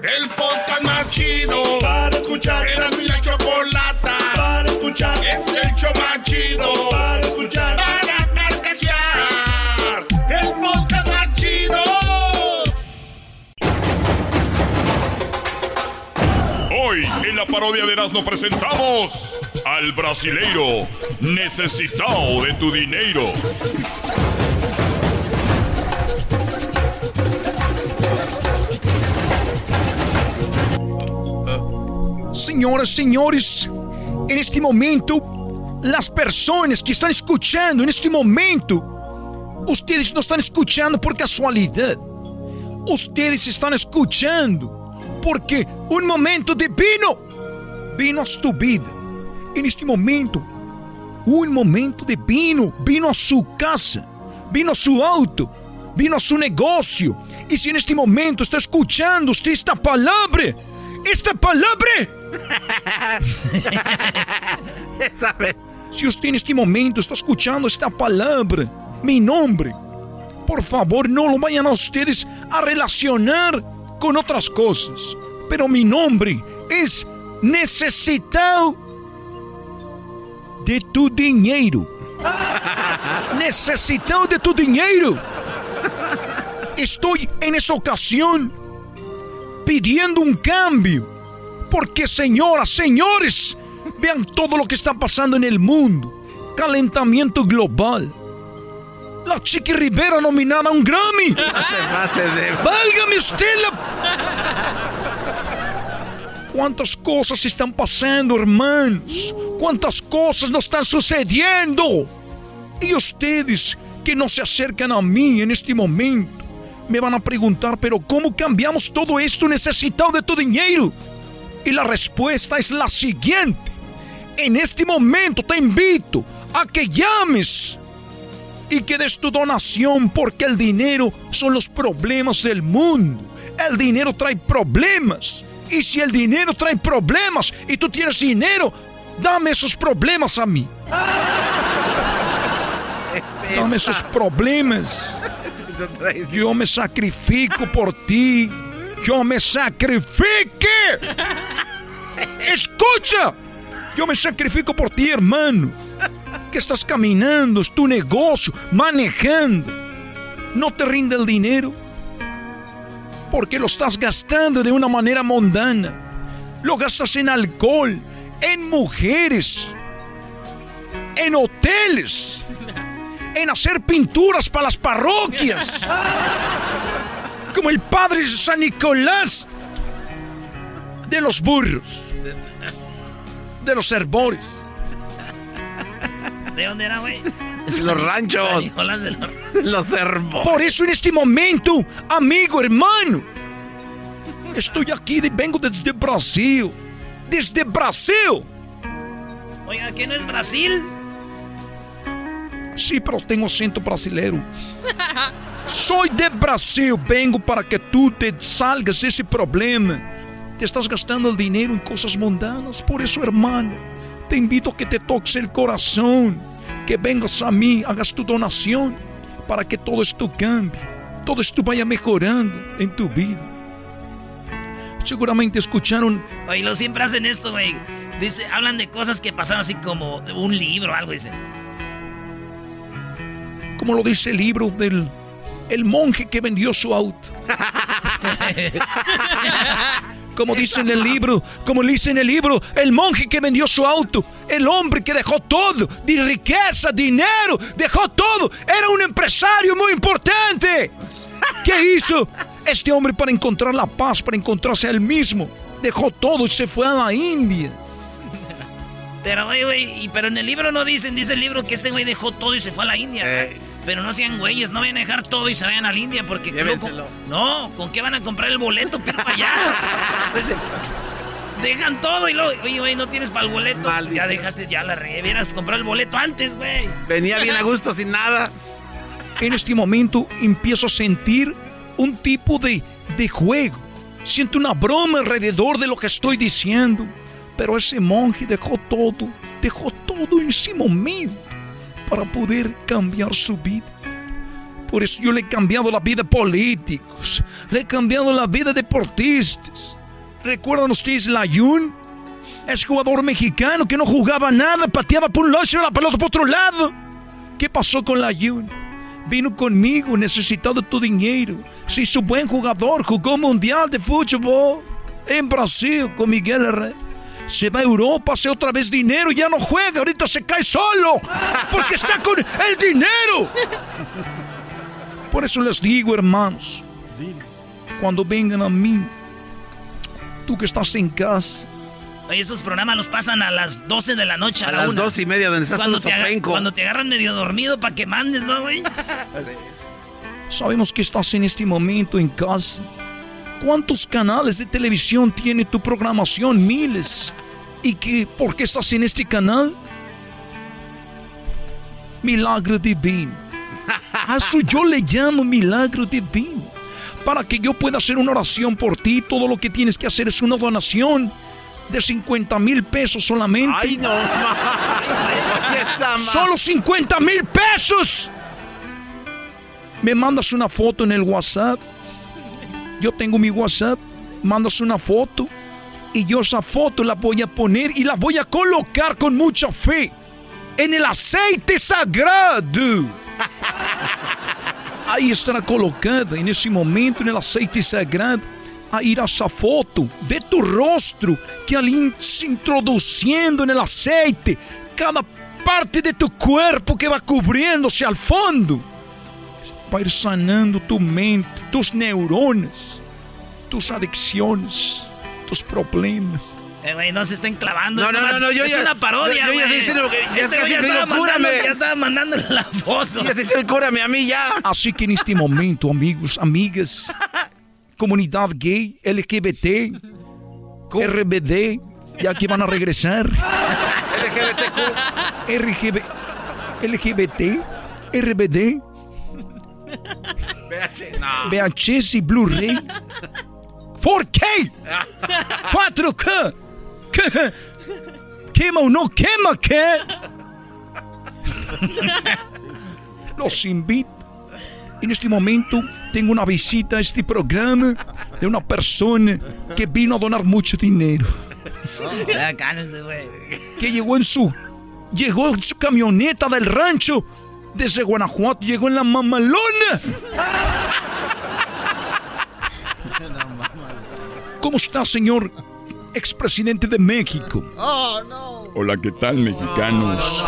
El podcast más chido para escuchar. Era mi la chocolata para escuchar. Es el show más chido para escuchar. Para carcajear. El podcast más chido. Hoy en la parodia de Erasmo presentamos al brasileiro necesitado de tu dinero. Senhoras, senhores, neste momento, as pessoas que estão escutando neste momento, ustedes não estão escutando por casualidade. Ustedes estão escutando porque um momento divino vino a sua vida. Neste momento, um momento divino vino a sua casa, vino a seu auto, vino a seu negócio. E se neste momento está escutando esta palavra, esta palavra Se usted en este momento está escuchando esta palabra, mi nombre, por favor no lo vayan a ustedes a relacionar con otras cosas. Pero mi nombre es necesitado de tu dinero. Necesitado de tu dinero. Estoy en esa ocasión pidiendo un cambio. Porque señoras, señores, vean todo lo que está pasando en el mundo. Calentamiento global. La Chiqui Rivera nominada a un Grammy. Válgame usted la... ¿Cuántas cosas están pasando, hermanos? ¿Cuántas cosas nos están sucediendo? Y ustedes que no se acercan a mí en este momento me van a preguntar, pero ¿cómo cambiamos todo esto necesitado de tu dinero? Y la respuesta es la siguiente. En este momento te invito a que llames y que des tu donación porque el dinero son los problemas del mundo. El dinero trae problemas. Y si el dinero trae problemas y tú tienes dinero, dame esos problemas a mí. Dame esos problemas. Yo me sacrifico por ti. Yo me sacrifique. Escucha. Yo me sacrifico por ti, hermano. Que estás caminando, es tu negocio, manejando. No te rinde el dinero. Porque lo estás gastando de una manera mundana. Lo gastas en alcohol, en mujeres, en hoteles, en hacer pinturas para las parroquias. Como el padre San Nicolás de los burros, de los herbores. ¿De dónde era, güey? Es los ranchos. Nicolás de los... Los herbores. Por eso en este momento, amigo, hermano, estoy aquí, de- vengo desde Brasil. Desde Brasil. Oiga, ¿qué no es Brasil? Sí, pero tengo acento brasileiro. Soy de Brasil, vengo para que tú te salgas de ese problema. Te estás gastando el dinero en cosas mundanas, por eso, hermano, te invito a que te toques el corazón, que vengas a mí, hagas tu donación, para que todo esto cambie, todo esto vaya mejorando en tu vida. Seguramente escucharon Oye, lo siempre hacen esto, güey. Dice, hablan de cosas que pasaron así como un libro o algo, dicen. como lo dice el libro del el monje que vendió su auto. como dice en el libro, como dice en el libro, el monje que vendió su auto, el hombre que dejó todo, de riqueza, dinero, dejó todo, era un empresario muy importante. ¿Qué hizo este hombre para encontrar la paz, para encontrarse a él mismo? Dejó todo y se fue a la India. Pero, güey, pero en el libro no dicen, dice el libro que este güey dejó todo y se fue a la India. Eh. Pero no sean güeyes, no vayan a dejar todo y se vayan a la India porque... no, ¿con qué van a comprar el boleto para allá? dejan todo y luego, oye, güey, no tienes para el boleto. Ya dejaste, ya la revieras comprar el boleto antes, güey. Venía bien a gusto, sin nada. En este momento empiezo a sentir un tipo de, de juego. Siento una broma alrededor de lo que estoy diciendo. Pero ese monje dejó todo, dejó todo en ese momento para poder cambiar su vida. Por eso yo le he cambiado la vida a políticos, le he cambiado la vida a deportistas. ¿Recuerdan ustedes la Yun? Es jugador mexicano que no jugaba nada, pateaba por un lado y la pelota por otro lado. ¿Qué pasó con la Yun? Vino conmigo necesitado tu dinero. Se hizo buen jugador, jugó mundial de fútbol en Brasil con Miguel Herrera se va a Europa, hace otra vez dinero, ya no juega, ahorita se cae solo, porque está con el dinero. Por eso les digo, hermanos, cuando vengan a mí, tú que estás en casa, Oye, esos programas los pasan a las 12 de la noche. A, las 2 y media, donde estás cuando te, cuando te agarran medio dormido para que mandes, ¿no, güey? Sabemos que estás en este momento en casa ¿Cuántos canales de televisión tiene tu programación? Miles. ¿Y qué, por qué estás en este canal? Milagro divino. A eso yo le llamo milagro divino. Para que yo pueda hacer una oración por ti, todo lo que tienes que hacer es una donación de 50 mil pesos solamente. ¡Ay, no! ¡Solo 50 mil pesos! Me mandas una foto en el WhatsApp yo tengo mi WhatsApp, mandas una foto y yo esa foto la voy a poner y la voy a colocar con mucha fe en el aceite sagrado. Ahí estará colocada en ese momento en el aceite sagrado. Ahí irá esa foto de tu rostro que al se introduciendo en el aceite, cada parte de tu cuerpo que va cubriéndose al fondo ir sanando tu mente, tus neuronas, tus adicciones, tus problemas. Eh, güey, no se estén clavando. No, no, no, no, yo es ya, una parodia, Yo, ya estoy diciendo que ya, este ya, estaba mandando, ya estaba mandando la foto. Ya se dice el cúrame a mí ya. Así que en este momento, amigos, amigas, comunidad gay, LGBT, RBD, ya que van a regresar. LGBTQ. RGB, LGBT, RBD, VH, no. VHS y Blu-ray. 4K. 4K. ¿Qué? ¿Quema o no quema? ¿Qué? Los invito. En este momento tengo una visita a este programa de una persona que vino a donar mucho dinero. Que llegó en su llegó en su camioneta del rancho desde Guanajuato llegó en la mamalona. ¿Cómo está, señor expresidente de México? Hola, ¿qué tal, mexicanos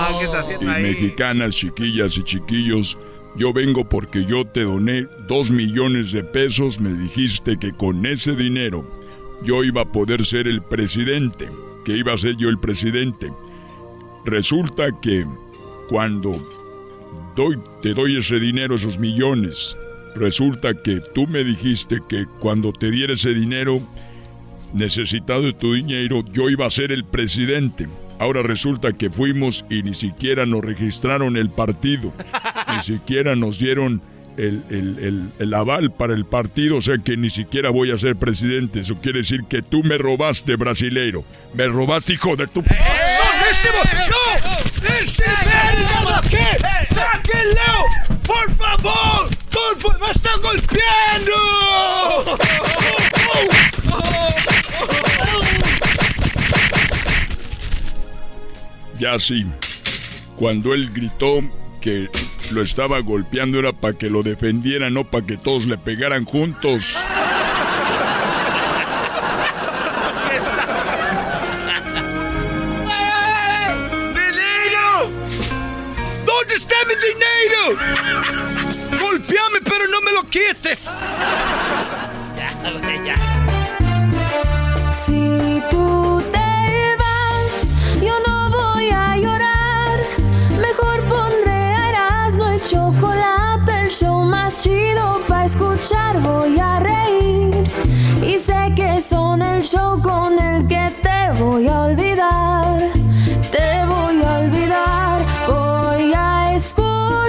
y mexicanas, chiquillas y chiquillos? Yo vengo porque yo te doné dos millones de pesos. Me dijiste que con ese dinero yo iba a poder ser el presidente, que iba a ser yo el presidente. Resulta que cuando te doy ese dinero, esos millones. Resulta que tú me dijiste que cuando te diera ese dinero, necesitado de tu dinero, yo iba a ser el presidente. Ahora resulta que fuimos y ni siquiera nos registraron el partido. Ni siquiera nos dieron el, el, aval para el partido, o sea que ni siquiera voy a ser presidente. Eso quiere decir que tú me robaste, brasileiro. Me robaste, hijo de tu... ¡Eh! ¡No! ¡Ese aquí! ¡Sáquenlo! ¡Por favor! ¡Por favor! ¡Me están golpeando! Ya sí. Cuando él gritó que lo estaba golpeando era para que lo defendiera, no para que todos le pegaran juntos. Golpeame, pero no me lo quites. Ya, ya. Si tú te vas, yo no voy a llorar. Mejor pondré a Erasmo y chocolate, el show más chido para escuchar. Voy a reír y sé que son el show con el que te voy a olvidar. Te voy a olvidar, voy a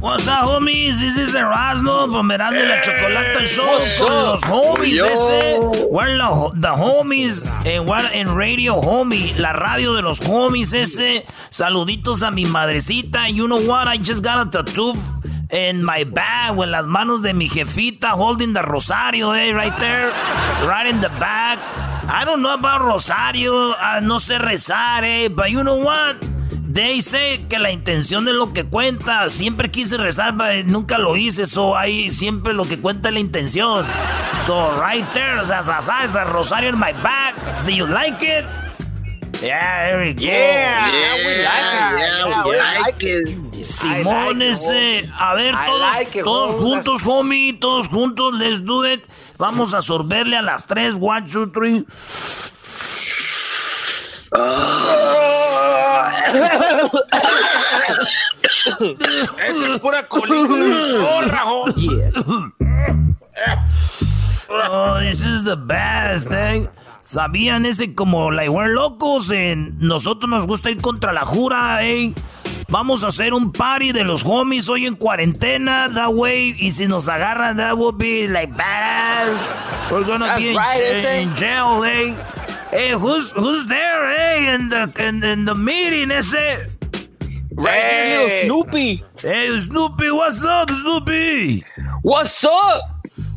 What's up, homies? This is Erasmo from Erasmo y la Chocolata Show con los homies ese. We're la- the homies and we're in radio homie, la radio de los homies ese. Saluditos a mi madrecita. You know what? I just got a tattoo in my bag with las manos de mi jefita holding the rosario, eh, right there, right in the back. I don't know about rosario, ah, no sé rezar, eh, but you know what? Say que la intención es lo que cuenta. Siempre quise rezar, pero nunca lo hice. So ahí siempre lo que cuenta es la intención. So right there, sa- rosario in my back. Do you like it? Yeah, there we go. Yeah, we like it. Yeah, we like it. Simón ese. A ver, todos, like it, todos juntos, homie. Todos juntos, let's do it. Vamos a sorberle a las tres. One, two, three. Esa es pura colita. ¡Zorra, Oh, this is the best, eh. ¿Sabían ese como like we're locos? En nosotros nos gusta ir contra la jura, eh. Vamos a hacer un party de los homies hoy en cuarentena, that way. Y si nos agarran, that will be like bad. We're gonna That's be in, right, in jail, eh. Hey, who's who's there, eh? In the in, in the meeting, ese. Right here, little Snoopy. Hey, Snoopy, what's up, Snoopy? What's up?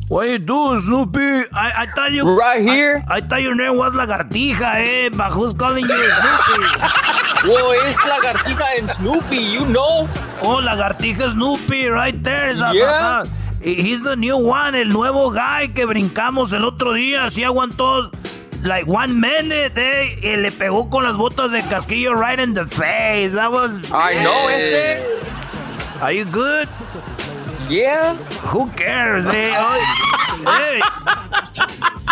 What you doing, Snoopy? I, I thought you Right here. I, I thought your name was Lagartija, eh? But who's calling you Snoopy? Whoa, it's Lagartija and Snoopy, you know. oh, Lagartija Snoopy, right there. Is Yeah. He's the new one, el nuevo guy que brincamos el otro día. Así aguantó like one minute, eh? Y le pegó con las botas de casquillo right in the face. That was. I know, ese. Are you good? Yeah. Who cares, eh? Oh, hey.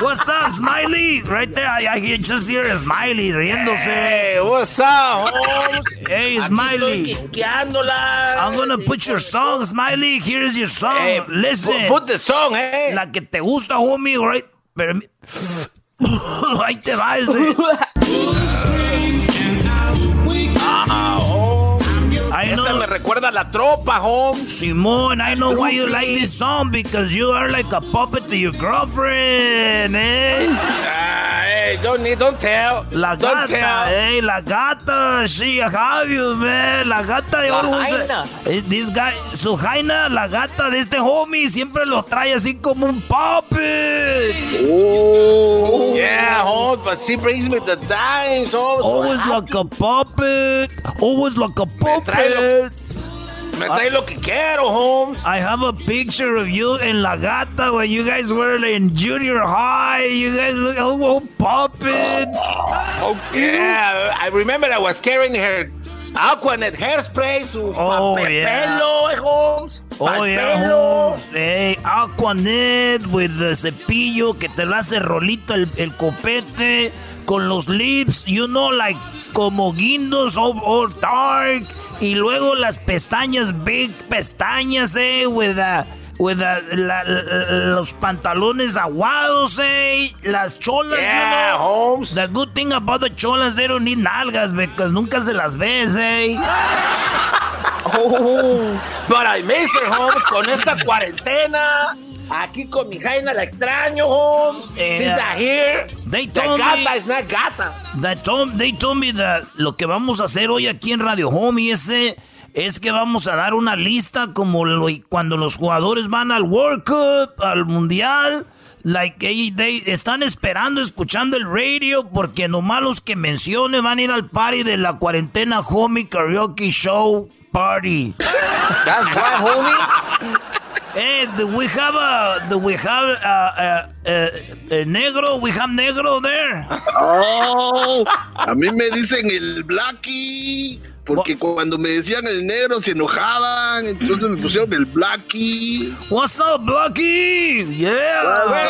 What's up, Smiley? Right there, I, I hear, just hear a Smiley riéndose. Hey, what's up? Hey, Aquí Smiley. I'm gonna put your song, Smiley. Here's your song. Hey, Listen. pu- Put the song, hey. La que te gusta, homie, right? Pero... Ahí te recuerda a la tropa, Holmes. Simone, I know why you like this song because you are like a puppet to your girlfriend, eh? Ah, hey, don't need, don't tell. La don't gata, tell. eh, la gata, she have you, man. La gata, La always- jaina. eh, This guy, su jaina, la gata de este homie, siempre lo trae así como un puppet. Oh, yeah, Holmes, but she brings me the dimes, Holmes. Always like a puppet. Always like a puppet. Me trae lo que quiero, Holmes. I have a picture of you and La Gata when you guys were in junior high. You guys look oh, oh, puppets. Oh, yeah, I remember I was carrying her Aquanet hairspray, su Oh, papel yeah. pelo, eh, Holmes. Oh yeah. Holmes. Hey, Aquanet with the cepillo que te lo hace rolito el, el copete con los lips, you know, like como guindos all, all dark y luego las pestañas, big pestañas, eh, with the, with the, la- la- los pantalones aguados, eh, las cholas, you Yeah, know. Holmes. The good thing about the cholas, they don't need nalgas because nunca se las ves, eh. But I miss her, Holmes, con esta cuarentena. aquí con mi Jaina la extraño, Holmes. Eh, She's not here. They The told gata me- is not gata. They told, they told me that lo que vamos a hacer hoy aquí en Radio Homie ese es que vamos a dar una lista como lo- cuando los jugadores van al World Cup, al Mundial. Like, they, they están esperando, escuchando el radio, porque nomás los que mencione van a ir al party de la cuarentena Homie Karaoke Show Party. That's right, homie. Hey, do we have a, do we have a, a, a- a negro? We have negro there. Oh, a mí me dicen el Blackie. Porque cuando me decían el negro se enojaban, entonces me pusieron el Blackie. What's up, Blackie? Yeah.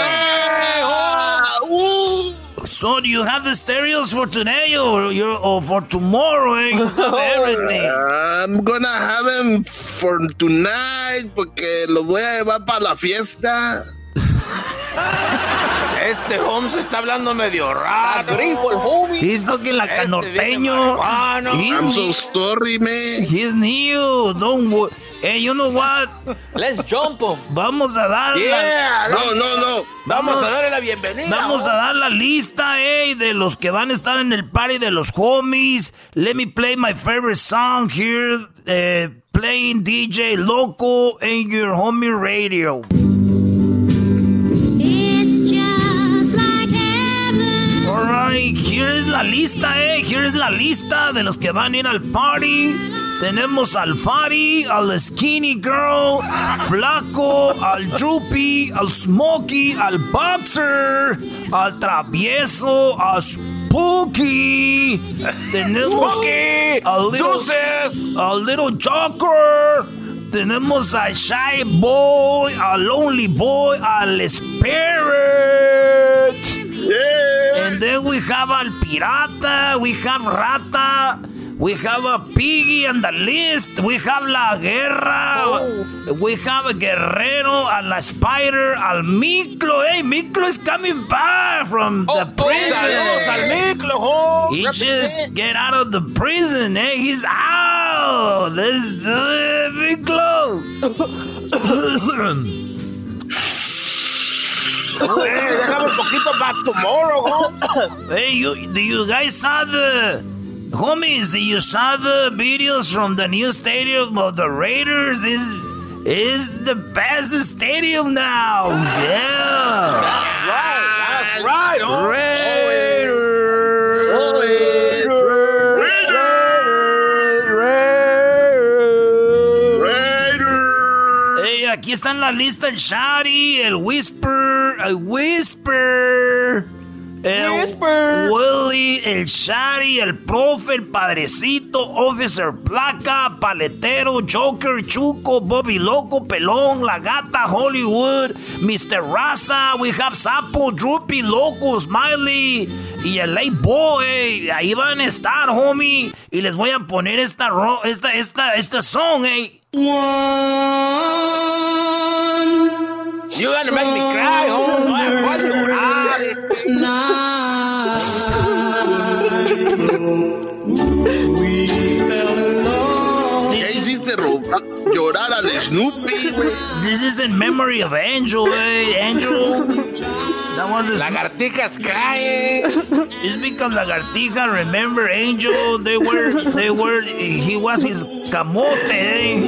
So do you have the stereos for today or for tomorrow? Eh? Everything. I'm gonna have him for tonight porque lo voy a llevar para la fiesta. Este Holmes está hablando medio raro. El homie. He's talking like a Este norteño. I'm so sorry, man. he's new. Don't wo- Hey, you know what? Let's jump him. Vamos a dar la, Yeah, No, no, no. Vamos a darle la bienvenida. Vamos a dar la lista, eh, de los que van a estar en el party de los homies. Let me play my favorite song here. eh, playing DJ Loco in your homie radio. Here es la lista, eh. Here es la lista de los que van a ir al party. Tenemos al Fari, al Skinny Girl, Flaco, al Droopy, al Smokey, al Boxer, al Travieso, a Spooky. Tenemos al Little, Deuces. al Little Joker. Tenemos al Shy Boy, al Lonely Boy, al Spirit. And then we have Al Pirata, we have Rata, we have a Piggy on the list, we have La Guerra, we have a Guerrero, a La Spider, al Miklo. Hey, Miklo is coming back from the prison. Saludos al Holmes. He just get out of the prison, eh? He's out. Let's do it, Miklo. Déjame un poquito back tomorrow, Holmes. Hey, you, do you guys saw the homies? You saw the videos from the new stadium of the Raiders? Is is the best stadium now? Yeah, That's Right. That's right, Holmes. Raiders. Hey, aquí está en la lista el Shari, el Whisper, el Whisper. El Willy, el Shari, el Profe, el Padrecito, Officer Placa, Paletero, Joker, Chuco, Bobby Loco, Pelón, La Gata, Hollywood, Mr. Raza, we have Sapo, Droopy, Loco, Smiley y el Late Boy. Ahí van a estar, homie. Y les voy a poner esta, ro- esta, esta, esta song, eh. You gonna make me cry, Holmes. Voy a- voy a llorar. ¿Qué hiciste, roba? Llorar al Snoopy, güey. This is in memory of Angel, eh? Angel. That was his Lagartijas crying. It's because Lagartija, remember Angel, they were, they were, he was his camote, eh?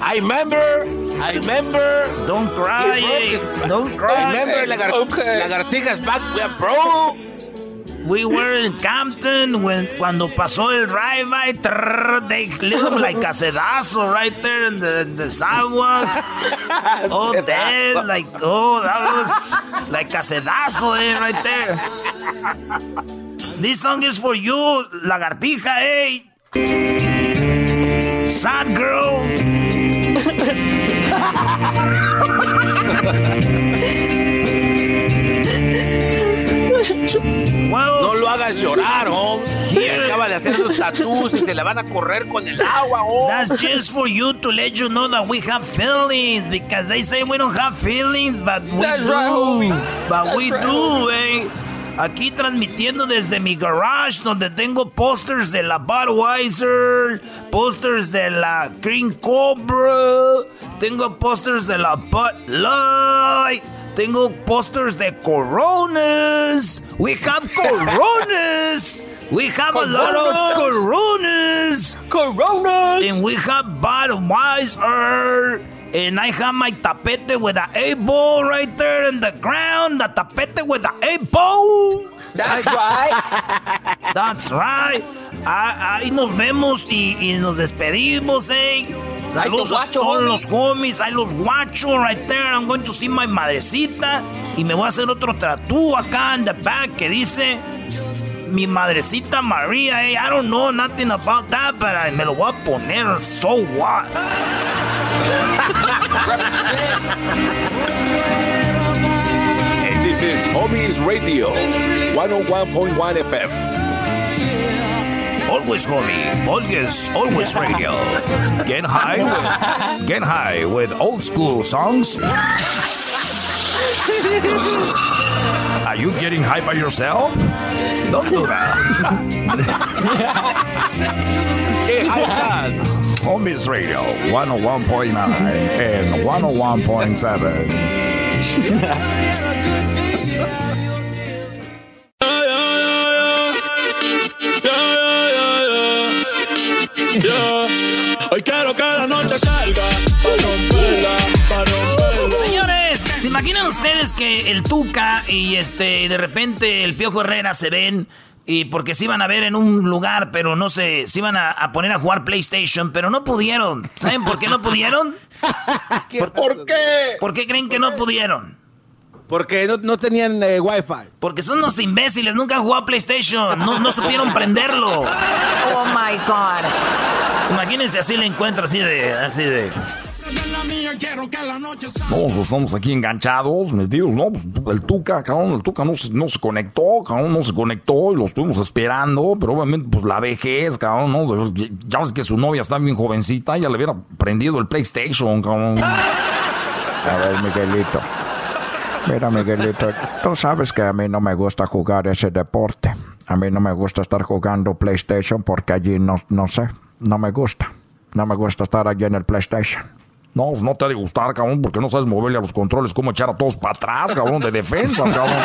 I remember. I remember. Don't cry, eh? Don't cry. Remember, lagar Okay. lagartijas back. We are bro. We were in Campton when, cuando pasó el drive-by, they him like a sedazo right there in the, in the sidewalk. oh, dead, like, oh, that was like a sedazo, eh, right there. This song is for you, Lagartija, eh? Sad girl. No lo hagas llorar, Holmes. Y acaba de hacer sus tattoos y se le van a correr con el agua, Holmes. That's just for you to let you know that we have feelings because they say we don't have feelings, but we That's do. right. But That's we right, do, eh? Aquí transmitiendo desde mi garage donde tengo posters de la Budweiser, posters de la Green Cobra, tengo posters de la Bud Light, tengo posters de Coronas. We have Coronas. We have a lot of Coronas. Coronas. And we have Budweiser. And I have my tapete with a A-ball right there in the ground. The tapete with a A-ball. That's right. That's right. Ah, Ahí nos vemos y, y nos despedimos, eh. Saludos a guacho, todos los homies. Hay los guachos right there. I'm going to see my madrecita. Y me voy a hacer otro tatú acá en the back que dice... Mi madrecita María, eh. I don't know nothing about that, but I- me lo voy a poner. So what? And this is Homies Radio, 101.1 FM. Always homie, always, always radio. Get high, with, get high with old school songs. Are you getting high by yourself? Don't do that. Homies Radio 101.9 and 101.7. Hoy quiero que la noche salga imaginan ustedes que el Tuca y este de repente el Piojo Herrera se ven y porque se iban a ver en un lugar, pero no sé, se iban a, a poner a jugar PlayStation, pero no pudieron. ¿Saben por qué no pudieron? ¿Por qué? ¿Por qué creen que no pudieron? Porque no, no tenían eh, wifi. Porque son unos imbéciles, nunca han jugado PlayStation, no, no supieron prenderlo. Oh my God. Imagínense así le encuentro así de, así de. No, pues estamos aquí enganchados, metidos, ¿no? Pues, el Tuca, cabrón, el Tuca no se, no se conectó, cabrón, no se conectó y lo estuvimos esperando, pero obviamente, pues la vejez, cabrón, ¿no? Ya ves que su novia está bien jovencita, ya le hubiera prendido el PlayStation, cabrón. A ver, Miguelito. Mira, Miguelito, tú sabes que a mí no me gusta jugar ese deporte. A mí no me gusta estar jugando PlayStation porque allí no, no sé, no me gusta. No me gusta estar allí en el PlayStation. No, pues no te ha de gustar, cabrón, porque no sabes moverle a los controles, cómo echar a todos para atrás, cabrón, de defensa, cabrón.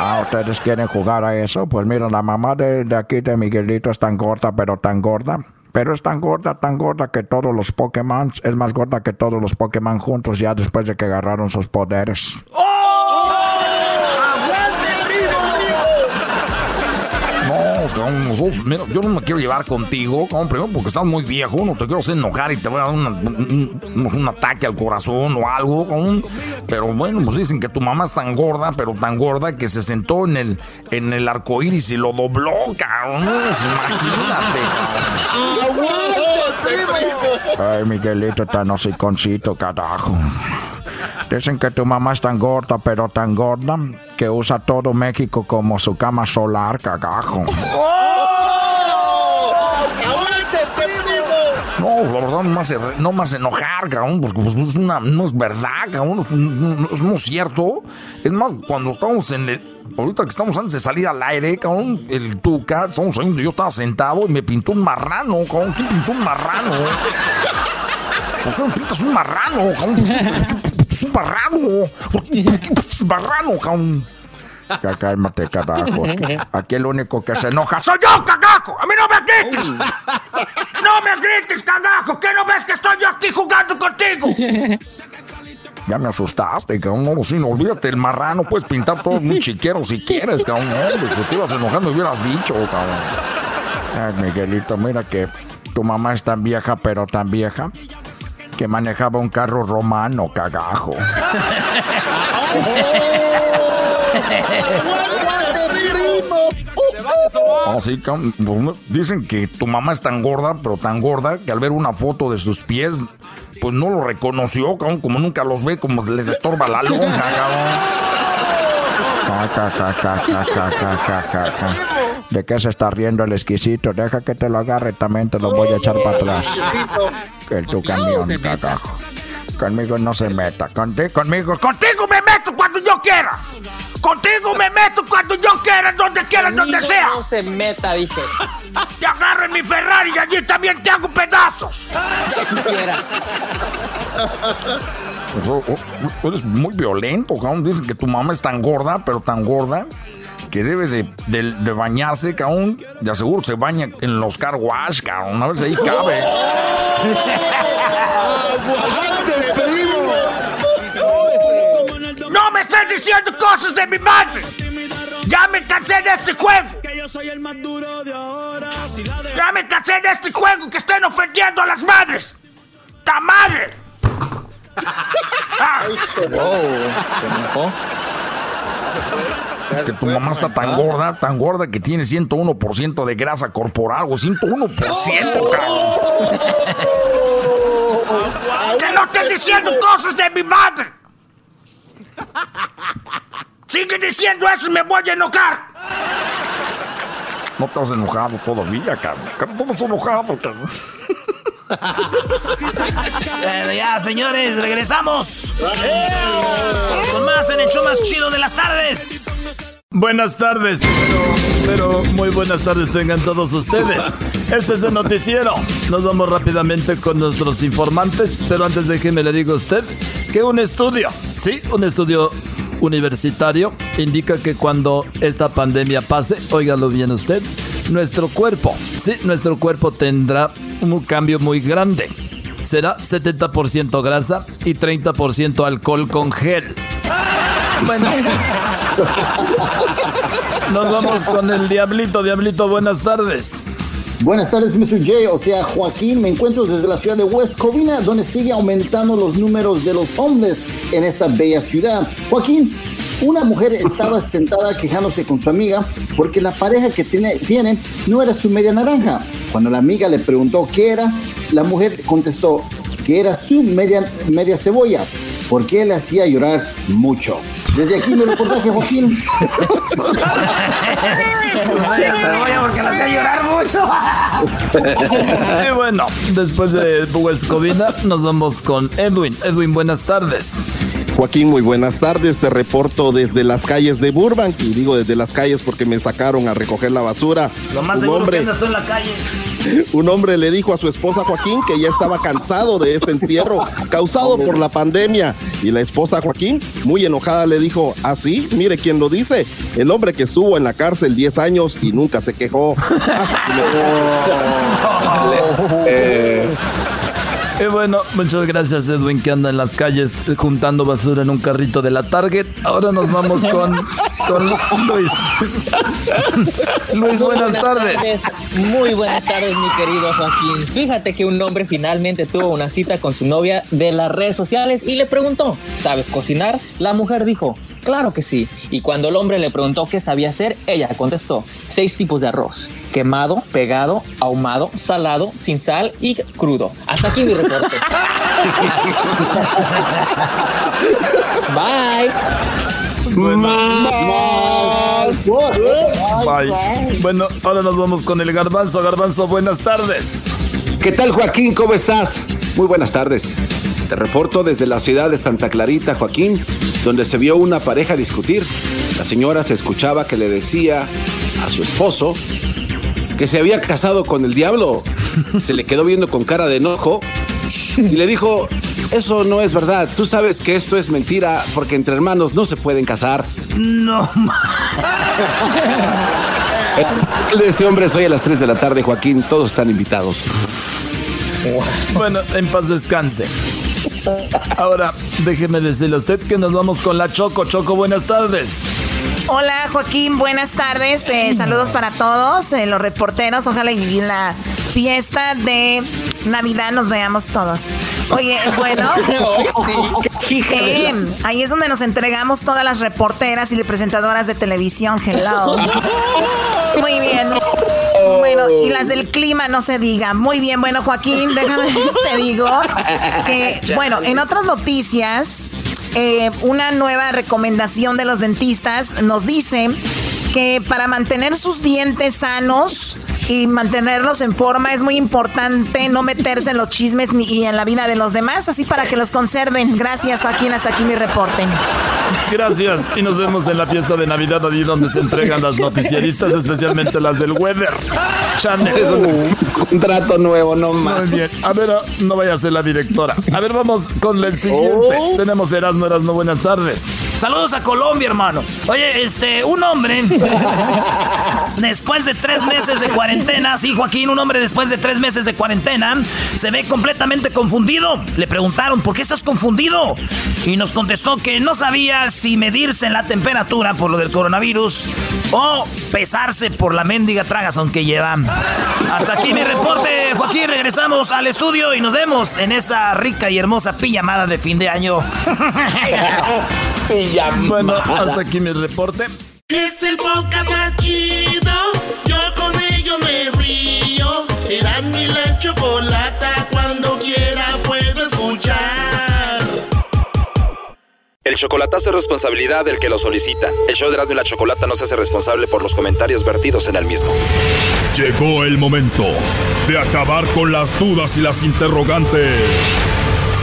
Ah, ¿ustedes quieren jugar a eso? Pues mira, la mamá de, de aquí de Miguelito es tan gorda, pero tan gorda. Pero es tan gorda, tan gorda que todos los Pokémon, es más gorda que todos los Pokémon juntos ya después de que agarraron sus poderes. No, yo no me quiero llevar contigo, cabrón, primero porque estás muy viejo, no te quiero hacer enojar y te voy a dar una- un, un- un ataque al corazón o algo. Pero bueno, pues dicen que tu mamá es tan gorda, pero tan gorda que se sentó en el, en el arco iris y lo dobló, cabrón. Pues imagínate, Ay, Miguelito, tan hociconcito, carajo. Dicen que tu mamá es tan gorda, pero tan gorda, que usa todo México como su cama solar, cagajo. No, la verdad no hace, no hace enojar, cabrón, porque pues, es una, no es verdad, cabrón, es, no es no es cierto. Es más, cuando estamos en el, ahorita que estamos antes de salir al aire, cabrón, el Tuca, estamos saliendo, yo estaba sentado y me pintó un marrano, cabrón, ¿quién pintó un marrano? ¿Por qué me pintas un marrano, cabrón? Es un marrano, ¿por qué por qué pintas un marrano, cabrón? Ya cálmate, carajo. Aquí el único que se enoja soy yo, cagajo. A mí no me grites. No me grites, cagajo. ¿Qué no ves que estoy yo aquí jugando contigo? Ya me asustaste, cabrón. No, sí, no, olvídate, el marrano puedes pintar todo muy chiquero si quieres, cabrón. No, si te ibas enojando, hubieras dicho, cabrón. Ay, Miguelito, mira que tu mamá es tan vieja, pero tan vieja, que manejaba un carro romano, cagajo. Sí, cabrón. Pues, Dicen que tu mamá es tan gorda, pero tan gorda, que al ver una foto de sus pies, pues no lo reconoció, cabrón. Como nunca los ve, como se les estorba la lonja, cabrón. ¿De qué se está riendo el exquisito? Deja que te lo agarre, también te lo voy a echar para atrás. El tu camión, cagajo. Conmigo no se meta. Contigo, conmigo, contigo me meto cuando yo quiera. Contigo me meto cuando yo quiera, donde quiera, donde sea. No se meta, dice. Te agarro en mi Ferrari y allí también te hago pedazos. Ya quisiera. Oh, oh, eres muy violento, cabrón. Dicen que tu mamá es tan gorda, pero tan gorda que debe de, de- de bañarse, cabrón. De aseguro se baña en los car wash, cabrón. A ver si ahí cabe. No me estés diciendo cosas de mi madre. Ya me cansé de este juego. Ya me cansé de este juego que estén ofendiendo a las madres. ¡Ta madre! Ah. Que tu mamá está tan gorda, tan gorda que tiene 101% de grasa corporal, o 101%, cabrón. ¡Que no estés diciendo cosas de mi madre! Sigue diciendo eso y me voy a enojar. No te has enojado todavía, cabrón. No te has enojado, cabrón. Bueno, ya, señores, regresamos. Con más en más chido de las tardes. Buenas tardes, pero, pero muy buenas tardes tengan todos ustedes. Este es el noticiero. Nos vamos rápidamente con nuestros informantes, pero antes déjeme le digo a usted que un estudio, sí, un estudio universitario indica que cuando esta pandemia pase, óigalo bien usted, nuestro cuerpo, sí, nuestro cuerpo tendrá un cambio muy grande. Será 70% grasa y 30% alcohol con gel. Bueno. Nos vamos con el Diablito. Diablito, buenas tardes. Buenas tardes, Mr. J, o sea, Joaquín. Me encuentro desde la ciudad de West Covina, donde sigue aumentando los números de los hombres en esta bella ciudad. Joaquín, una mujer estaba sentada quejándose con su amiga porque la pareja que tiene, tiene no era su media naranja. Cuando la amiga le preguntó qué era, la mujer contestó que era su media, media cebolla, porque le hacía llorar mucho. Desde aquí mi reportaje, Joaquín. porque la hacía llorar mucho. Y bueno, después de West Covina, nos vamos con Edwin. Edwin, buenas tardes. Joaquín, muy buenas tardes. Te reporto desde las calles de Burbank y digo desde las calles porque me sacaron a recoger la basura. Lo más Un seguro hombre- que andas en la calle. Un hombre le dijo a su esposa Joaquín que ya estaba cansado de este encierro causado por la pandemia. Y la esposa Joaquín, muy enojada, le dijo, así, mire quién lo dice, el hombre que estuvo en la cárcel 10 años y nunca se quejó. Y bueno, muchas gracias Edwin que anda en las calles juntando basura en un carrito de la Target. Ahora nos vamos con, con Luis. Luis, buenas tardes. Muy buenas tardes, mi querido Joaquín. Fíjate que un hombre finalmente tuvo una cita con su novia de las redes sociales y le preguntó, ¿sabes cocinar? La mujer dijo, claro que sí. Y cuando el hombre le preguntó qué sabía hacer, ella contestó, seis tipos de arroz, quemado, pegado, ahumado, salado, sin sal y crudo. Hasta aquí mi reporte. Bye. Bye. Bueno, ahora nos vamos con el garbanzo. Garbanzo, buenas tardes. ¿Qué tal, Joaquín? ¿Cómo estás? Muy buenas tardes. Te reporto desde la ciudad de Santa Clarita, Joaquín, donde se vio una pareja discutir. La señora se escuchaba que le decía a su esposo que se había casado con el diablo. Se le quedó viendo con cara de enojo y le dijo, eso no es verdad. Tú sabes que esto es mentira porque entre hermanos no se pueden casar. No, El de ese hombre es hoy a las 3 de la tarde, Joaquín. Todos están invitados. Bueno, en paz descanse. Ahora, déjeme decirle a usted que nos vamos con la Choco. Choco, buenas tardes. Hola Joaquín, buenas tardes. Eh, saludos para todos, eh, los reporteros. Ojalá y en la fiesta de Navidad nos veamos todos. Oye, bueno, eh, ahí es donde nos entregamos todas las reporteras y presentadoras de televisión. Hello. Muy bien. Bueno, y las del clima no se diga. Muy bien, bueno, Joaquín, déjame te digo que, bueno, en otras noticias, eh, una nueva recomendación de los dentistas nos dice que para mantener sus dientes sanos Y mantenerlos en forma es muy importante, no meterse en los chismes ni y en la vida de los demás, así para que los conserven. Gracias, Joaquín. Hasta aquí mi reporte. Gracias. Y nos vemos en la fiesta de Navidad, allí donde se entregan las noticieristas, especialmente las del Weather Channel. Es un contrato nuevo, no más. Muy bien. A ver, no vaya a ser la directora. A ver, vamos con el siguiente. Oh. Tenemos Erasmo, Erasmo, buenas tardes. Saludos a Colombia, hermano. Oye, este, un hombre, después de tres meses de cuarentena, sí, Joaquín, un hombre después de tres meses de cuarentena, se ve completamente confundido. Le preguntaron, ¿por qué estás confundido? Y nos contestó que no sabía si medirse la temperatura por lo del coronavirus o pesarse por la mendiga tragazón que lleva. Hasta aquí mi reporte, Joaquín. Regresamos al estudio y nos vemos en esa rica y hermosa pijamada de fin de año. Bueno, hasta aquí mi reporte. Es el podcast más chido. Yo con ello me río. Eras mi la chocolata. Cuando quiera puedo escuchar. El chocolatazo es responsabilidad del que lo solicita. El show de Erasmo y la Chocolata no se hace responsable por los comentarios vertidos en el mismo. Llegó el momento de acabar con las dudas y las interrogantes.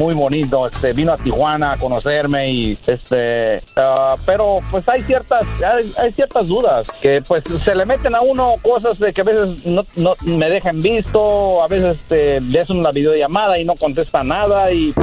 muy bonito. Este, vino a Tijuana a conocerme y este, ah, pero pues hay ciertas, hay, ciertas dudas que pues se le meten a uno cosas de que a veces no, no me dejan visto, a veces este, le hacen una videollamada y no contesta nada y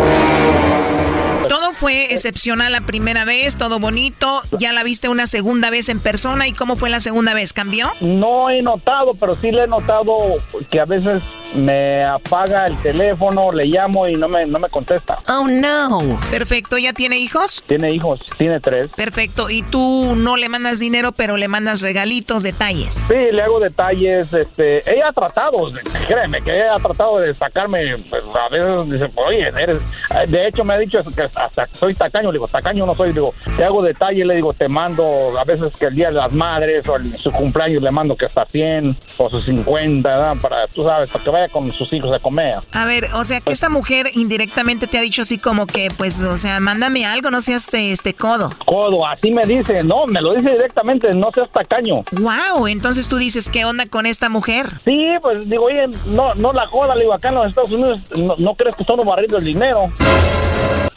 Todo fue excepcional la primera vez, todo bonito. Ya la viste una segunda vez en persona. ¿Y cómo fue la segunda vez? ¿Cambió? No he notado, pero sí le he notado que a veces me apaga el teléfono, le llamo y no me, no me contesta. Oh, no. Perfecto. ¿Ya tiene hijos? Tiene hijos, tiene tres. Perfecto. ¿Y tú no le mandas dinero, pero le mandas regalitos, detalles? Sí, le hago detalles. Este, ella ha tratado, créeme, que ella ha tratado de sacarme. pues, a veces dice, oye, eres. De hecho, me ha dicho que hasta soy tacaño. Le digo, tacaño no soy. Le digo, te hago detalles. Le digo, te mando a veces que el día de las madres o el- su cumpleaños le mando que hasta 100 o sus 50, ¿verdad? Para, tú sabes, para que vaya con sus hijos a comer. A ver, o sea, que esta mujer indirectamente te ha dicho así como que, pues, o sea, mándame algo, no seas este, este codo. Codo, así me dice. No, me lo dice directamente, no seas tacaño. Wow, entonces tú dices, ¿qué onda con esta mujer? Sí, pues digo, oye, no, no la joda, le digo, acá en los Estados Unidos no, no crees que estamos barriendo el dinero.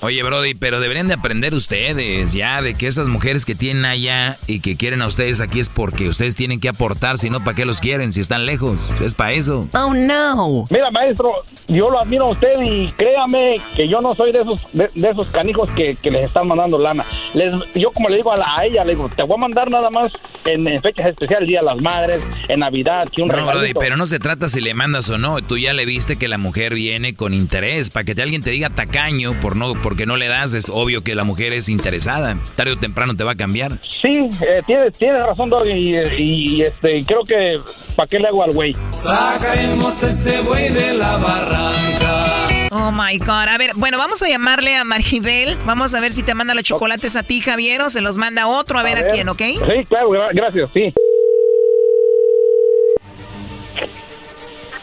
Oye, Brody, pero deberían de aprender ustedes ya de que esas mujeres que tienen allá y que quieren a ustedes aquí es porque ustedes tienen que aportar, si no, ¿para qué los quieren si están lejos? Es para eso. Oh, no. Mira, maestro, yo lo admiro a usted y créame que yo no soy de esos de, de esos canijos que, que les están mandando lana. Les, yo como le digo a, la- a ella, le digo, te voy a mandar nada más en, en fechas especiales, Día de las Madres, en Navidad, que un No, Brody, pero no se trata si le mandas o no. Tú ya le viste que la mujer viene con interés. Para que te, alguien te diga tacaño por no, porque no le das, es obvio que la mujer es interesada. Tarde o temprano te va a cambiar. Sí, eh, tienes, tienes razón, Doggy, y, y, este, creo que, ¿para qué le hago al güey? Sacaremos ese güey de la barranca. Oh my God. A ver, bueno, vamos a llamarle a Maribel. Vamos a ver si te manda los chocolates a ti, Javier, o se los manda otro, a ver a, quién, ¿ok? Sí, claro, gra- gracias, sí.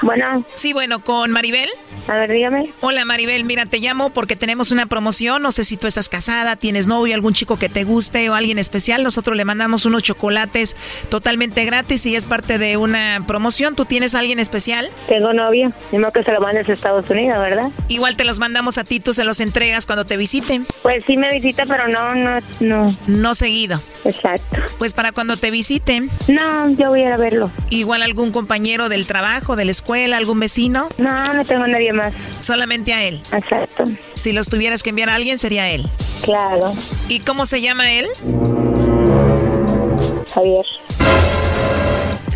Bueno. Sí, bueno, con Maribel. A ver, dígame. Hola Maribel, mira, te llamo porque tenemos una promoción. No sé si tú estás casada, tienes novio, algún chico que te guste o alguien especial. Nosotros le mandamos unos chocolates totalmente gratis y es parte de una promoción. ¿Tú tienes alguien especial? Tengo novio. Mismo que se lo mandes a Estados Unidos, ¿verdad? Igual te los mandamos a ti, tú se los entregas cuando te visiten. Pues sí me visita, pero no, no, no. No seguido. Exacto. Pues para cuando te visiten. No, yo voy a ir a verlo. Igual algún compañero del trabajo, de la escuela, algún vecino. No, no tengo nadie más. Solamente a él. Exacto. Si los tuvieras que enviar a alguien, sería él. Claro. ¿Y cómo se llama él? Javier.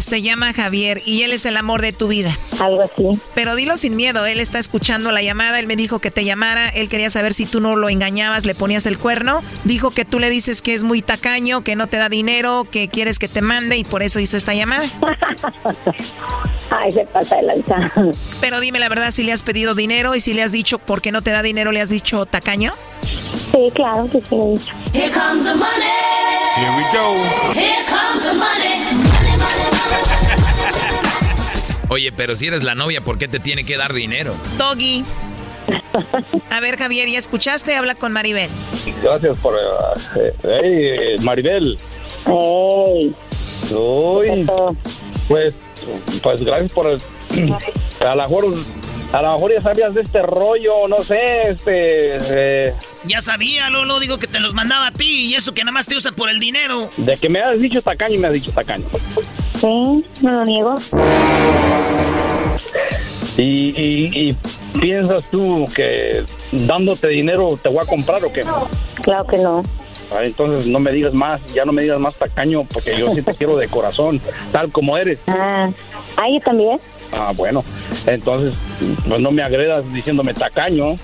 Se llama Javier y él es el amor de tu vida. Algo así. Pero dilo sin miedo, él está escuchando la llamada, él me dijo que te llamara, él quería saber si tú no lo engañabas, le ponías el cuerno. Dijo que tú le dices que es muy tacaño, que no te da dinero, que quieres que te mande y por eso hizo esta llamada. Ay, se pasa de lanza. Pero dime la verdad, si le has pedido dinero y si le has dicho por qué no te da dinero, le has dicho tacaño. Sí, claro que sí. Here comes the money. Here we go. Here comes the money. Oye, pero si eres la novia, ¿por qué te tiene que dar dinero? Doggy. A ver, Javier, ¿ya escuchaste? Habla con Maribel. Gracias por... eh, hey, Maribel. Ey. Uy, pues, pues gracias por... el- a lo mejor... A lo mejor ya sabías de este rollo, no sé, este... eh, Ya sabía, Lolo, digo que te los mandaba a ti y eso que nada más te usa por el dinero. de que me has dicho tacaño, me has dicho tacaño. Sí, no lo niego. Y, y, y piensas tú que dándote dinero te voy a comprar o qué? Claro que no. Ah, Entonces no me digas más, ya no me digas más tacaño, porque yo sí te quiero de corazón, tal como eres. Ah, ah, yo también. Ah, bueno, entonces pues no me agredas diciéndome tacaño.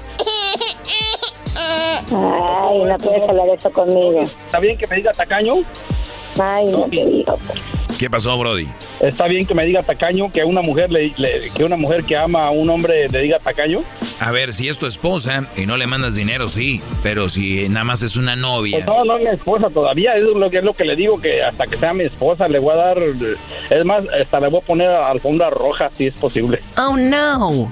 Ay, no puedes hablar eso conmigo. ¿Está bien que me diga tacaño? Ay, no te digo. ¿Qué pasó, Brody? ¿Está bien que me diga tacaño que una mujer le, le- que una mujer que ama a un hombre le diga tacaño? A ver, si es tu esposa y no le mandas dinero, sí. Pero si nada más es una novia. Pues no, no es mi esposa todavía, es lo que es lo que le digo que hasta que sea mi esposa le voy a dar es más, hasta le voy a poner alfombra roja si es posible. Oh, no.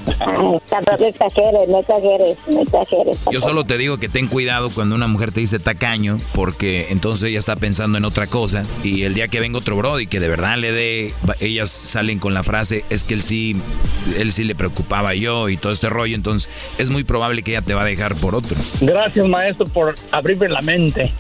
Tampoco exageres, no exageres, no exageres. Yo solo te digo que ten cuidado cuando una mujer te dice tacaño, porque entonces ella está pensando en otra cosa. Y el día que venga otro Brody que de verdad le dé, ellas salen con la frase, es que él sí, él sí le preocupaba yo y todo este rollo. Entonces es muy probable que ella te va a dejar por otro. Gracias, maestro, por abrirme la mente.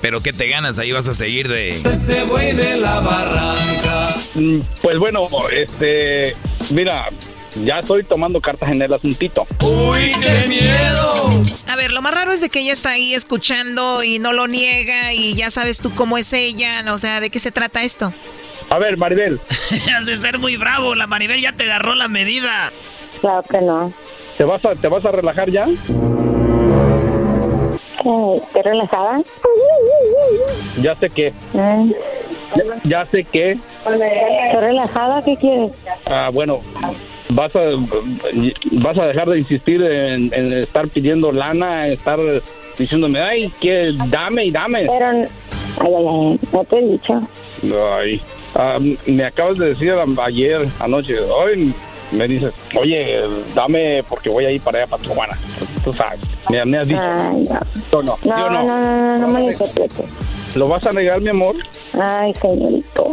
Pero ¿qué te ganas? Ahí vas a seguir de... Ese güey de la barranca. Mm, Pues bueno, este, mira, ya estoy tomando cartas en el asuntito. Uy, qué miedo. A ver, lo más raro es de que ella está ahí escuchando y no lo niega y ya sabes tú cómo es ella, o sea, ¿de qué se trata esto? A ver, Maribel. Has de ser muy bravo, la Maribel ya te agarró la medida. Claro que no. ¿Te vas a, te vas a relajar ya? ¿Estás relajada? Ya sé que, Mm. ya, ya sé que, ¿Estás relajada? ¿Qué quieres? ah, bueno, vas a, vas a dejar de insistir en, en estar pidiendo lana, estar diciéndome, ay, que dame y dame. Pero, ay, ay, ay, no te he dicho. Ay, me acabas de decir ayer, anoche, hoy me dices, oye, dame porque voy a ir para allá, para Tijuana. Tú sabes, me, me has dicho. Ay, no. Yo no, No, yo no, no. no, no, no, me lo. ¿Lo vas a negar, mi amor? Ay, señorito.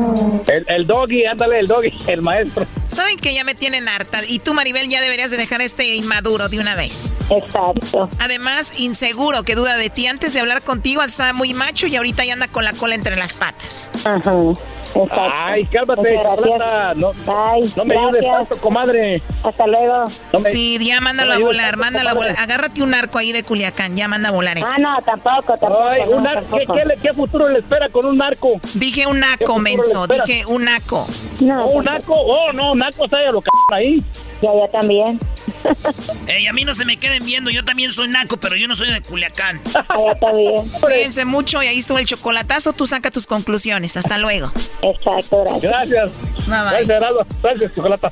El, el Doggy, ándale, el Doggy, el maestro. Saben que ya me tienen harta y tú, Maribel, ya deberías de dejar este inmaduro de una vez. Exacto. Además, inseguro, que duda de ti. Antes de hablar contigo estaba muy macho y ahorita ya anda con la cola entre las patas. Ajá. Exacto. Ay, cálmate, chocolata. No, Ay, no me ayudes gracias. tanto, comadre. Hasta luego. No me- Sí, ya mándalo no a volar, tanto, mándalo a volar. Agárrate un arco ahí de Culiacán, ya manda a volar eso. Ah, no, tampoco, tampoco. Ay, un ¿qué, tampoco. qué le- qué futuro le espera con un narco? Dije un ¿Qué naco, menso, dije un naco. No, Oh, un narco, oh, no, narco, ¿sabes lo que ahí? Ya, ya también. Ey, a mí no se me queden viendo, yo también soy naco, pero yo no soy de Culiacán. Ya también. Cuídense mucho y ahí estuvo el chocolatazo, tú saca tus conclusiones. Hasta luego. Exacto, gracias. Gracias. Bye, bye. Gracias, Gerardo. Gracias, chocolata.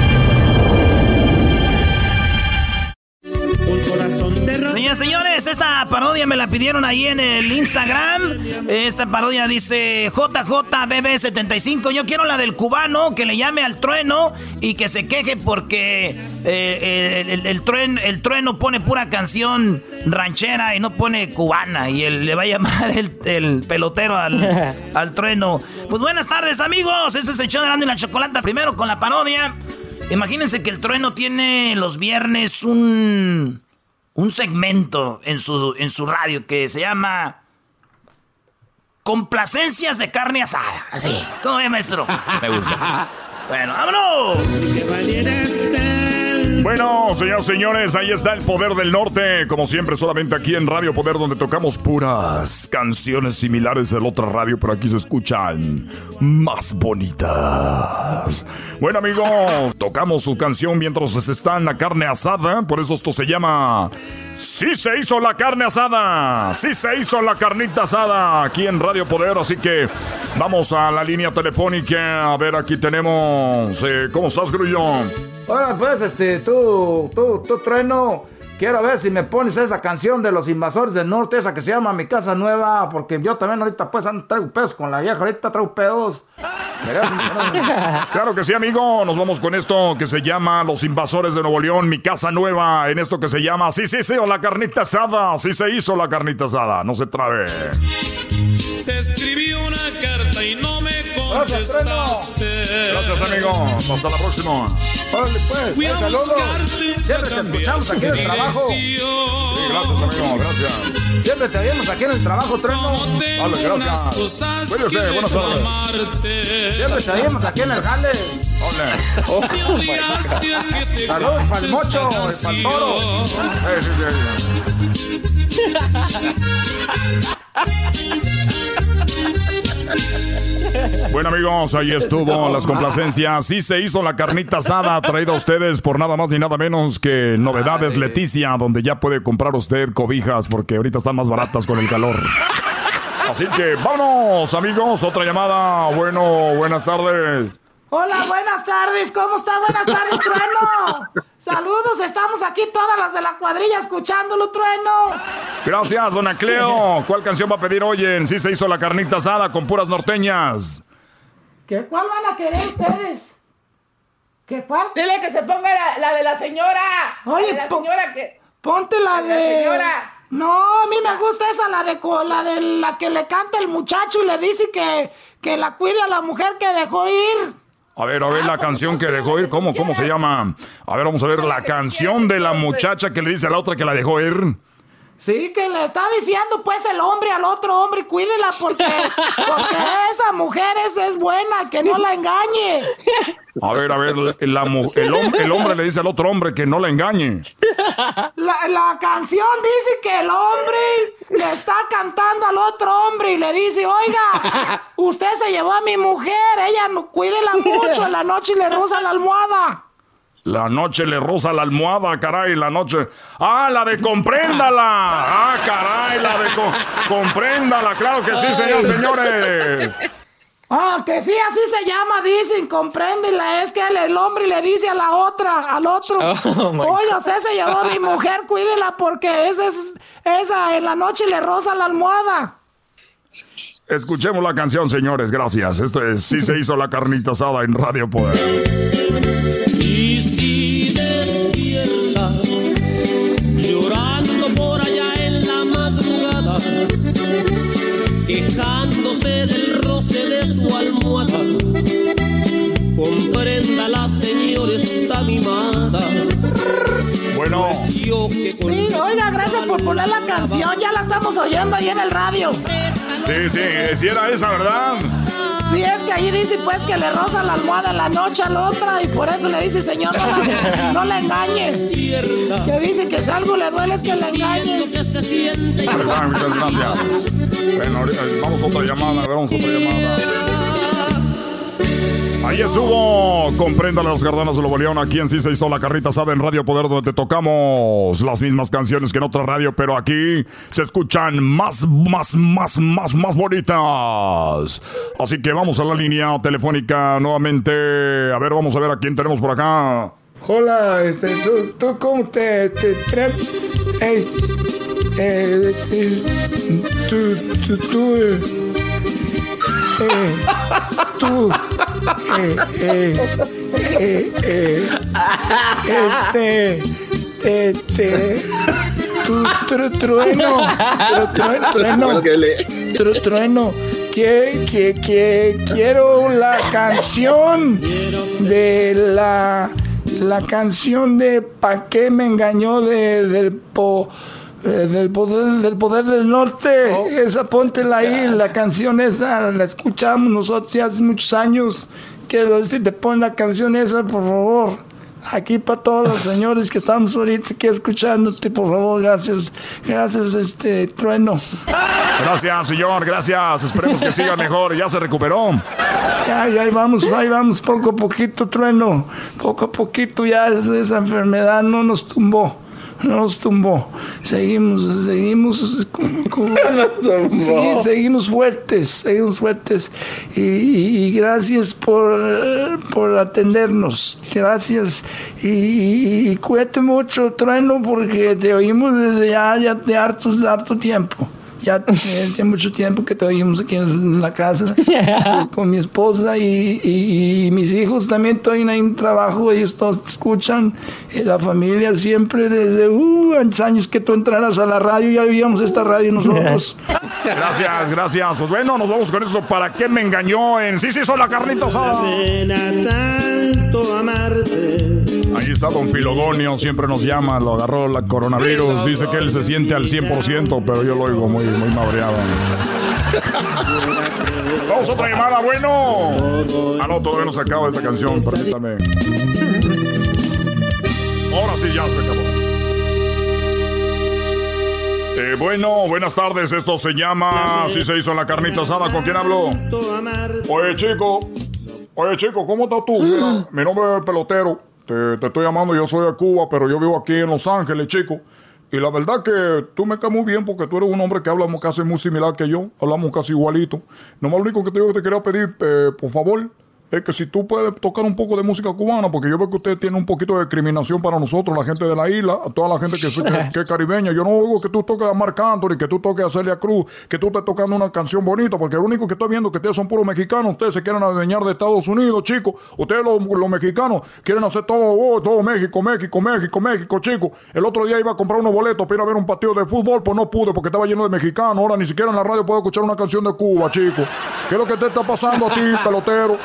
Señores, esta parodia me la pidieron ahí en el Instagram. Esta parodia dice JJBB75. Yo quiero la del cubano que le llame al trueno y que se queje porque eh, el, trueno, el trueno pone pura canción ranchera y no pone cubana. Y él, le va a llamar el, pelotero al, al, trueno. Pues buenas tardes, amigos. Este es el show de y la Chocolata. Primero con la parodia. Imagínense que el trueno tiene los viernes un, un segmento en su, en su radio que se llama Complacencias de carne asada. Así. ¿Cómo ve, maestro? Me gusta. Bueno, vámonos. Bueno, señores, señores, ahí está el poder del norte. Como siempre, solamente aquí en Radio Poder, donde tocamos puras canciones similares de la otra radio, pero aquí se escuchan más bonitas. Bueno, amigos, tocamos su canción mientras se está en la carne asada. Por eso esto se llama Sí se hizo la carne asada. Sí se hizo la carnita asada aquí en Radio Poder. Así que vamos a la línea telefónica. A ver, aquí tenemos. Eh, ¿Cómo estás, Grullón? Hola, pues, este, tú, tú, tú, trueno. Quiero ver si me pones esa canción de los invasores del norte, esa que se llama Mi Casa Nueva, porque yo también ahorita pues traigo pedos con la vieja, ahorita traigo pedos. claro que sí, amigo. Nos vamos con esto que se llama Los Invasores de Nuevo León, Mi Casa Nueva, en esto que se llama Sí, sí, sí, o la carnita asada. Sí se hizo la carnita asada, no se trabe. Te escribí una carta y no me contestaste. Gracias, amigo. Hasta la próxima. Órale, pues. Fui a buscarte. Siempre te escuchamos aquí en el trabajo. Sí, gracias, amigo. Gracias. Siempre te vemos aquí en el trabajo, Trueno. Vale, gracias. Cuídese, buenas tardes. Siempre te vemos aquí en el jale. Hola. Oh, Saludos para el mocho, para el toro. Sí, sí, Bueno amigos, ahí estuvo las complacencias. Sí se hizo la carnita asada traída a ustedes por nada más ni nada menos que Novedades Leticia, donde ya puede comprar usted cobijas porque ahorita están más baratas con el calor. Así que vámonos amigos, otra llamada. Bueno, buenas tardes. Hola, buenas tardes. ¿Cómo está? Buenas tardes, Trueno. Saludos, estamos aquí todas las de la cuadrilla escuchándolo, Trueno. Gracias, dona Cleo. ¿Cuál canción va a pedir hoy en Sí se hizo la carnita asada con puras norteñas? ¿Qué? ¿Cuál van a querer ustedes? ¿Qué cuál? Dile que se ponga la, de la señora. Oye, la señora que... Ponte la de... La señora. No, a mí me gusta esa, la de, la de la que le canta el muchacho y le dice que, que la cuide a la mujer que dejó ir. A ver, a ver la canción que dejó ir. ¿Cómo, ¿Cómo se llama? A ver, vamos a ver la canción de la muchacha que le dice a la otra que la dejó ir. Sí, que le está diciendo pues el hombre al otro hombre, cuídela porque, porque esa mujer es, es buena, que no la engañe. A ver, a ver, el, hombre, le dice al otro hombre que no la engañe. La, canción dice que el hombre le está cantando al otro hombre y le dice, oiga, usted se llevó a mi mujer, ella no cuídela mucho en la noche y le roza la almohada. La noche le roza la almohada, caray, la noche. ¡Ah, la de compréndala! ¡Ah, caray, la de compréndala! ¡Claro que sí, señores, señores! Ah, que sí, así se llama, dicen, compréndela. Es que el, hombre le dice a la otra, al otro. Oh, Oye, usted se llevó a mi mujer, cuídela porque esa, es, esa en la noche le roza la almohada. Escuchemos la canción, señores, gracias. Esto es Sí se hizo la carnita asada en Radio Poder. Quejándose del roce de su almohada. Comprenda la señora está mimada. Bueno. Sí, oiga, por poner la canción. Ya la estamos oyendo ahí en el radio. Sí, sí, si era esa, ¿verdad? Sí, es que ahí dice pues que le roza la almohada la noche a la otra y por eso le dice, señor, no la, engañe. Que dice que si algo le duele es que la engañe. muchas gracias. Bueno, vamos a otra llamada, vamos a otra llamada. Ahí estuvo, comprenda las gardanas de Lobo León, aquí en sí se hizo la carrita asada en Radio Poder, donde te tocamos las mismas canciones que en otra radio, pero aquí se escuchan más, más, más, más, más bonitas. Así que vamos a la línea telefónica nuevamente. A ver, vamos a ver a quién tenemos por acá. Hola, este, ¿tú, cómo te, te, eh, eh, tú, tú, tú, eh, eh, tú, eh, eh, eh, eh, este, este, tú, tru- trueno, tru- tru- trueno, tru- trueno, que, que, que quiero la canción de la, la canción de Pa' qué me engañó de, del po, eh, del poder del poder del norte esa póntela ahí la canción esa la escuchamos nosotros ya hace muchos años quiero ver si te ponen la canción esa por favor aquí para todos los señores que estamos ahorita aquí escuchándote por favor gracias gracias este trueno Gracias, señor, gracias. Esperemos que siga mejor. Ya se recuperó. Ya, ya, ahí vamos, ahí vamos, poco a poquito, trueno. Poco a poquito ya esa, esa enfermedad no nos tumbó. No nos tumbó. Seguimos, seguimos. con- con- sí, seguimos fuertes, seguimos fuertes. Y, y- y gracias por, por atendernos. Gracias. Y, y- y cuídate mucho, trueno, porque te oímos desde ya, ya de harto, harto tiempo. Ya tiene mucho tiempo que te oímos aquí en la casa con, con mi esposa y, y- y mis hijos también estoy en trabajo, ellos todos escuchan, eh, la familia siempre desde uh, años que tú entraras a la radio, ya vivíamos esta radio nosotros. Gracias, gracias. Pues bueno, nos vamos con eso. ¿Para qué me engañó en Sí, sí, son la carnita asada? tanto amarte. Ahí está Don Filogonio, siempre nos llama, lo agarró la coronavirus, dice que él se siente al 100%, pero yo lo oigo muy, muy madreado. Vamos a otra llamada, bueno. Ah, no, todavía no se acaba esta canción, permítame. Ahora sí, ya se acabó. Eh, bueno, buenas tardes, esto se llama Si se hizo la carnita asada, ¿con quién hablo? Oye, chico, oye, chico, ¿cómo estás tú? Mira, mi nombre es Pelotero, te, te estoy llamando, yo soy de Cuba, pero yo vivo aquí en Los Ángeles, chico. Y la verdad que tú me caes muy bien porque tú eres un hombre que hablamos casi muy similar que yo, hablamos casi igualito. Nomás lo único que te digo que te quería pedir, eh, por favor, es que si tú puedes tocar un poco de música cubana, porque yo veo que usted tiene un poquito de discriminación para nosotros, la gente de la isla, toda la gente que, es- caribeña. Yo no oigo que tú toques a Marc Anthony, que tú toques a Celia Cruz, que tú estés tocando una canción bonita, porque lo único que estoy viendo es que ustedes son puros mexicanos, ustedes se quieren adueñar de Estados Unidos, chicos. Ustedes los, los mexicanos quieren hacer todo, oh, todo México, México, México, México, chicos. El otro día iba a comprar unos boletos para ir a ver un partido de fútbol, pues no pude porque estaba lleno de mexicanos. Ahora ni siquiera en la radio puedo escuchar una canción de Cuba, chicos. ¿Qué es lo que te está pasando a ti, pelotero?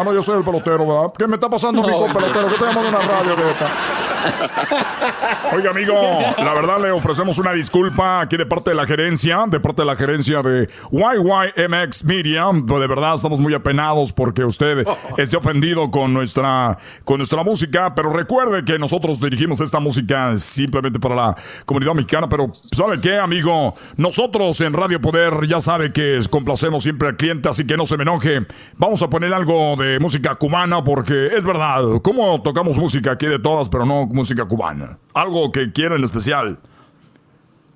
Ah, no, yo soy el pelotero, ¿verdad? ¿Qué me está pasando a mí con pelotero? ¿Qué te llamando una radio de esta? Oiga, amigo, la verdad le ofrecemos una disculpa aquí de parte de la gerencia, de parte de la gerencia de YYMX Media. De verdad estamos muy apenados porque usted esté ofendido con nuestra, con nuestra música, pero recuerde que nosotros dirigimos esta música simplemente para la comunidad mexicana, pero ¿sabe qué, amigo? Nosotros en Radio Poder ya sabe que complacemos siempre al cliente, así que no se me enoje. Vamos a poner algo de música cubana porque es verdad, ¿cómo tocamos música aquí de todas, pero no música cubana? Algo que quiera en especial.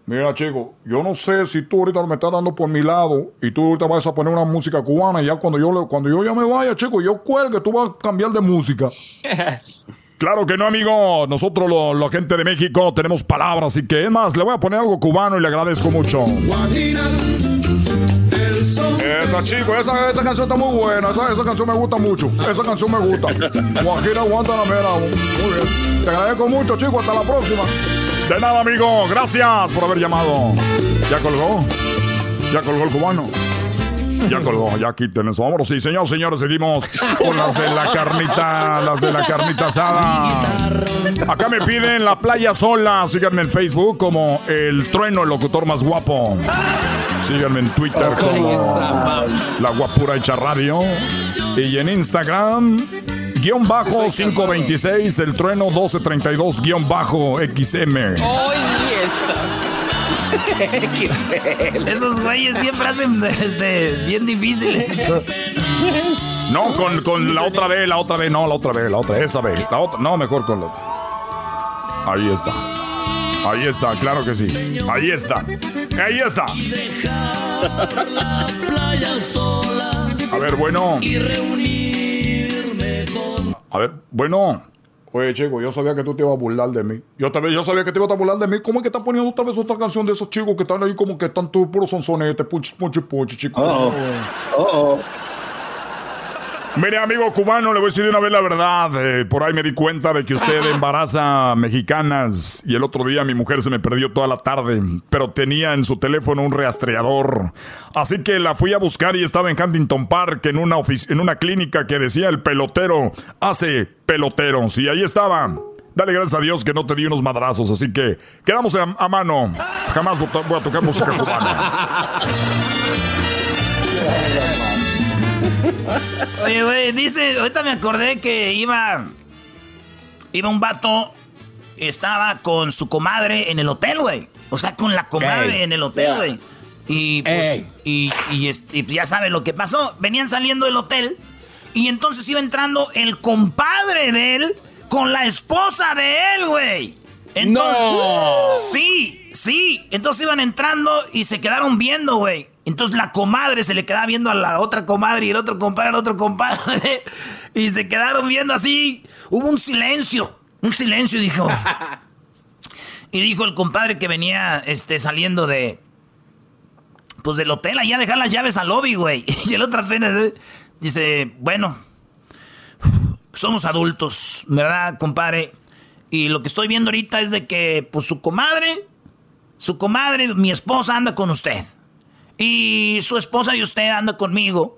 Mira, chico, yo no sé si tú ahorita me estás dando por mi lado y tú ahorita vas a poner una música cubana y ya cuando yo, cuando yo ya me vaya, chico, yo cuelgue, tú vas a cambiar de música. Claro que no, amigo. Nosotros, lo- la gente de México, tenemos palabras y que es más, le voy a poner algo cubano y le agradezco mucho. Esa, chico, esa, esa canción está muy buena. Esa, esa canción me gusta mucho. Esa canción me gusta. Guajira Guantanamera. Muy bien. Te agradezco mucho, chico. Hasta la próxima. De nada, amigo. Gracias por haber llamado. ¿Ya colgó? ¿Ya colgó el cubano? Ya colgó, ya quiten eso. Vámonos, sí, señor, señores, seguimos con las de la carnita, las de la carnita asada. Acá me piden la playa sola. Síganme en Facebook como el trueno, el locutor más guapo. Síganme en Twitter como la guapura hecha radio. Y en Instagram, guion bajo 526, el trueno 1232, guion bajo XM. Esos güeyes siempre hacen este, bien difíciles. No, con, con la otra vez, la otra vez, no, la otra vez, la otra, esa vez. La otra, no, mejor con la otra. Ahí está. Ahí está, claro que sí. Ahí está. Ahí está. A ver, bueno. A ver, bueno. Oye, chico, yo sabía que tú te ibas a burlar de mí. Yo, también, yo sabía que te ibas a burlar de mí. ¿Cómo es que estás poniendo otra vez otra canción de esos chicos que están ahí como que están todos puros sonsonetes, punch, punch, punch, chico? Oh, oh. Mire, amigo cubano, le voy a decir de una vez la verdad. Eh, por ahí me di cuenta de que usted embaraza mexicanas y el otro día mi mujer se me perdió toda la tarde, pero tenía en su teléfono un rastreador. Así que la fui a buscar y estaba en Huntington Park, en una, en una clínica que decía el pelotero hace peloteros. Y ahí estaba. Dale gracias a Dios que no te di unos madrazos, así que quedamos a, a mano. Jamás voy a tocar música cubana. Oye, güey, dice, ahorita me acordé que iba. Iba un vato, estaba con su comadre en el hotel, güey. O sea, con la comadre Ey. en el hotel, güey. Y pues, y, y, este, y ya sabe lo que pasó. Venían saliendo del hotel y entonces iba entrando el compadre de él con la esposa de él, güey. Entonces, No. Sí, sí. Entonces iban entrando y se quedaron viendo, güey. Entonces la comadre se le quedaba viendo a la otra comadre y el otro compadre al otro compadre. Y se quedaron viendo así. Hubo un silencio. Un silencio, dijo. Y dijo el compadre que venía este, saliendo de. Pues del hotel, allá a dejar las llaves al lobby, güey. Y el otro apenas eh, dice: Bueno, somos adultos, ¿verdad, compadre? Y lo que estoy viendo ahorita es de que, pues su comadre, su comadre, mi esposa anda con usted. Y su esposa y usted anda conmigo.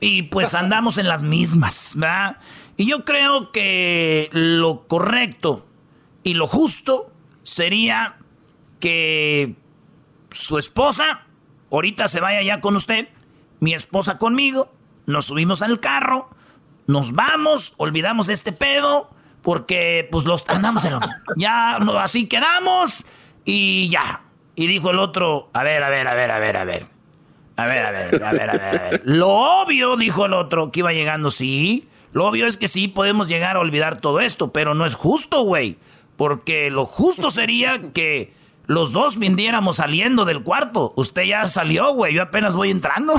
Y pues andamos en las mismas, ¿verdad? Y yo creo que lo correcto y lo justo sería que su esposa ahorita se vaya ya con usted, mi esposa conmigo, nos subimos al carro, nos vamos, olvidamos este pedo, porque pues los andamos en lo Ya no, así quedamos y ya. Y dijo el otro, a ver, a ver, a ver, a ver, a ver. A ver, a ver, a ver, a ver, a ver. Lo obvio, dijo el otro, que iba llegando, sí. Lo obvio es que sí podemos llegar a olvidar todo esto, pero no es justo, güey. Porque lo justo sería que los dos viniéramos saliendo del cuarto. Usted ya salió, güey. Yo apenas voy entrando.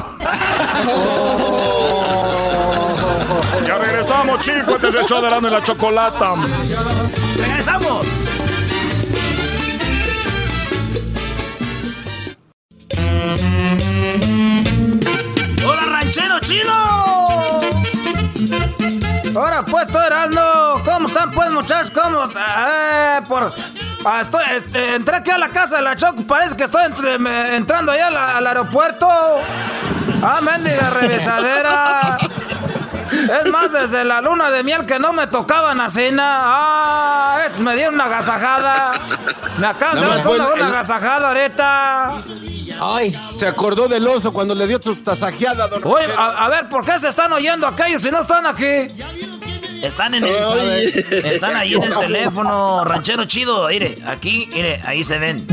Ya regresamos, chicos. Este es el show de la Chocolata. ¡Regresamos! ¡Hola, ranchero chido! Ahora pues, tú Erasmo, ¿cómo están pues muchachos? ¿Cómo? Eh, por... ah, estoy, este, entré aquí a la casa de la Choco, parece que estoy entrando allá al, al aeropuerto. Ah, mendiga revisadera. Es más, desde la luna de miel que no me tocaban a cena. Ah, es- me dieron una agasajada. Me acaban de dar una, una agasajada ahorita. Ay. Se acordó del oso cuando le dio su tasajeada, don Oye, a, a ver, ¿por qué se están oyendo aquellos si no están aquí? Están en el, Ay. están ahí en el teléfono, ranchero chido. Mire, aquí, mire, ahí se ven.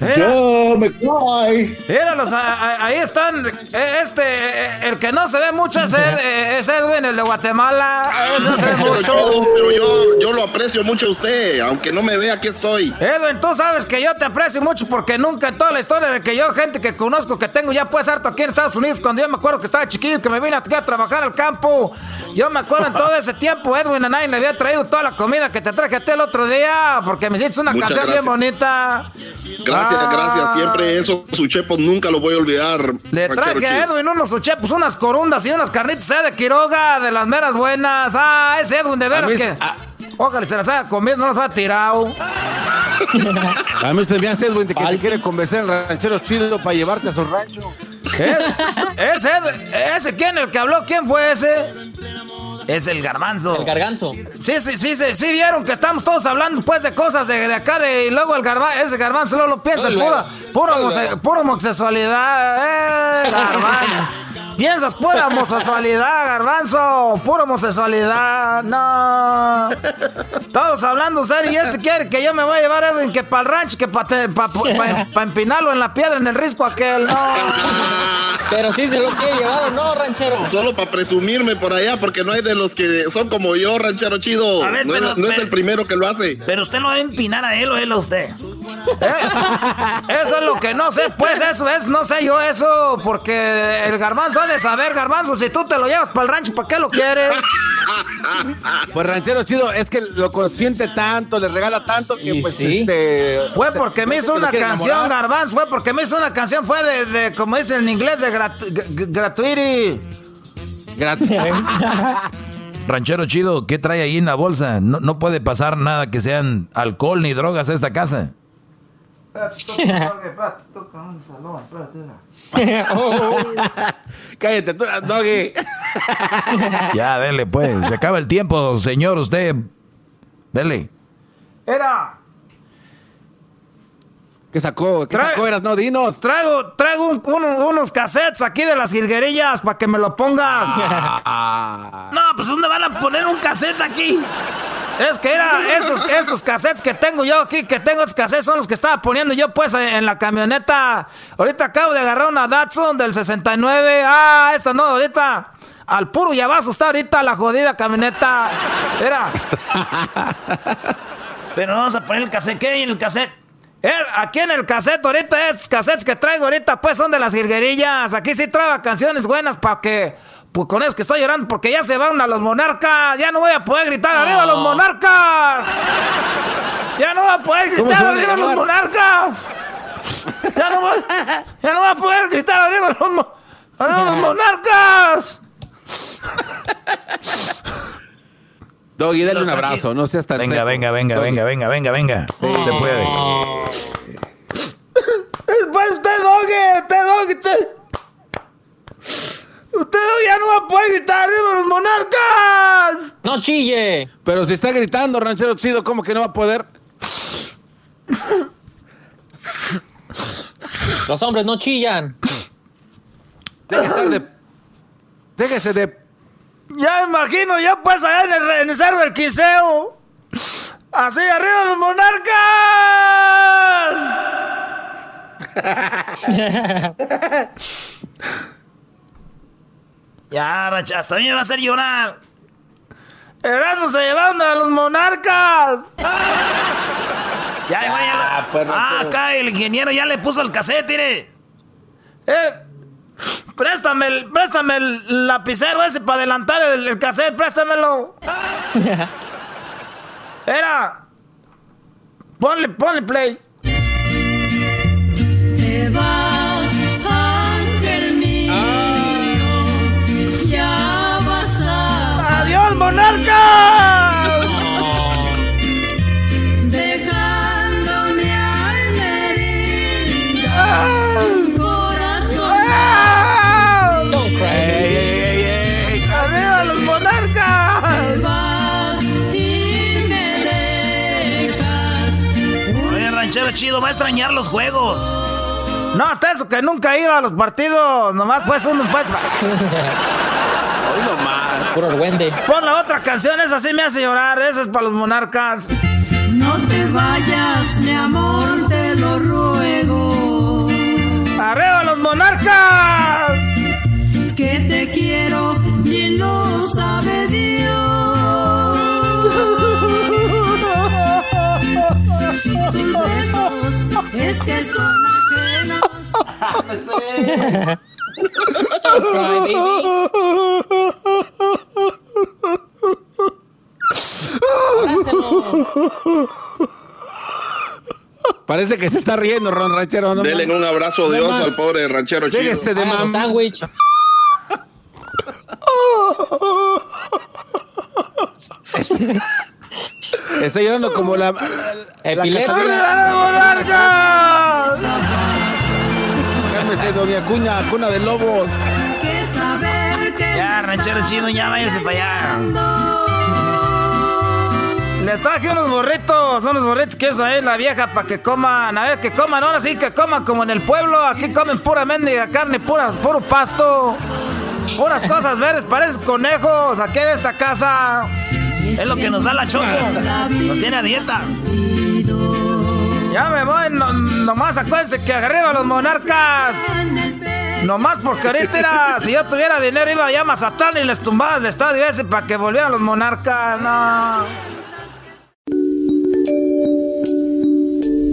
Yo me cae. Míralos, ahí están. eh, Este, eh, el que no se ve mucho es, Ed- es Edwin, el de Guatemala. No se ve mucho. Pero yo, yo lo aprecio mucho a usted, aunque no me vea, aquí estoy. Edwin, tú sabes que yo te aprecio mucho porque nunca en toda la historia de que yo, gente que conozco, que tengo ya pues harto aquí en Estados Unidos, cuando yo me acuerdo que estaba chiquillo y que me vine aquí a trabajar al campo, yo me acuerdo en todo ese tiempo, Edwin, a nadie le había traído toda la comida que te traje a ti el otro día, porque me hiciste una Muchas canción bien bonita. Gracias, Ah. gracias. Siempre eso, su chepo, nunca lo voy a olvidar. Le traje a Edwin unos uchepos, unas corundas y unas carnitas eh, de Quiroga, de las meras buenas. Ah, ese Edwin de veras que... Ojalá se las haya comido, no las haya tirado. A mí se me hace Edwin de que te quiere convencer al ranchero chido para llevarte a su rancho. ¿Ese, ese quién, el que habló, quién fue ese? Es el garbanzo. El garganzo. Sí, sí, sí, sí, sí vieron que estamos todos hablando pues de cosas de, de acá de y luego el garbanzo, ese garbanzo luego lo piensa, Luego, pura, pura, luego. homose- pura homosexualidad, eh, garbanzo. Piensas pura homosexualidad, garbanzo, pura homosexualidad, no. Todos hablando serio y este quiere que yo me voy a llevar a Edwin que para el rancho, que para pa, pa- pa empinarlo en la piedra, en el risco aquel, no. Pero sí se lo quiere llevar, ¿no, ranchero? Solo para presumirme por allá, porque no hay de los que son como yo, ranchero chido. A ver, no, pero- es, no es pero- el primero que lo hace. Pero usted lo va a empinar a él o él a usted. ¿Eh? Eso es lo que no sé, pues eso es, no sé yo eso, porque el garbanzo ha de saber, garbanzo, si tú te lo llevas para el rancho, ¿para qué lo quieres? Pues ranchero chido, es que lo consiente tanto, le regala tanto que pues este... Fue porque me hizo una canción, garbanzo, fue porque me hizo una canción, fue de, de como dicen en inglés, de gratuity. Ranchero chido, ¿qué trae ahí en la bolsa? No, no puede pasar nada que sean alcohol ni drogas a esta casa. Cállate tú, Doggy. ya, dele pues. Se acaba el tiempo, señor, usted. Dele. Era. ¿Qué sacó? ¿Qué sacó? Eras, no, dinos. Traigo, traigo unos cassettes aquí de las jilguerillas para que me lo pongas. no, pues ¿dónde van a poner un cassette aquí? Es que era estos, estos cassettes que tengo yo aquí, que tengo estos cassettes, son los que estaba poniendo yo pues en la camioneta. Ahorita acabo de agarrar una Datsun del 69. Ah, esta no, ahorita. Al puro llavazo está ahorita la jodida camioneta. Era. Pero vamos a poner el cassette. ¿Qué hay en el cassette? Aquí en el cassette ahorita es cassettes que traigo ahorita pues son de las jilguerillas. Aquí sí traigo canciones buenas para que pues con eso que estoy llorando porque ya se van a los monarcas. Ya no voy a poder gritar arriba a los monarcas. Ya no voy a poder gritar arriba a los monarcas. Ya no, voy, ya no voy a poder gritar arriba a los, a los monarcas. Doggy, dale un abrazo, no seas tan Venga, venga, venga, venga, venga, venga, venga. Usted puede. Usted, Doggy, usted, Doggy, usted. Usted ya no va a poder gritar arriba los monarcas. No chille. Pero si está gritando, ranchero chido, ¿cómo que no va a poder? Los hombres no chillan. Déjese de. Déjese de ya me imagino, ya pues allá en el, en el cerro del quinceo. Así arriba los monarcas. ya, hasta a mí me va a hacer llorar. Erasmo se llevaron a los monarcas. ya, ya, ya. Pues, ah, acá el ingeniero ya le puso el cassette, mire. Eh, Préstame el, préstame el lapicero ese para adelantar el, el cassette, préstamelo. Era. Ponle, ponle play. Va a extrañar los juegos. No, hasta eso que nunca iba a los partidos. Nomás pues uno pues. Hoy nomás. Puro Wendy. Pon la otra canción, esa sí me hace llorar. Esa es para los monarcas. No te vayas, mi amor, te lo ruego. ¡Arriba los monarcas! Que te quiero y lo sabe Dios. Si es que son ajenos. Parece que se está riendo, Ron Ranchero. ¿no? Denle un abrazo de Dios al pobre ranchero chido. Este de ah, sándwich. Está llorando como la. ¡Monarca! Cálmese, doña Cuña, cuna de lobo. Ya, ranchero chido, ya váyase para allá. Les traje unos burritos, unos burritos que eso ahí la vieja para que coman, a ver que coman, ahora sí que coman como en el pueblo, aquí comen pura mendiga carne, pura, puro pasto, puras cosas verdes, parecen conejos, aquí en esta casa. Es lo que nos da la choco. Nos tiene a dieta. Ya me voy, nomás acuérdense que arriba los monarcas. Nomás porque ahorita era, si yo tuviera dinero iba a Mazatlán y les tumbaba el estadio ese para que volvieran los monarcas. No.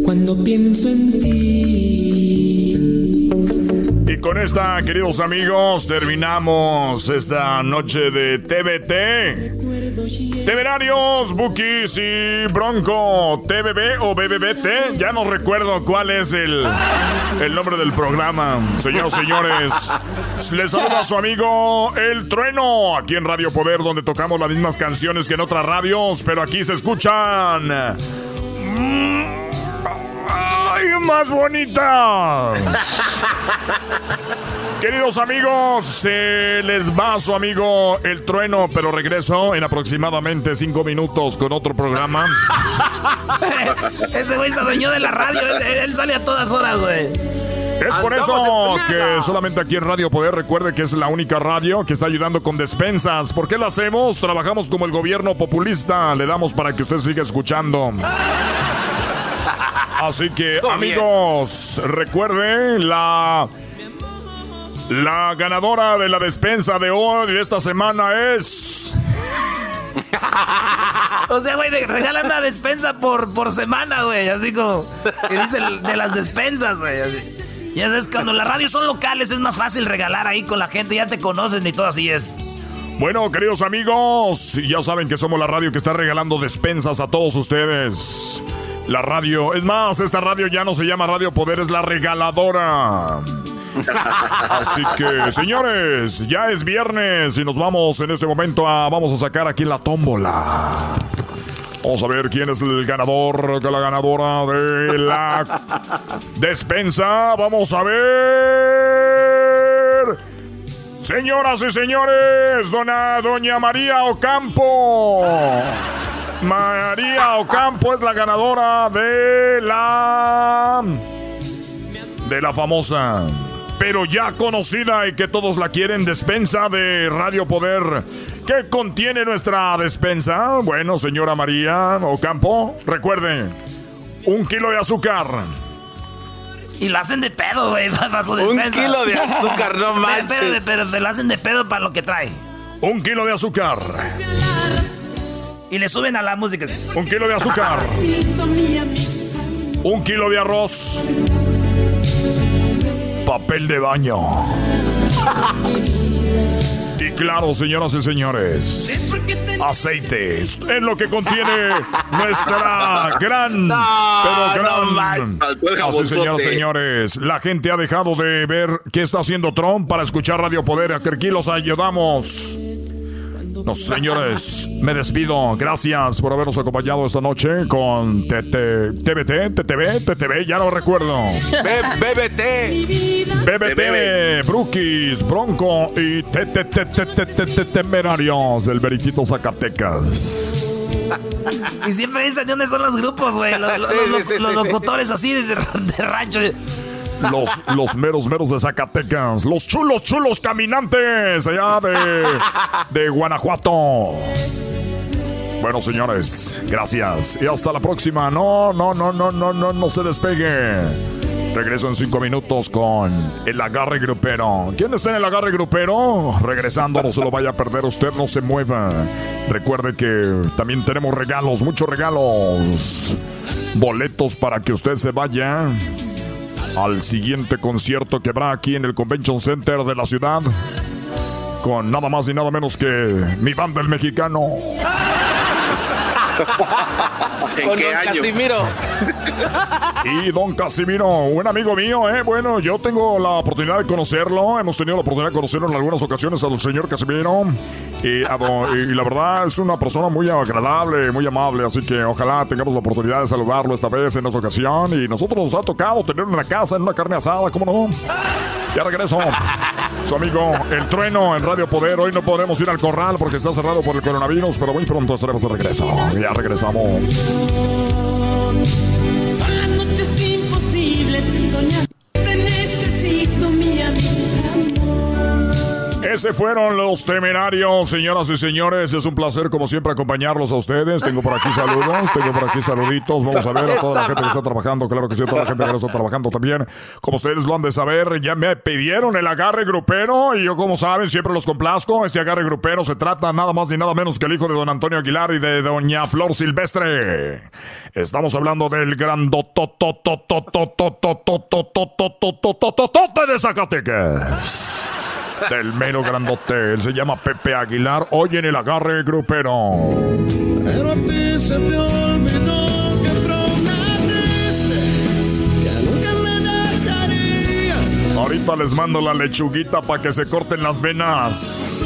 cuando pienso en ti. Y con esta, queridos amigos, terminamos esta noche de TBT. Temerarios, Bookies y Bronco, TBB o BBBT. Ya no recuerdo cuál es el, el nombre del programa. Señoras señores, les saluda a su amigo El Trueno, aquí en Radio Poder, donde tocamos las mismas canciones que en otras radios, pero aquí se escuchan. mm, ¡Ay, más bonitas! Queridos amigos, se les va su amigo El Trueno, pero regreso en aproximadamente cinco minutos con otro programa. Ese güey se adueñó de la radio. Él, él sale a todas horas, güey. Es por eso que solamente aquí en Radio Poder recuerde que es la única radio que está ayudando con despensas. ¿Por qué lo hacemos? Trabajamos como el gobierno populista. Le damos para que usted siga escuchando. Así que, amigos, recuerden la. La ganadora de la despensa de hoy, de esta semana, es. O sea, güey, regalan una despensa por, por semana, güey. Así como. Que dice de las despensas, güey. así. Ya sabes, cuando las radios son locales es más fácil regalar ahí con la gente. Ya te conocen y todo así es. Bueno, queridos amigos, ya saben que somos la radio que está regalando despensas a todos ustedes. La radio, es más, esta radio ya no se llama Radio Poder, es la regaladora. Así que, señores, ya es viernes y nos vamos en este momento a. Vamos a sacar aquí la tómbola. Vamos a ver quién es el ganador, la ganadora de la despensa. Vamos a ver. Señoras y señores, dona, doña María Ocampo. María Ocampo es la ganadora de la. de la famosa, pero ya conocida y que todos la quieren, despensa de Radio Poder. ¿Qué contiene nuestra despensa? Bueno, señora María Ocampo, recuerde, un kilo de azúcar. Y la hacen de pedo, güey, para su Un despensa. kilo de azúcar, no manches. Pero, pero te la hacen de pedo para lo que trae. Un kilo de azúcar. Y le suben a la música. Un kilo de azúcar. Un kilo de arroz. Papel de baño. Y claro, señoras y señores, aceite es lo que contiene nuestra gran, pero gran. Así, jabonzote. señoras y señores, la gente ha dejado de ver qué está haciendo Trump para escuchar Radio Poder. Aquí los ayudamos. No, señores, me despido. Gracias por habernos acompañado esta noche con TBT, TTV, TTV, ya no recuerdo. BBT. BBT, Brookies, Bronco y TTT Temerarios del Veritito Zacatecas. Y siempre dicen de dónde son los grupos, güey. Los, locutores así de rancho. Los, los meros meros de Zacatecas. Los chulos chulos caminantes allá de, de Guanajuato. Bueno, señores, gracias. Y hasta la próxima. No, no, no, no, no, no, no se despegue. Regreso en cinco minutos con el agarre grupero. ¿Quién está en el agarre grupero? Regresando, no se lo vaya a perder. Usted no se mueva. Recuerde que también tenemos regalos, muchos regalos. Boletos para que usted se vaya al siguiente concierto que habrá aquí en el Convention Center de la ciudad. Con nada más y nada menos que mi banda el mexicano. Con don Casimiro. Y don Casimiro, un amigo mío, ¿eh? Bueno, yo tengo la oportunidad de conocerlo. Hemos tenido la oportunidad de conocerlo en algunas ocasiones al señor Casimiro. Y, a don- y la verdad es una persona muy agradable, muy amable. Así que ojalá tengamos la oportunidad de saludarlo esta vez en esta ocasión. Y nosotros nos ha tocado tenerlo en la casa, en una carne asada, ¿cómo no? Ya regreso. Su amigo El Trueno en Radio Poder. Hoy no podremos ir al corral porque está cerrado por el coronavirus, pero muy pronto estaremos de regreso. Ya regresamos. Ese fueron los temerarios, señoras y señores. Es un placer, como siempre, acompañarlos a ustedes. Tengo por aquí saludos, tengo por aquí saluditos. Vamos a ver a toda la gente que está trabajando. Claro que sí, a toda la gente que está trabajando también. Como ustedes lo han de saber, ya me pidieron el agarre grupero. Y yo, como saben, siempre los complazco. Este agarre grupero se trata nada más ni nada menos que el hijo de don Antonio Aguilar y de doña Flor Silvestre. Estamos hablando del grandotototototototototototototototote de Zacatecas del mero grandote. Él se llama Pepe Aguilar. Hoy en el agarre grupero. Pero a ti se te olvidó que prometiste que nunca me dejarías. Ahorita les mando la lechuguita para que se corten las venas.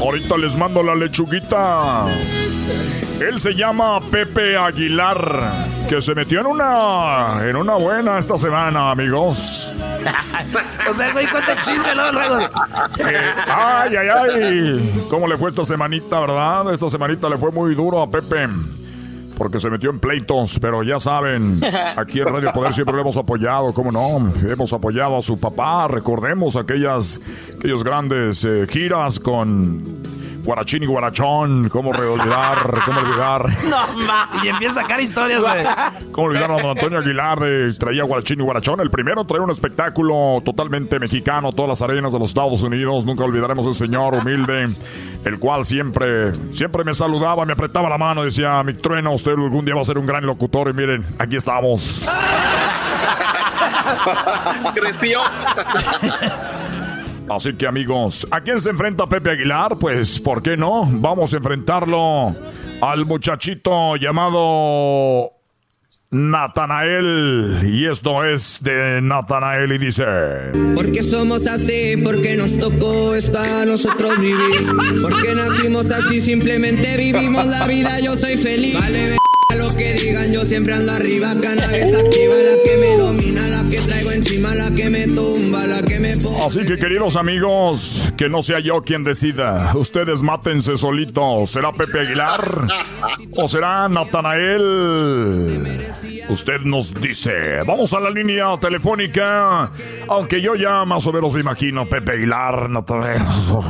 Ahorita les mando la lechuguita. Él se llama Pepe Aguilar, que se metió en una en una buena esta semana, amigos. o sea, güey, cuenta chisme luego. Eh, ay, ay, ay. ¿Cómo le fue esta semanita, verdad? Esta semanita le fue muy duro a Pepe. Porque se metió en pleitos, pero ya saben, aquí en Radio Poder siempre lo hemos apoyado, ¿cómo no? Hemos apoyado a su papá, recordemos aquellas, aquellos grandes eh, giras con Guarachín y Guarachón, cómo olvidar, cómo olvidar. No, ma. Y empieza a sacar historias, güey. ¿Cómo olvidar a don Antonio Aguilar de traía Guarachín y Guarachón? El primero traía un espectáculo totalmente mexicano, todas las arenas de los Estados Unidos. Nunca olvidaremos ese señor humilde, el cual siempre, siempre me saludaba, me apretaba la mano y decía, mi trueno, usted algún día va a ser un gran locutor. Y miren, aquí estamos. Creció. Así que amigos, ¿a quién se enfrenta Pepe Aguilar? Pues, ¿por qué no? Vamos a enfrentarlo al muchachito llamado Natanael. Y esto es de Natanael y dice... Porque somos así, porque nos tocó esto a nosotros vivir. Porque nacimos así, simplemente vivimos la vida, yo soy feliz. Vale, lo que digan, yo siempre ando arriba. Cannabis activa, la que me domina, la que traigo encima, la que me tumba, la que me pone. Así que queridos amigos, que no sea yo quien decida. Ustedes mátense solitos. ¿Será Pepe Aguilar? ¿O será Natanael? Usted nos dice. Vamos a la línea telefónica. Aunque yo ya más o menos me imagino Pepe Aguilar, Natanael.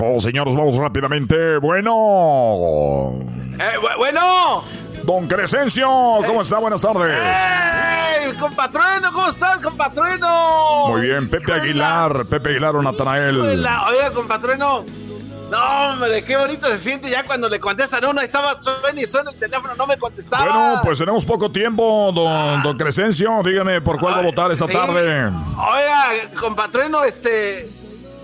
Oh, señores, vamos rápidamente. Bueno. Eh, bu- bueno. Don Crescencio, ¿cómo está? Buenas tardes. ¡Ey! ¡Compatrueno! ¿Cómo estás, compatrueno? Muy bien, Pepe Aguilar, Pepe Aguilar o Natanael. Oiga, compatrueno. No, hombre, qué bonito se siente ya cuando le contestan uno. Estaba suena y suena el teléfono, no me contestaba. Bueno, pues tenemos poco tiempo, don, don Crescencio. Dígame por cuál va a votar esta sí. tarde. Oiga, compatrueno, este.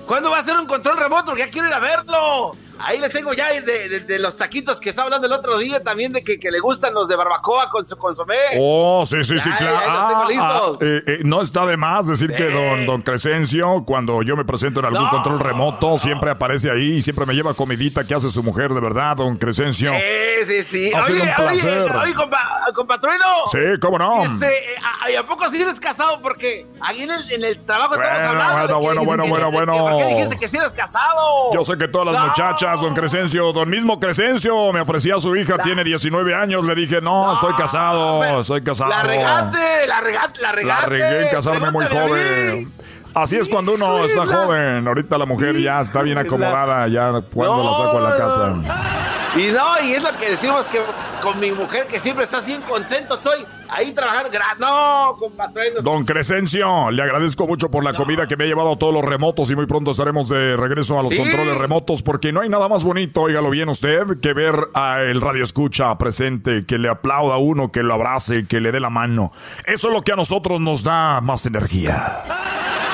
¿Cuándo va a ser un control remoto? Porque ya quiero ir a verlo. Ahí le tengo ya de, de- de los taquitos que estaba hablando el otro día también de que, que le gustan los de barbacoa con su consomé. Oh, sí, sí, sí, claro. Ah, ah, eh, eh, no está de más decir que don, don Crescencio, cuando yo me presento en algún No. control remoto, siempre aparece ahí y siempre me lleva comidita que hace su mujer, de verdad, don Crescencio. Sí, sí, sí. Ha sido un placer. Oye, oye compa, compatrueno. Sí, cómo no. Este, ¿a, a- ¿a poco sí eres casado? Porque ahí en el, en el trabajo estamos Bueno, hablando. de bueno, que- bueno, bueno, bueno, bueno. ¿Por qué dijiste que sí eres casado? Yo sé que todas las No. muchachas, don Crescencio, don mismo Crescencio, me ofrecía a su hija, tiene 19 años, le dije, no, estoy casado, estoy casado. La regaste, la regaste, la La regaste. regué en casarme muy joven. Así es cuando uno está joven. Ahorita la mujer ya está bien acomodada, ya cuando la saco a la casa. Y no, y es lo que decimos que con mi mujer que siempre está bien contento, estoy ahí trabajando. gra- No, compatruenos. Don Crescencio, le agradezco mucho por la comida que me ha llevado a todos los remotos y muy pronto estaremos de regreso a los Sí. controles remotos porque no hay nada más bonito, óigalo bien usted, que ver a el radio escucha presente, que le aplauda a uno, que lo abrace, que le dé la mano. Eso es lo que a nosotros nos da más energía.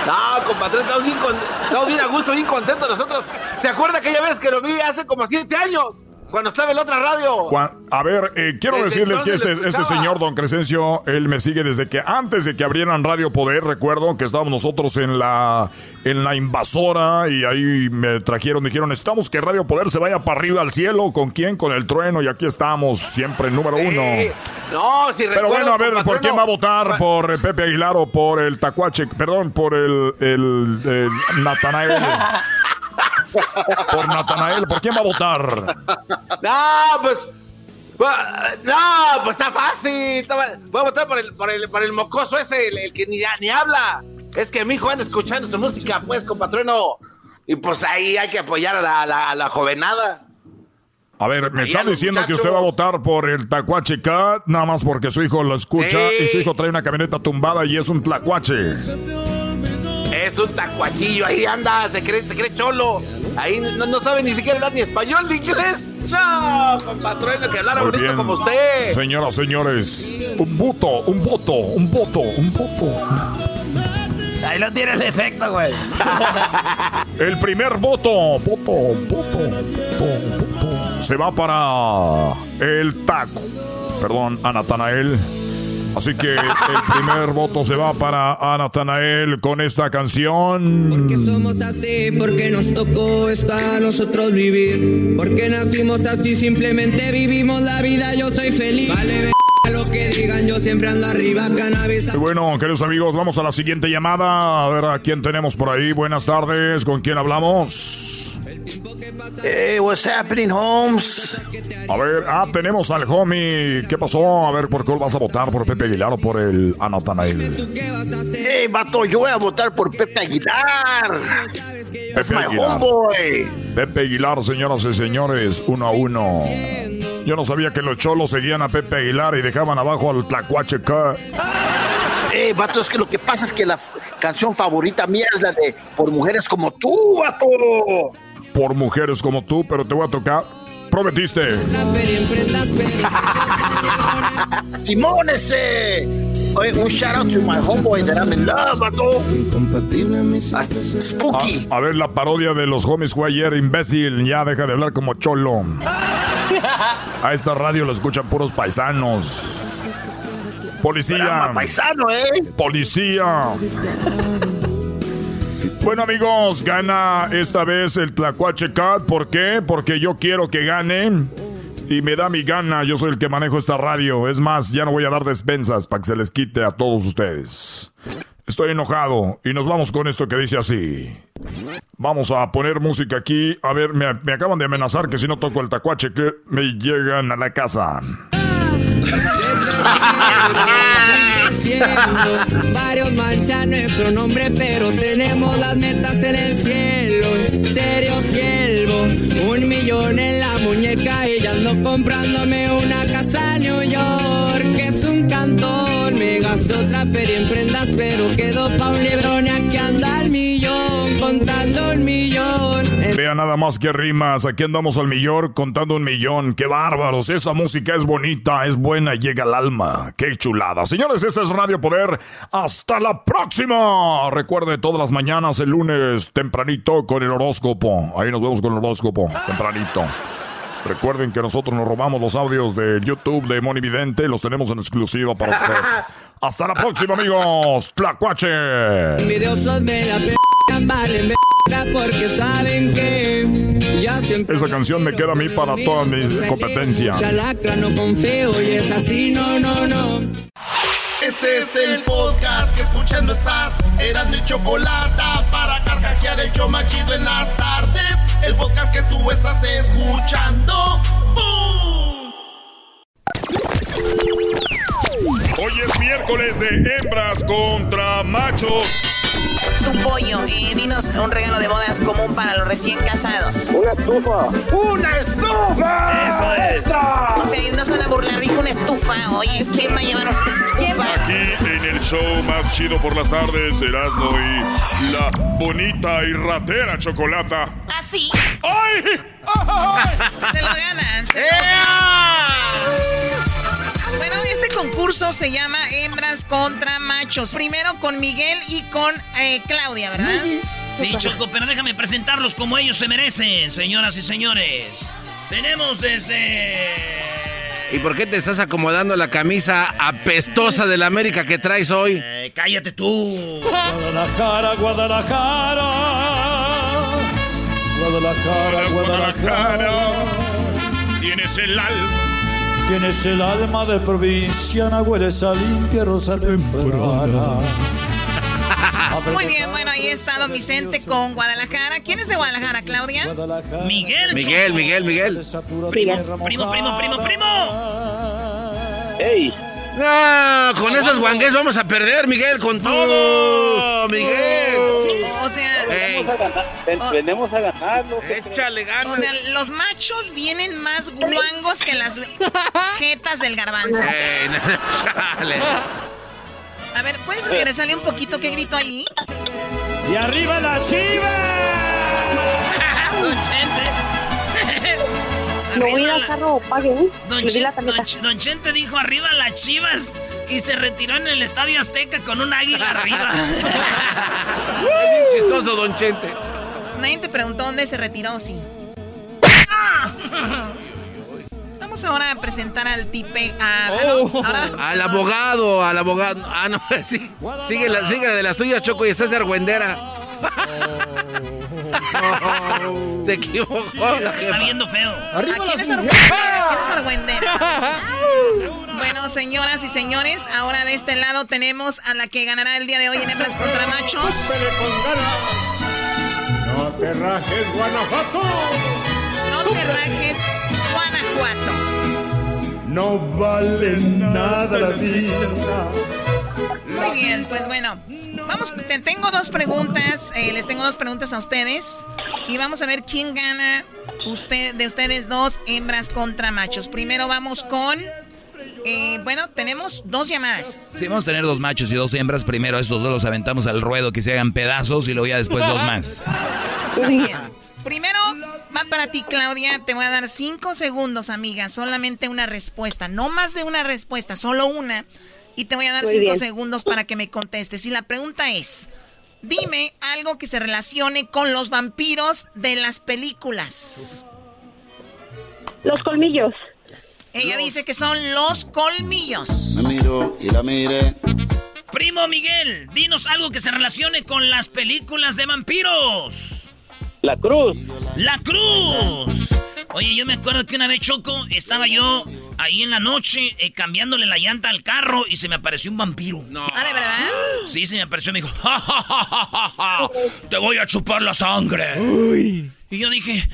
No, compatrón, estamos bien, con- estamos bien a gusto, bien contentos nosotros. ¿Se acuerda aquella vez que lo vi hace como siete años? Cuando estaba en la otra radio. A ver, eh, quiero Desde decirles que este, este señor, don Crescencio, él me sigue desde que antes de que abrieran Radio Poder, recuerdo que estábamos nosotros en la, en la invasora y ahí me trajeron, dijeron, necesitamos que Radio Poder se vaya para arriba al cielo. ¿Con quién? Con el trueno y aquí estamos, siempre número uno. No, si Pero recuerdo, bueno, a ver, ¿por quién va a votar? ¿Por eh, Pepe Aguilar o por el Tacuache? Perdón, por el, el, el Natanael. Por Natanael, ¿por quién va a votar? No, pues. No, pues está fácil. está Voy a votar por el, por el, por el mocoso ese, el, el que ni, ni habla. Es que mi hijo anda escuchando su música, pues, compatrueno. Y pues ahí hay que apoyar a la, la, la jovenada. A ver, me está diciendo que usted va a votar por el Tacuache Cat, nada más porque su hijo lo escucha y su hijo trae una camioneta tumbada y es un tlacuache. Es un tacuachillo, ahí anda, se cree, se cree cholo. Ahí no, no sabe ni siquiera hablar ni español ni inglés. No, compatrueno, que hablara Muy bonito bien. como usted. Señoras, señores, un voto, un voto, un voto, un voto. Ahí lo tiene el efecto, güey. El primer voto, voto, voto, voto, voto, se va para el taco. Perdón, a Natanael. Así que el primer voto se va para a Natanael con esta canción. Somos así porque nos tocó esto a nosotros vivir. Porque nacimos así, simplemente vivimos la vida. Yo soy feliz. Vale, lo que digan, yo siempre ando arriba, cannabis. Y bueno, queridos amigos, vamos a la siguiente llamada. A ver a quién tenemos por ahí. Buenas tardes, ¿con quién hablamos? Hey, what's happening, Holmes? A ver, ah, tenemos al homie. ¿Qué pasó? A ver, ¿por qué vas a votar? ¿Por Pepe Aguilar o por el a Natanael? Hey, vato, yo voy a votar por Pepe Aguilar. Es Pepe my Aguilar. homeboy. Pepe Aguilar, señoras y señores, uno a uno. Yo no sabía que los cholos seguían a Pepe Aguilar y dejaban abajo al Tlacuache K. Hey, vato, es que lo que pasa es que la canción favorita mía es la de Por Mujeres Como Tú, vato. Por mujeres como tú, pero te voy a tocar. Prometiste. Simón ese. Oye, un shout out to my homeboy that I'm in love, vato. Ah, Spooky. A, a ver la parodia de los homies fue ayer, imbécil. Ya deja de hablar como cholo. A esta radio lo escuchan puros paisanos. Policía. Drama paisano, eh. Policía. Bueno amigos, gana esta vez el Tlacuache Cat. ¿Por qué? Porque yo quiero que gane. Y me da mi gana, yo soy el que manejo esta radio. Es más, ya no voy a dar despensas para que se les quite a todos ustedes. Estoy enojado y nos vamos con esto que dice así. Vamos a poner música aquí. A ver, me, acaban de amenazar que si no toco el tacuache que me llegan a la casa. Varios manchan nuestro nombre, pero tenemos las metas en el cielo. Millón en la muñeca y ya ando comprándome una casa en New York. Que es un cantón. Me gasté otra feria en prendas, pero quedó pa' un librón y aquí anda el millón. Contando el millón. Vea nada más que rimas. Aquí andamos al millón contando un millón. ¡Qué bárbaros! Esa música es bonita, es buena llega al alma. ¡Qué chulada! Señores, este es Radio Poder. ¡Hasta la próxima! Recuerde todas las mañanas, el lunes, tempranito, con el horóscopo. Ahí nos vemos con el horóscopo, tempranito. Recuerden que nosotros nos robamos los audios de YouTube de Moni Vidente. Los tenemos en exclusiva para ustedes. ¡Hasta la próxima, amigos! ¡Tlacuache! Porque saben que ya siempre Esa canción me queda a mí para toda mi competencia. Chalacra no confío y es así, no, no, no. Este es el podcast que escuchando estás. Eran mi chocolate para carcajear el yo machido en las tardes. El podcast que tú estás escuchando. ¡Bum! Hoy es miércoles de hembras contra machos. Tu pollo, eh, dinos un regalo de bodas común para los recién casados. Una estufa. ¡Una estufa! Eso es. O sea, no se van a burlar, dijo una estufa. Oye, ¿quién va a llevar una estufa? Aquí en el show más chido por las tardes, Erasmo y la bonita y ratera chocolata. Así. ¡Ay! Se lo ganan. se lo ganan. Bueno, este concurso se llama Hembras contra Machos. Primero con Miguel y con eh, Claudia, ¿verdad? Sí, Choco, pero déjame presentarlos como ellos se merecen, señoras y señores. Tenemos desde... ¿Y por qué te estás acomodando la camisa apestosa de la América que traes hoy? Eh, cállate tú. Guadalajara, Guadalajara. Guadalajara, Guadalajara. Tienes el alma. Tienes el alma de provinciana, hueles a limpia rosa temporada. Muy bien, bueno, ahí está Don Vicente con Guadalajara. ¿Quién es de Guadalajara, Claudia? Miguel. Miguel. Miguel, Miguel. Primo, primo, primo, primo, primo. Ey. No, con esas guangues vamos a perder, Miguel, con todo. Miguel. O sea, venimos a ganar. Échale ganas. O sea, los machos vienen más guangos que las jetas del garbanzo. A ver, ¿puedes regresarle un poquito qué grito ahí? ¡Y arriba la chiva! No voy a carro, pague. Don, Don, Chente dijo arriba las chivas y se retiró en el Estadio Azteca con un águila arriba. es bien chistoso, Don Chente. Nadie te preguntó dónde se retiró, sí. Vamos ahora a presentar al tipe. Oh. Al abogado, al abogado. Ah, no, sí. Sigue la, sigue de las tuyas, Choco, y estás argüendera. Oh. Se equivocó. Está viendo feo. ¿A quién es argüendera? bueno, señoras y señores, ahora de este lado tenemos a la que ganará el día de hoy en hembras contra machos. No te rajes, Guanajuato. No te rajes, Guanajuato. No vale nada la vida. Muy bien, pues bueno, vamos, te tengo dos preguntas, eh, les tengo dos preguntas a ustedes y vamos a ver quién gana usted, de ustedes dos, hembras contra machos. Primero vamos con, eh, bueno, tenemos dos llamadas. Sí, vamos a tener dos machos y dos hembras. Primero estos dos los aventamos al ruedo que se hagan pedazos y luego ya después dos más. Muy bien. Primero va para ti, Claudia. Te voy a dar cinco segundos, amiga. Solamente una respuesta. No más de una respuesta, solo una. Y te voy a dar cinco segundos para que me contestes. Y la pregunta es, dime algo que se relacione con los vampiros de las películas. Los colmillos. Ella dice que son los colmillos. Me miro y la mire. Primo Miguel, dinos algo que se relacione con las películas de vampiros. La cruz. La cruz. Oye, yo me acuerdo que una vez Choco, estaba yo ahí en la noche eh, cambiándole la llanta al carro y se me apareció un vampiro. No. ¿Ah, de verdad? Sí, se me apareció y me dijo, ¡Ja, ja, ja, ja, te voy a chupar la sangre. Uy. Y yo dije,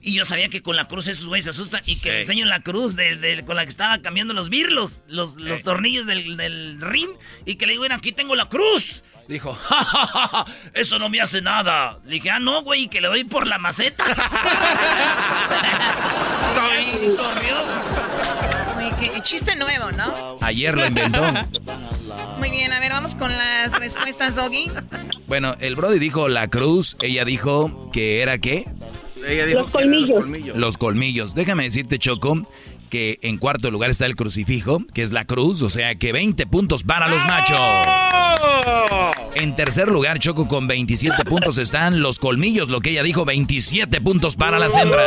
y yo sabía que con la cruz esos güeyes se asustan y que le enseño la cruz de, con la que estaba cambiando los birlos, los, los tornillos del, del rim, y que le digo, bueno, aquí tengo la cruz. Dijo, ja, ja, ja, eso no me hace nada. Le dije, ah, no, güey, que le doy por la maceta. qué chiste nuevo, ¿no? Ayer lo inventó. Muy bien, a ver, vamos con las respuestas, Doggy. Bueno, el Brody dijo la cruz, ella dijo que era qué? Ella dijo los colmillos. los colmillos. Los colmillos. Déjame decirte, Choco, que en cuarto lugar está el crucifijo, que es la cruz, o sea que 20 puntos para los machos. En tercer lugar, Choco, con 27 puntos están los colmillos, lo que ella dijo, 27 puntos para las hembras.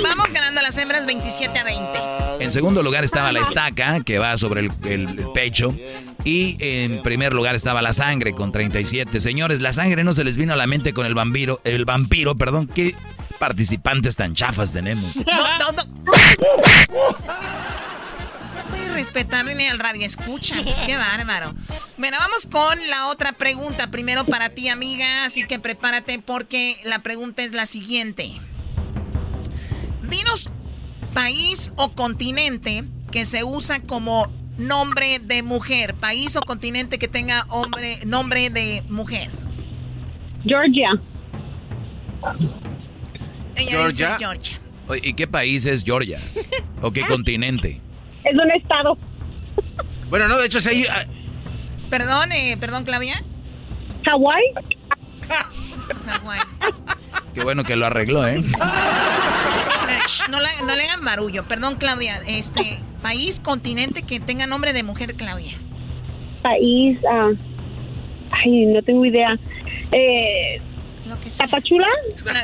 Vamos ganando las hembras 27 a 20. En segundo lugar estaba la estaca, que va sobre el, el pecho. Y en primer lugar estaba la sangre con 37. Señores, la sangre no se les vino a la mente con el vampiro, el vampiro, perdón, que participantes tan chafas tenemos. No, no, no. No puedes respetar ni al radio escucha. Qué bárbaro. Bueno, vamos con la otra pregunta. Primero para ti, amiga. Así que prepárate porque la pregunta es la siguiente. Dinos país o continente que se usa como nombre de mujer. País o continente que tenga hombre, nombre de mujer. Georgia. Georgia. Georgia. ¿Y qué país es Georgia? ¿O qué continente? Es un estado. Bueno, no, de hecho, se ah, Perdón, eh, perdón, Claudia. Hawái. Hawái. Qué bueno que lo arregló, ¿eh? No, le hagan barullo. Perdón, Claudia. Este, país, continente que tenga nombre de mujer, Claudia. País, ah, ay, no tengo idea. Eh, lo que ¿Tapachula?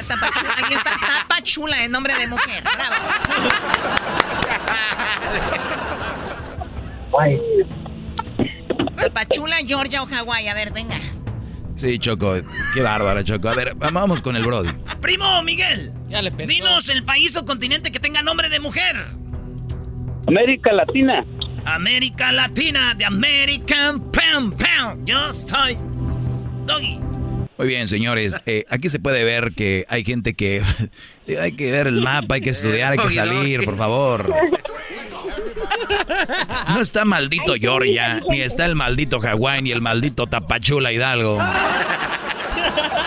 Tapachula. Ahí está Tapachula, el nombre de mujer. Bravo. Tapachula, Georgia o Hawái. A ver, venga. Sí, Choco. Qué bárbara, Choco. A ver, vamos con el Brody. Primo, Miguel. Dinos el país o continente que tenga nombre de mujer. América Latina. América Latina, de American Pam Pam. Yo soy Doggy. Muy bien, señores. Eh, aquí se puede ver que hay gente que hay que ver el mapa, hay que estudiar, hay que salir, por favor. No está maldito Georgia, ni está el maldito Hawái, ni el maldito Tapachula Hidalgo.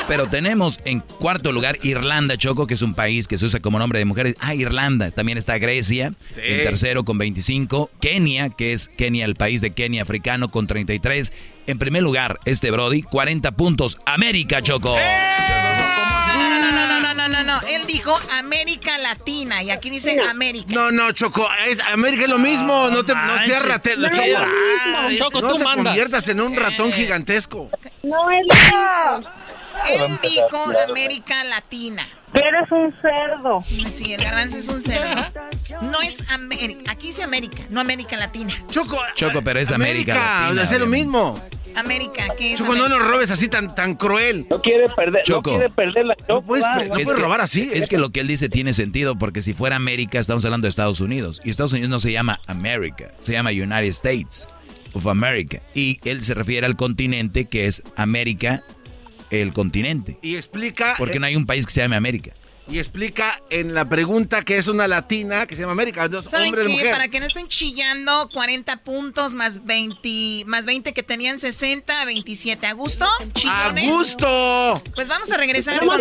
Pero tenemos en cuarto lugar Irlanda, Choco, que es un país que se usa como nombre de mujeres. Ah, Irlanda. También está Grecia, en tercero con 25. Kenia, que es Kenia, el país de Kenia africano, con 33. En primer lugar, este Brody, 40 puntos. América, Choco. No, no, no, no, no, no. Él dijo América Latina y aquí dice América. No, no, Choco, es- América es lo mismo, no, te no seas ratero, No Choco. no te conviertas en un ratón gigantesco. No es lo mismo. Él dijo América Latina. Eres un cerdo. Sí, el garbanzo es un cerdo. No es América. Aquí dice América, no América Latina. Choco, Choco, pero es América, América, Latina. es lo mismo. América, ¿qué es Choco, no nos robes así tan, tan cruel. No quiere perder, Choco. no quiere perder la Choco. puedes no no es puedes que, robar así. Es que lo que él dice tiene sentido, porque si fuera América, estamos hablando de Estados Unidos. Y Estados Unidos no se llama América, se llama United States of America. Y él se refiere al continente que es América, el continente. Y explica, Porque no hay un país que se llame América. y explica en la pregunta que es una latina que se llama América, dos ¿Saben hombres de qué? mujer. Para que no estén chillando, 40 puntos más 20, más 20 que tenían 60 a 27. ¿A gusto? ¡A gusto! Pues vamos a regresar con más.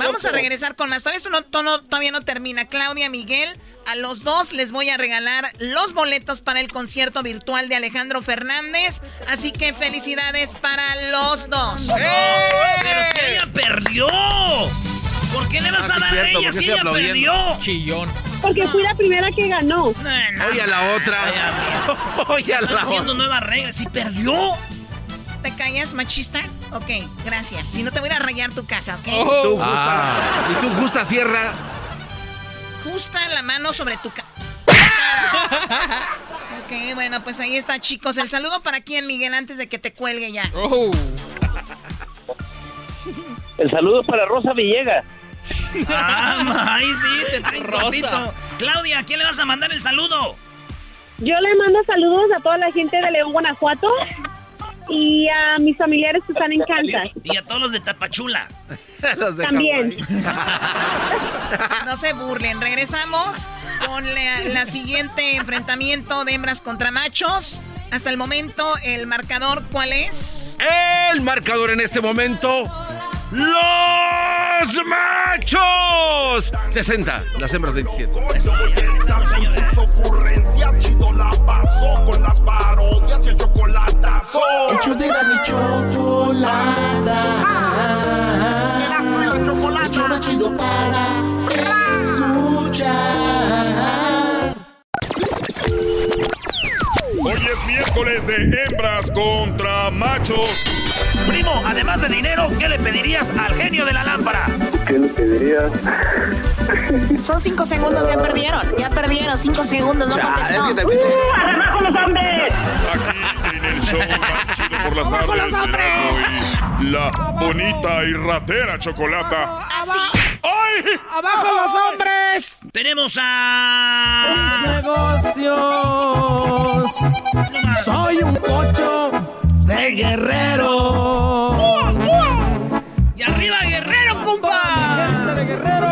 Vamos a regresar con más. Todavía esto no, to- no- todavía no termina. Claudia, Miguel, a los dos les voy a regalar los boletos para el concierto virtual de Alejandro Fernández. Así que felicidades para los dos. Pero si ella perdió. ¿Por qué le vas Ah, a dar cierto, a ella ¿por qué si ella perdió? Chillón. Porque fui la primera que ganó. Oye a la otra. Oye a Están la haciendo otra. nuevas reglas. Si perdió. ¿Te callas, machista? Ok, gracias. Si no te voy a ir a rayar tu casa, ¿ok? Y tú, justa, Ah. y tú, justa sierra. Justa la mano sobre tu cara. ok, bueno, pues ahí está, chicos. El saludo para quién, Miguel, antes de que te cuelgue ya. Oh. El saludo para Rosa Villegas. Ah, ay, sí, te traen Rosa. cortito. Claudia, ¿a quién le vas a mandar el saludo? Yo le mando saludos a toda la gente de León, Guanajuato y a mis familiares que están en Kansas. Y a todos los de Tapachula. Los de También. No se burlen. Regresamos con la, la siguiente enfrentamiento de hembras contra machos. Hasta el momento, el marcador, ¿cuál es? El marcador en este momento. ¡Los machos! 60, las hembras 27. Con sus ocurrencias, chido la pasó con las parodias y el chocolatazo. El show de la chocolata. El show más chido para escuchar. Hoy es miércoles de hembras contra machos. Primo, además de dinero, ¿qué le pedirías al genio de la lámpara? ¿Qué le pedirías? Son cinco segundos, ya perdieron. Ya perdieron, cinco segundos, no contestó. ¡Abajo los hombres! Aquí en el show más chido por las ¡Abajo tardes. los hombres! Y La bonita y ratera chocolata. Así. ¡Ay! ¡Abajo los hombres! Tenemos a. negocios. Soy un cocho de guerrero. ¡Y arriba, guerrero, compa! Gente de guerrero.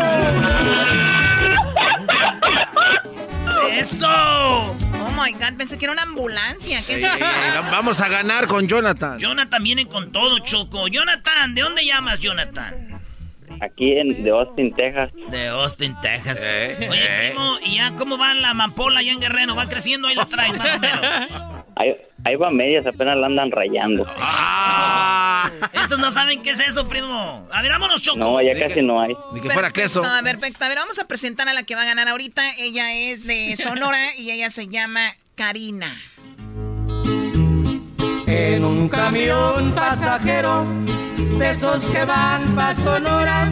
¡Eso! Oh my god, pensé que era una ambulancia. ¿Qué es eso? vamos a ganar con Jonathan. Jonathan viene con todo, Choco. Jonathan, ¿de dónde llamas, Jonathan? Aquí en de Austin, Texas. De Austin, Texas. Eh, Oye, eh. primo, ¿y ya cómo va la amapola allá en Guerrero? ¿Va creciendo? Ahí la traes, más o menos. Ahí, ahí va medias, apenas la andan rayando. Ah, Estos no saben qué es eso, primo. A ver, vámonos, Choco. No, ya casi no hay. ni que fuera queso. Perfecto, perfecto. A ver, vamos a presentar a la que va a ganar ahorita. Ella es de Sonora y ella se llama Karina. En un camión pasajero de esos que van pa' Sonora,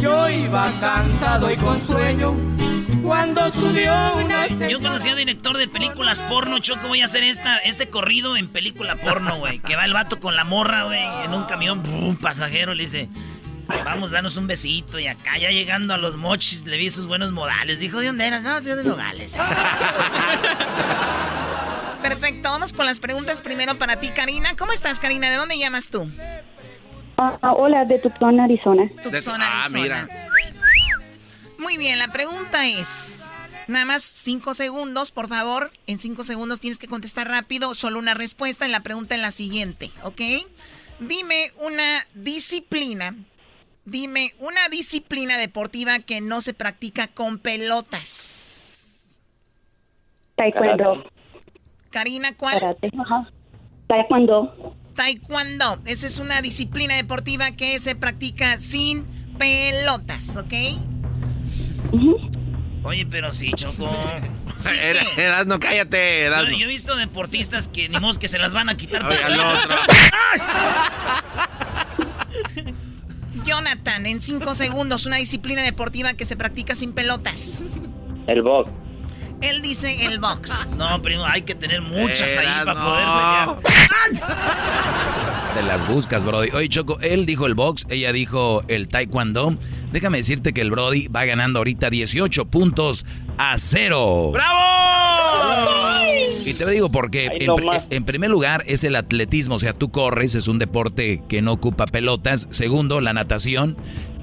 yo iba cansado y con sueño cuando subió una Yo cuando sea director de películas porno, Choco, voy a hacer esta, este corrido en película porno, güey. Que va el vato con la morra, güey, en un camión, un pasajero, le dice, vamos, danos un besito. Y acá ya llegando a los mochis, le vi sus buenos modales. Dijo, ¿de dónde eras? No, yo de Nogales. Perfecto, vamos con las preguntas primero para ti, Karina. ¿Cómo estás, Karina? ¿De dónde llamas tú? Ah, hola, de Tucson, Arizona. Tucson, Ah, Arizona. mira. Muy bien, la pregunta es, Nada más cinco segundos, por favor. En cinco segundos tienes que contestar rápido, solo una respuesta en la pregunta en la siguiente, ¿ok? Dime una disciplina. Dime una disciplina deportiva que no se practica con pelotas. Taekwondo. Karina, ¿cuál? Karate, ajá. Taekwondo. Taekwondo. Esa es una disciplina deportiva que se practica sin pelotas, ¿ok? Oye, pero sí, Choco. Sí, Era- ¿qué? Erasno, cállate, Yo, Erasno. yo he visto deportistas que ni modo que se las van a quitar. Oye, al otro. Jonathan, en cinco segundos, una disciplina deportiva que se practica sin pelotas. El box. Él dice el box. No, primo, hay que tener muchas ahí para poder pelear. Te las buscas, Brody. Oye, Choco, él dijo el box, ella dijo el taekwondo. Déjame decirte que el Brody va ganando ahorita 18 puntos a cero. ¡Bravo! Y te digo porque, en, en primer lugar, es el atletismo, o sea, tú corres, es un deporte que no ocupa pelotas. Segundo, la natación,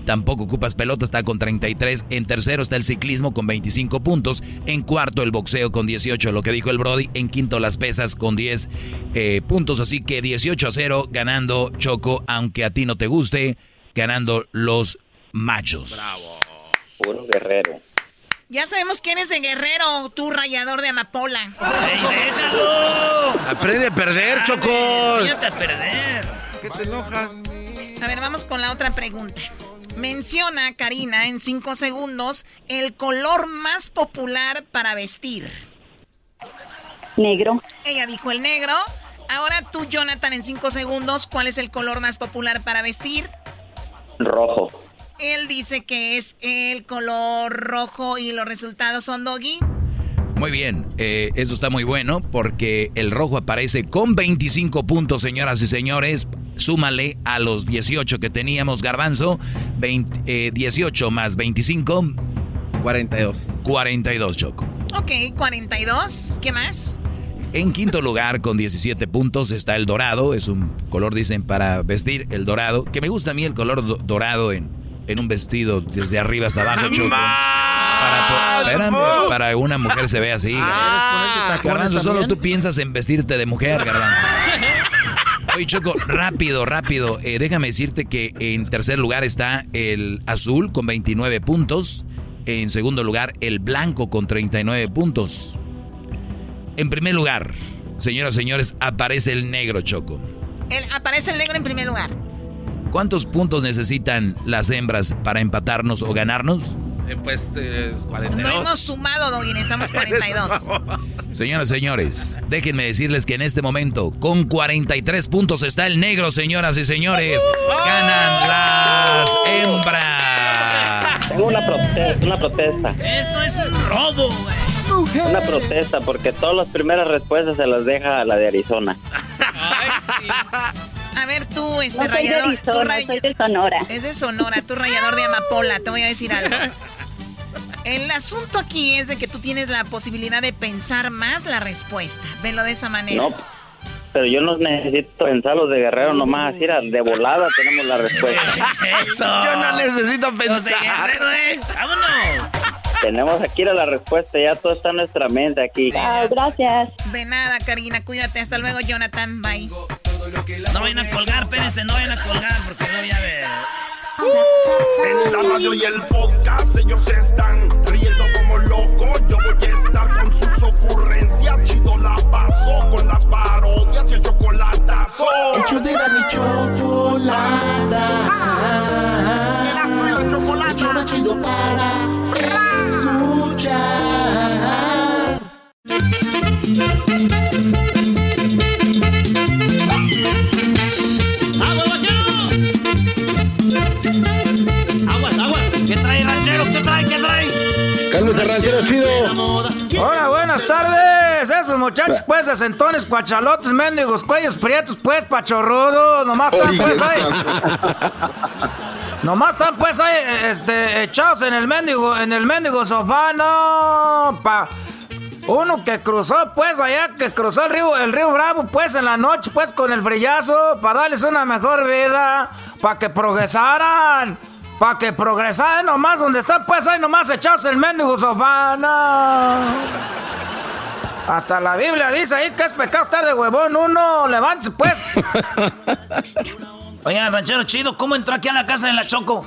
tampoco ocupas pelotas, está con 33. En tercero está el ciclismo con 25 puntos. En cuarto, el boxeo con 18, lo que dijo el Brody. En quinto, las pesas con 10 eh, puntos. Así que 18 a 0, ganando Choco, aunque a ti no te guste, ganando los machos. Puro guerrero. Ya sabemos quién es el guerrero, tú rayador de amapola. ¡Ey, déjalo! Aprende a perder, Choco. Enséñate a perder. ¿Qué te enojas? A ver, vamos con la otra pregunta. Menciona, Karina, en cinco segundos, el color más popular para vestir. Negro. Ella dijo el negro. Ahora tú, Jonathan, en cinco segundos, ¿cuál es el color más popular para vestir? Rojo. Él dice que es el color rojo y los resultados son doggy. Muy bien, eh, eso está muy bueno porque el rojo aparece con 25 puntos, señoras y señores. Súmale a los 18 que teníamos, Garbanzo. 20, eh, 18 más 25. 42. 42, Choco. Ok, 42. ¿Qué más? En quinto lugar, con 17 puntos, está el dorado. Es un color, dicen, para vestir el dorado. Que me gusta a mí el color do- dorado en, en un vestido desde arriba hasta abajo, Choco. Para, espérame, para una mujer se ve así. Ah, Garbanzo, solo tú piensas en vestirte de mujer, Garbanzo. Oye, Choco, rápido, rápido. Eh, déjame decirte que en tercer lugar está el azul con 29 puntos. En segundo lugar, el blanco con 39 puntos. En primer lugar, señoras y señores, aparece el negro, Choco. El, aparece el negro en primer lugar. ¿Cuántos puntos necesitan las hembras para empatarnos o ganarnos? Eh, pues, eh, No 42. hemos sumado, Doggy, necesitamos 42. Señoras y señores, déjenme decirles que en este momento, con 43 puntos está el negro, señoras y señores. Ganan las hembras. Tengo una protesta, una protesta. Esto es un robo, güey. Una protesta porque todas las primeras respuestas se las deja a la de Arizona. A ver, tú, este No soy de rayador. Arizona, tú ray- soy de Sonora. Es de Sonora, tú rayador de amapola, te voy a decir algo. El asunto aquí es de que tú tienes la posibilidad de pensar más la respuesta. Velo de esa manera. No, pero yo no necesito pensarlos de guerrero nomás, así era, de volada tenemos la respuesta. Eso. Yo no necesito Los de pensar. Guerrero, eh. Vámonos. Tenemos aquí la respuesta, ya todo está en nuestra mente aquí. Ah, gracias. De nada, Karina, cuídate. Hasta luego, Jonathan. Bye. No vayan a colgar, espérense, no vayan a colgar porque no voy a ver. En la radio y el podcast ellos están riendo como locos. Yo voy a estar con sus ocurrencias. Chido la paso con las parodias y el chocolatazo. El show de la chocolata. El show más chido para escuchar. Arrancero chido. Hola, buenas tardes. Esos muchachos, pues, de sentones, cuachalotes, mendigos, cuellos prietos, pues, pachorrudos. Nomás están, pues, ahí. Nomás están, pues, ahí, este, echados en el mendigo, en el mendigo sofá, no, pa... Uno que cruzó, pues, allá, que cruzó el río, el río Bravo, pues, en la noche, pues, con el brillazo, para darles una mejor vida, para que progresaran. Pa' que progresar nomás donde está, pues ahí nomás echados el mendigo sofá. No. Hasta la Biblia dice ahí que es pecado estar de huevón uno. Levántese pues. Oiga, ranchero chido, ¿cómo entró aquí a la casa de la Choco?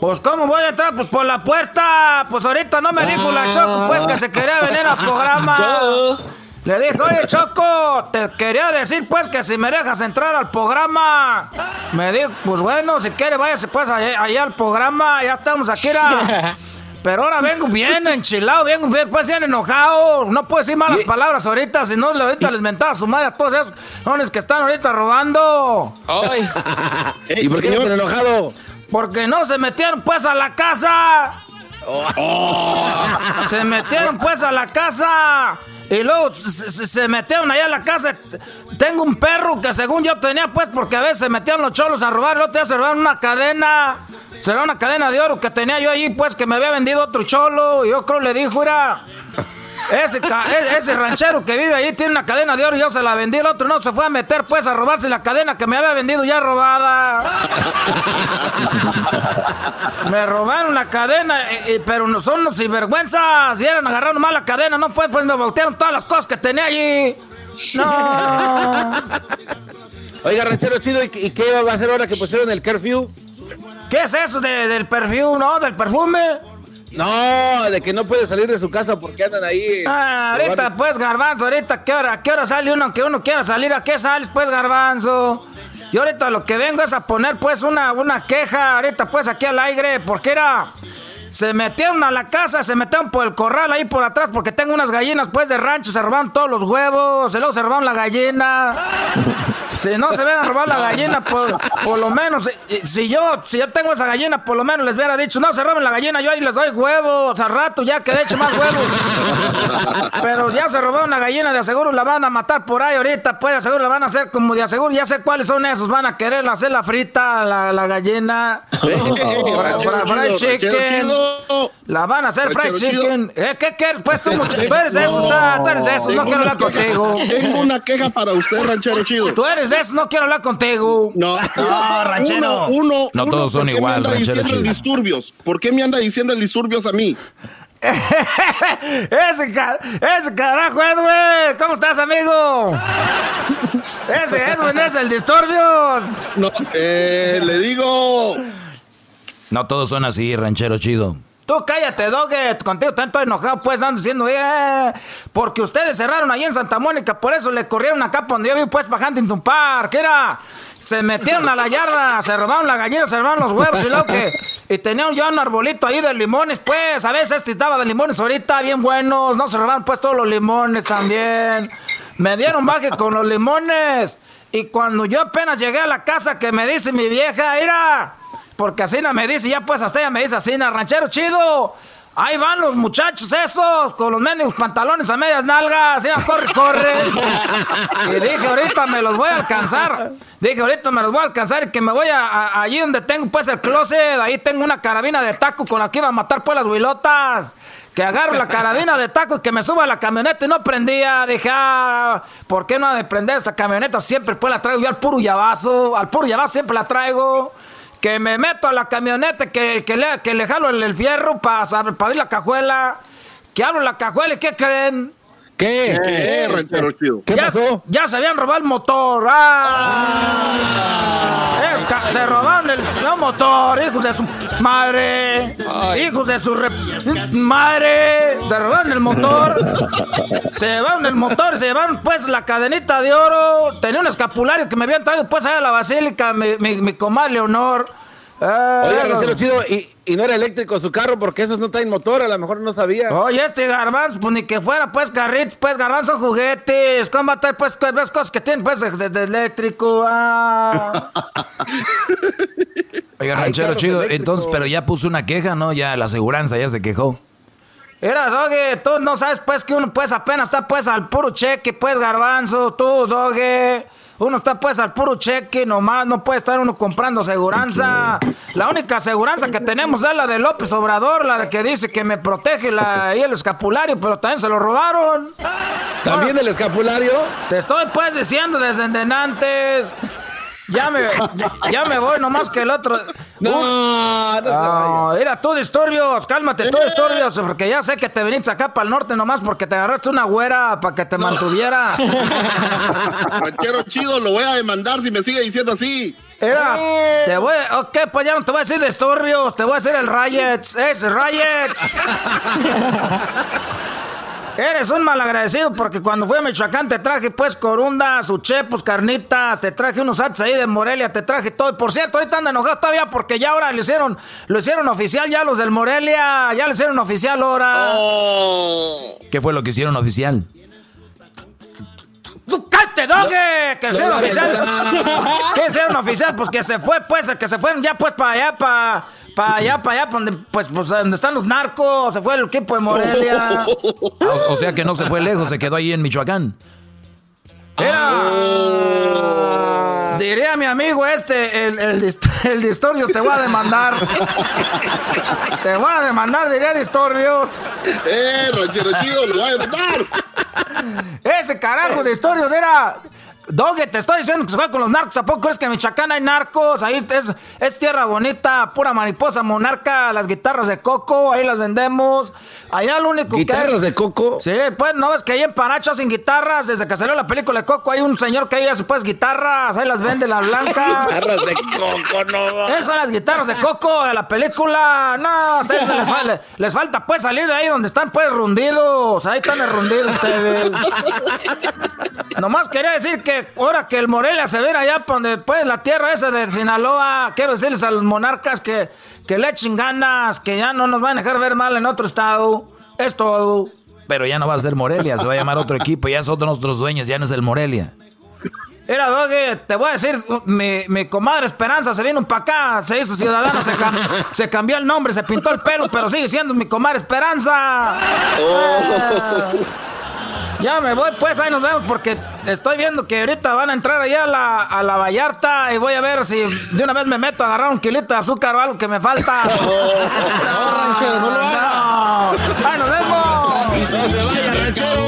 Pues, ¿cómo voy a entrar? Pues por la puerta. Pues ahorita no me dijo la Choco, pues que se quería venir al programa. Le dije, oye, Choco, te quería decir, pues, que si me dejas entrar al programa. Me dijo, pues bueno, si quiere, váyase, pues, allá, al programa. Ya estamos aquí, Pero ahora vengo bien enchilado, vengo bien, pues bien enojado. No puedo decir malas palabras ahorita, si no, ahorita les mentaba a su madre a todos esos hombres que están ahorita robando. Ay. ¿Y por qué no enojado? Porque no se metieron pues a la casa. Oh. Se metieron pues a la casa. Y luego se, metieron allá a la casa. Tengo un perro que según yo tenía, pues, porque a veces se metieron los cholos a robar. El otro día se robaron una cadena. Será una cadena de oro que tenía yo ahí, pues, que me había vendido otro cholo. Y yo creo le dijo, era. Ese, e, ese ranchero que vive ahí tiene una cadena de oro y yo se la vendí. El otro no se fue a meter pues a robarse la cadena que me había vendido ya robada. me robaron la cadena, pero no son unos sinvergüenzas. Vieron, agarraron mal la cadena. No fue, pues me voltearon todas las cosas que tenía allí. No. Oiga, ranchero chido, ¿y, qué va a hacer ahora que pusieron el curfew? ¿Qué es eso del perfume, no? ¿Del perfume? No, de que no puede salir de su casa porque andan ahí. Ah, ahorita pues, garbanzo, ahorita, ¿qué hora, ¿qué hora sale uno que uno quiera salir? ¿A qué sales pues, garbanzo? Y ahorita lo que vengo es a poner pues una, una queja, ahorita pues aquí al aire, porque era... Se metieron a la casa, se metieron por el corral ahí por atrás porque tengo unas gallinas pues de rancho, se robaron todos los huevos, se luego se robaron la gallina. Si no se ven a robar la gallina, por, por lo menos, si, yo si yo tengo esa gallina, por lo menos les hubiera dicho, no se roben la gallina, yo ahí les doy huevos, al rato ya que de hecho más huevos. Pero ya se robaron la gallina, de aseguro la van a matar por ahí ahorita, pues de aseguro la van a hacer como de aseguro, ya sé cuáles son esos, van a querer hacer la frita, la, la gallina. Chicken. La van a hacer fried chicken. ¿Eh? ¿Qué quieres? Pues tú, muchacho. Tú eres eso, está, tú eres eso. No quiero hablar contigo. Tengo una queja para usted, ranchero chido. Tú eres eso, no quiero hablar contigo. No, no ranchero. Uno, no todos son igual, ranchero chido. disturbios? ¿Por qué me anda diciendo el disturbios a mí? ese, ese carajo, Edwin. ¿Cómo estás, amigo? ese Edwin es el disturbios. No, eh, le digo. No todos son así, ranchero chido. Tú cállate, Doggett. Contigo tanto enojado, pues, ando diciendo, eh, porque ustedes cerraron ahí en Santa Mónica, por eso le corrieron acá donde yo vi, pues, para Huntington Park. Era, se metieron a la yarda, se robaron la gallina, se robaron los huevos y lo que. Y tenían ya un arbolito ahí de limones, pues, a veces estaba de limones ahorita, bien buenos. No se robaron, pues, todos los limones también. Me dieron baje con los limones. Y cuando yo apenas llegué a la casa, que me dice mi vieja, mira porque Asina me dice, ya pues hasta ella me dice Asina, ranchero chido. Ahí van los muchachos esos, con los mendigos pantalones a medias nalgas. Ya, corre, corre. y dije, ahorita me los voy a alcanzar. Dije, ahorita me los voy a alcanzar y que me voy a, allí donde tengo pues el closet. Ahí tengo una carabina de taco con la que iba a matar pues las huilotas. Que agarro la carabina de taco y que me suba a la camioneta y no prendía. Dije, ah, ¿por qué no ha de prender esa camioneta? Siempre pues la traigo yo al puro llavazo. Al puro llavazo siempre la traigo que me meto a la camioneta, que, que, le, que le jalo el, fierro para abrir la cajuela, que abro la cajuela y ¿qué creen? ¿Qué? ¿Qué, ranchero chido? ¿Qué pasó? Ya se habían robado el motor. ¡Ah! se robaron el, motor, hijos de su madre. Hijos de su madre. Se robaron el motor. se llevaron el motor, se llevaron pues la cadenita de oro. Tenía un escapulario que me habían traído pues allá a la basílica, mi, mi, mi comadre Leonor. Oye, ranchero chido, y, y no era eléctrico su carro porque esos no traen motor, a lo mejor no sabía. Oye, este garbanzo, pues ni que fuera pues carritos, pues garbanzo juguetes. ¿Cómo pues, pues cosas que tienen pues de, eléctrico? Ah. Oiga, ranchero chido, entonces, pero ya puso una queja, ¿no? Ya la aseguranza ya se quejó. Era, Doge, tú no sabes pues que uno pues apenas está pues al puro cheque, pues garbanzo, tú, Doge. Uno está pues al puro cheque, nomás no puede estar uno comprando aseguranza. La única aseguranza que tenemos es la de López Obrador, la de que dice que me protege la, y el escapulario, pero también se lo robaron. ¿También el escapulario? Te estoy pues diciendo desde antes. Ya me, ya me voy, nomás que el otro. No, no, Mira, tú disturbios, cálmate, tú disturbios, porque ya sé que te viniste acá para el norte nomás porque te agarraste una güera para que te mantuviera. Ranchero chido, lo voy a demandar si me sigue diciendo así. Era, te voy, ok, pues ya no te voy a decir disturbios, te voy a decir el Riots, es Riots. Eres un malagradecido porque cuando fui a Michoacán te traje pues corundas, uchepos, carnitas, te traje unos atos ahí de Morelia, te traje todo. Y por cierto, ahorita anda enojado todavía porque ya ahora lo hicieron, lo hicieron oficial ya los del Morelia, ya lo hicieron oficial ahora. Oh. ¿Qué fue lo que hicieron oficial? ¡Tú cállate, doge! Que hicieron oficial. ¿Qué hicieron oficial? Pues que se fue, pues, que se fueron ya pues para allá, para para allá, para allá, donde, pues, pues, donde están los narcos, se fue el equipo de Morelia. O, sea que no se fue lejos, se quedó ahí en Michoacán. Era. Diría mi amigo este, el, el, el Distorbios, te voy a demandar. te voy a demandar, diría Distorbios. Eh, ranchero chido, lo voy a demandar. Ese carajo de Distorbios era. Doge, te estoy diciendo que se fue con los narcos. ¿A poco crees que en Michoacán hay narcos? Ahí es, es, tierra bonita, pura mariposa monarca, las guitarras de coco, ahí las vendemos. Allá lo único que. ¿Guitarras de coco? Sí, pues no ves que ahí en Paracho hacen guitarras. Desde que salió la película de Coco, hay un señor que ahí hace pues guitarras, ahí las vende la blanca. guitarras de coco, no. Esas son las guitarras de coco de la película. No, les, les, falta pues salir de ahí donde están pues rundidos. Ahí están rundidos ustedes. Nomás quería decir que ahora que el Morelia se ve allá donde pues la tierra esa de Sinaloa, quiero decirles a los monarcas que, que le echen ganas, que ya no nos van a dejar ver mal en otro estado. Es todo. Pero ya no va a ser Morelia, se va a llamar otro equipo, ya son nuestros dueños, ya no es el Morelia. Era, Doge, te voy a decir, mi, mi comadre Esperanza se vino para acá, se hizo ciudadana, se, se, cambió el nombre, se pintó el pelo, pero sigue siendo mi comadre Esperanza. Oh. Ya me voy, pues ahí nos vemos porque estoy viendo que ahorita van a entrar allá a la, a la Vallarta y voy a ver si de una vez me meto a agarrar un kilito de azúcar o algo que me falta. no, no, no, ¡Ahí nos vemos! ¡No se vaya, ranchero!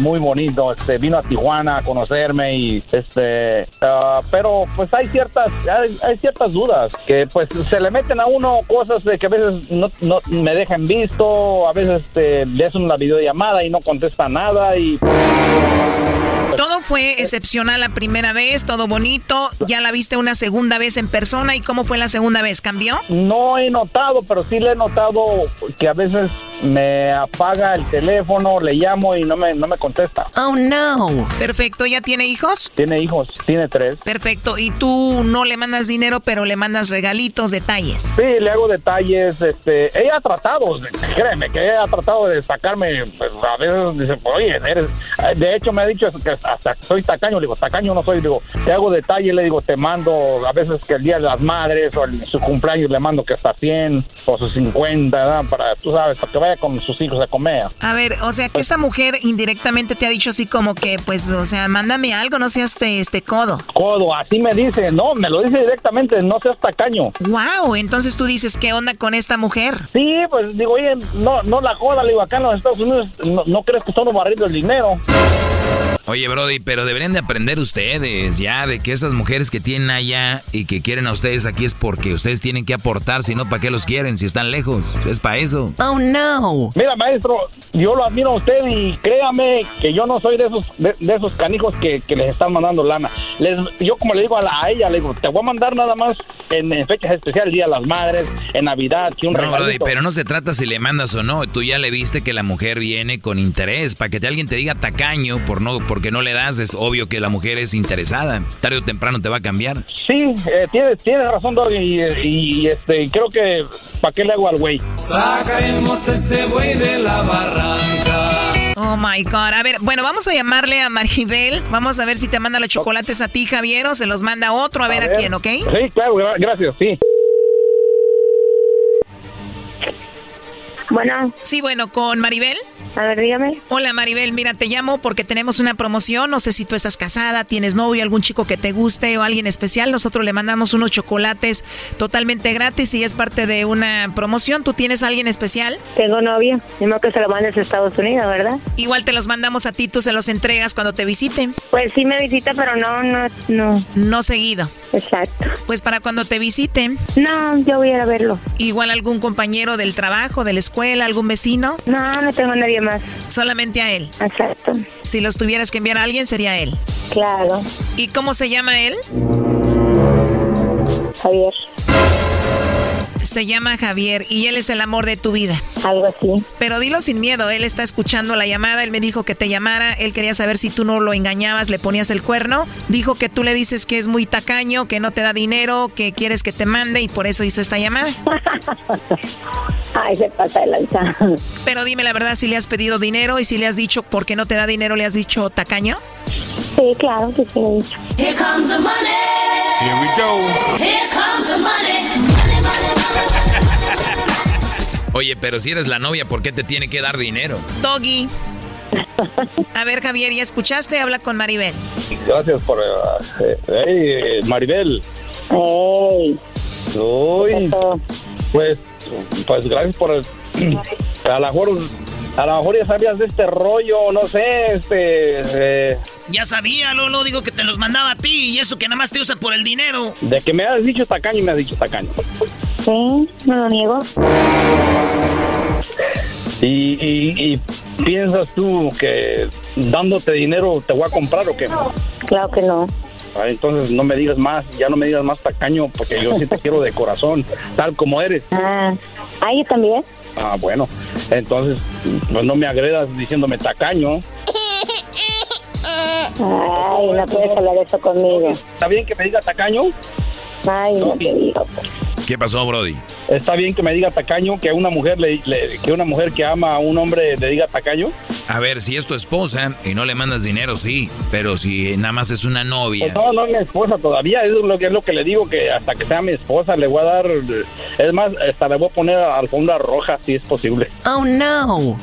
muy bonito. Este, vino a Tijuana a conocerme y este, ah, pero pues hay ciertas, hay, ciertas dudas que pues se le meten a uno cosas de que a veces no, no me dejan visto, a veces este, le hacen una videollamada y no contesta nada y todo fue excepcional la primera vez, todo bonito. Ya la viste una segunda vez en persona. ¿Y cómo fue la segunda vez? ¿Cambió? No he notado, pero sí le he notado que a veces me apaga el teléfono, le llamo y no me, no me contesta. Oh, no. Perfecto. ¿Ya tiene hijos? Tiene hijos, tiene tres. Perfecto. ¿Y tú no le mandas dinero, pero le mandas regalitos, detalles? Sí, le hago detalles. Este, ella ha tratado, créeme, que ella ha tratado de sacarme. Pues, a veces dice, oye, eres. De hecho, me ha dicho que hasta soy tacaño, le digo, tacaño no soy, le digo, te hago detalle, le digo, te mando a veces que el día de las madres o el, su cumpleaños le mando que hasta 100 o sus 50, para, tú sabes, para que vaya con sus hijos a comer. A ver, o sea, que esta mujer indirectamente te ha dicho así como que, pues, o sea, mándame algo, no seas este, este codo. Codo, así me dice, no, me lo dice directamente, no seas tacaño. Wow, entonces tú dices, ¿qué onda con esta mujer? Sí, pues digo, oye, no, no la joda, le digo, acá en los Estados Unidos no, crees que son los barridos el dinero. Oye, Brody, pero deberían de aprender ustedes ya de que esas mujeres que tienen allá y que quieren a ustedes aquí es porque ustedes tienen que aportar, si no, ¿para qué los quieren? Si están lejos, es para eso. Oh, no. Mira, maestro, yo lo admiro a usted y créame que yo no soy de esos de, esos canijos que, les están mandando lana. Les, yo como le digo a, la, ella, le digo, te voy a mandar nada más en, fechas especiales, Día de las Madres, en Navidad, que un no, Brody, pero no se trata si le mandas o no. Tú ya le viste que la mujer viene con interés. Para que te, alguien te diga tacaño por no, porque no le das, es obvio que la mujer es interesada. Tarde o temprano te va a cambiar. Sí, eh, tienes, razón, Doggy, y, este, creo que ¿para qué le hago al güey? Sacaremos ese güey de la barranca. Oh my God. A ver, bueno, vamos a llamarle a Maribel. Vamos a ver si te manda los chocolates a ti, Javier, o se los manda otro, a, ver, a quién, ¿ok? Sí, claro, gracias, sí. Bueno. Sí, bueno, con Maribel. A ver, dígame. Hola Maribel, mira, te llamo porque tenemos una promoción. No sé si tú estás casada, tienes novio, algún chico que te guste o alguien especial. Nosotros le mandamos unos chocolates totalmente gratis y es parte de una promoción. ¿Tú tienes alguien especial? Tengo novio. Tengo que se lo mandes a Estados Unidos, ¿verdad? Igual te los mandamos a ti, tú se los entregas cuando te visiten. Pues sí me visita, pero no, no, no. No seguido. Exacto. Pues para cuando te visiten. No, yo voy a ir a verlo. Igual algún compañero del trabajo, de la escuela, algún vecino. No, no tengo nadie más. Solamente a él. Exacto. Si los tuvieras que enviar a alguien, sería él. Claro. ¿Y cómo se llama él? Javier. Se llama Javier y él es el amor de tu vida. Algo así. Pero dilo sin miedo, él está escuchando la llamada, él me dijo que te llamara, él quería saber si tú no lo engañabas, le ponías el cuerno. Dijo que tú le dices que es muy tacaño, que no te da dinero, que quieres que te mande y por eso hizo esta llamada. Ay, se pasa de lanza. Pero dime la verdad, si le has pedido dinero y si le has dicho por qué no te da dinero, le has dicho tacaño. Sí, claro que sí he dicho. Here comes the money. Here we go. Here comes the money. Oye, pero si eres la novia, ¿por qué te tiene que dar dinero? Doggy. A ver, Javier, ¿ya escuchaste? Habla con Maribel. Gracias por... Eh, hey, Maribel. Hey. Uy. Pues, pues gracias por... a lo mejor... A lo mejor ya sabías de este rollo, no sé, este... Eh. Ya sabía, Lolo, digo que te los mandaba a ti y eso que nada más te usa por el dinero. De que me has dicho tacaño y me has dicho tacaño. Sí, no lo niego. ¿Y, piensas tú que dándote dinero te voy a comprar o qué? Claro que no. Ah, entonces no me digas más, ya no me digas más tacaño, porque yo sí te quiero de corazón, tal como eres. Ah, ¿ah yo también? Ah, bueno, entonces pues no me agredas diciéndome tacaño. Ay, no puedes hablar eso conmigo. ¿Está bien que me diga tacaño? Ay, no te digo. ¿Qué pasó, Brody? ¿Está bien que me diga tacaño que una mujer le, que una mujer que ama a un hombre le diga tacaño? A ver, si es tu esposa y no le mandas dinero, sí, pero si nada más es una novia. Pues no, no es mi esposa todavía, es lo que es lo que le digo que hasta que sea mi esposa le voy a dar es más, hasta le voy a poner alfombra roja si es posible. Oh no.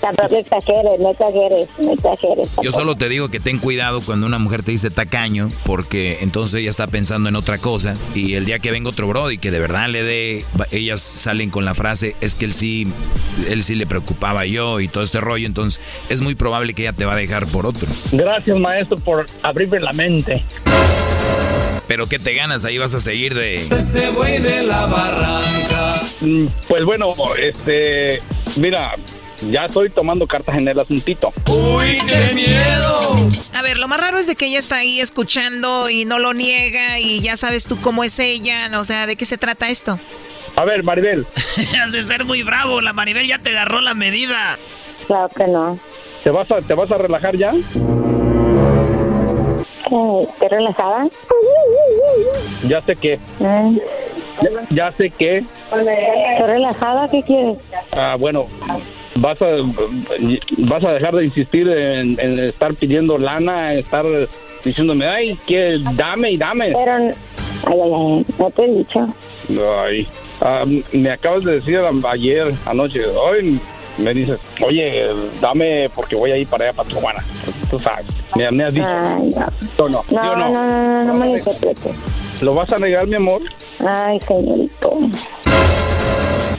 Tampoco exageres, no exageres, no exageres. Yo solo te digo que ten cuidado cuando una mujer te dice tacaño, porque entonces ella está pensando en otra cosa y el día que venga otro Brody que de verdad le dé, ellas salen con la frase, es que él sí, él sí le preocupaba yo y todo este rollo, entonces es muy probable que ella te va a dejar por otro. Gracias maestro por abrirme la mente. Pero ¿qué te ganas? Ahí vas a seguir de... Ese güey de la barranca. Mm, pues bueno, este, mira, ya estoy tomando cartas en el asuntito. ¡Uy, qué miedo! A ver, lo más raro es de que ella está ahí escuchando y no lo niega y ya sabes tú cómo es ella, o sea, ¿de qué se trata esto? A ver, Maribel. Hace ser muy bravo, la Maribel ya te agarró la medida. Claro que no. ¿Te vas a, te vas a relajar ya? ¿Te relajada? Ya sé qué. Mm. Ya, sé qué. ¿Estás relajada? ¿Qué quieres? Ah, bueno, vas a vas a dejar de insistir en, estar pidiendo lana, estar diciéndome, ay, que dame y dame. Pero, ay, ay, ay, no te he dicho. Ay, ah, me acabas de decir ayer, anoche, hoy me dices, oye, dame porque voy a ir para allá, para Tijuana. Tú sabes, me, me has dicho. Ay, no. No, no, no, no, no, no, no, me interpretes. ¿Lo vas a negar, mi amor? Ay, señorito.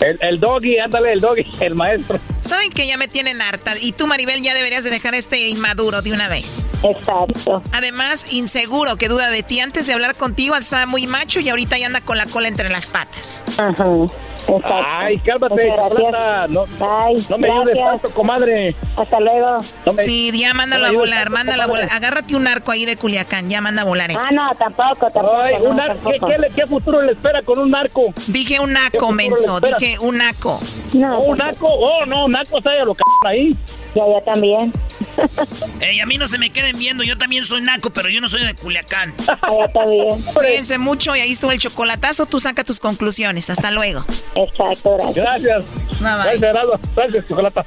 El, el doggy, ándale, el doggy, el maestro. Saben que ya me tienen harta. Y tú, Maribel, ya deberías de dejar este inmaduro de una vez. Exacto. Además, inseguro, que duda de ti. Antes de hablar contigo estaba muy macho y ahorita ya anda con la cola entre las patas. Ajá. Ay, cálmate, No, Ay, no me ayudes tanto, comadre. Hasta luego. sí, ya mándalo a volar, mándalo a volar. Agárrate un arco ahí de Culiacán, ya manda a volar eso. Ah, no, tampoco, tampoco. Ay, un arco, ¿qué, futuro le espera con un arco? Dije un naco, menso, dije un naco. No, oh, un naco, oh, no, naco, o lo c ahí. Ya, ya también. Ey, a mí no se me queden viendo, yo también soy naco, pero yo no soy de Culiacán. ya también. Cuídense mucho y ahí estuvo el chocolatazo, tú saca tus conclusiones. Hasta luego. Exacto, gracias. Gracias. Gracias, Gerardo. Gracias, chocolata.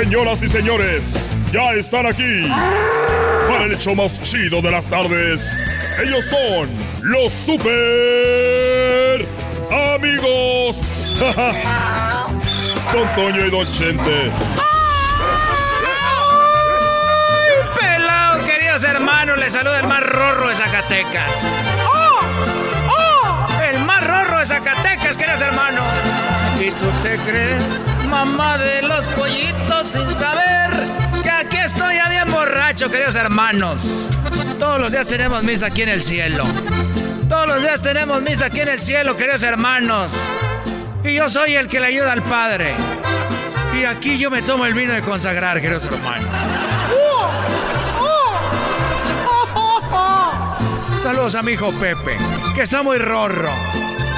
Señoras y señores ya están aquí para el hecho más chido de las tardes. Ellos son los super amigos. Don Toño y Don Chente. ¡Ay, pelado, queridos hermanos! Les saluda el más rorro de Zacatecas. ¡Oh! ¡Oh! El más rorro de Zacatecas, queridos hermanos. ¿Y tú te crees, mamá de los pollitos, sin saber que aquí estoy ya bien borracho, queridos hermanos. Todos los días tenemos misa aquí en el cielo. Todos los días tenemos misa aquí en el cielo, queridos hermanos. Y yo soy el que le ayuda al Padre. Y aquí yo me tomo el vino de consagrar, queridos hermanos. Saludos a mi hijo Pepe, que está muy rorro.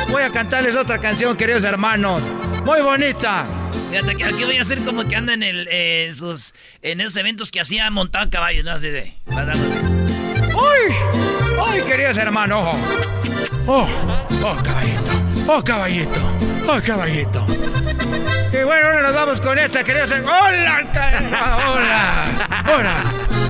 Voy a cantarles otra canción, queridos hermanos. Muy bonita. Fíjate que aquí voy a hacer como que anda en el, eh, esos, en esos eventos que hacía montado caballos, ¿no? Así de. ¡Ay! ¡Ay, queridos hermanos! ¡Oh! ¡Oh, caballito! ¡Oh, caballito! ¡Oh, caballito! Y bueno, ahora nos vamos con esta, queridos hermanos. ¡Hola! ¡Hola! ¡Hola!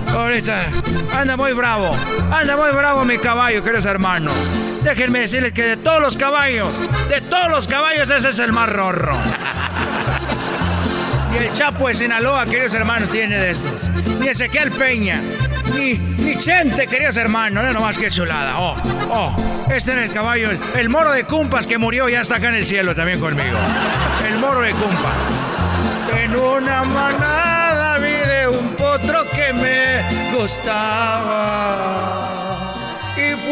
Ahorita anda muy bravo, anda muy bravo mi caballo, queridos hermanos. Déjenme decirles que de todos los caballos, de todos los caballos, ese es el más rorro. Y el Chapo de Sinaloa, queridos hermanos, tiene de estos. Ni Ezequiel Peña, ni, ni Chente, queridos hermanos. No nomás que chulada. Oh, oh, este es el caballo, el, moro de Cumpas que murió ya está acá en el cielo también conmigo. El moro de Cumpas. En una manada vi de un potro que me gustaba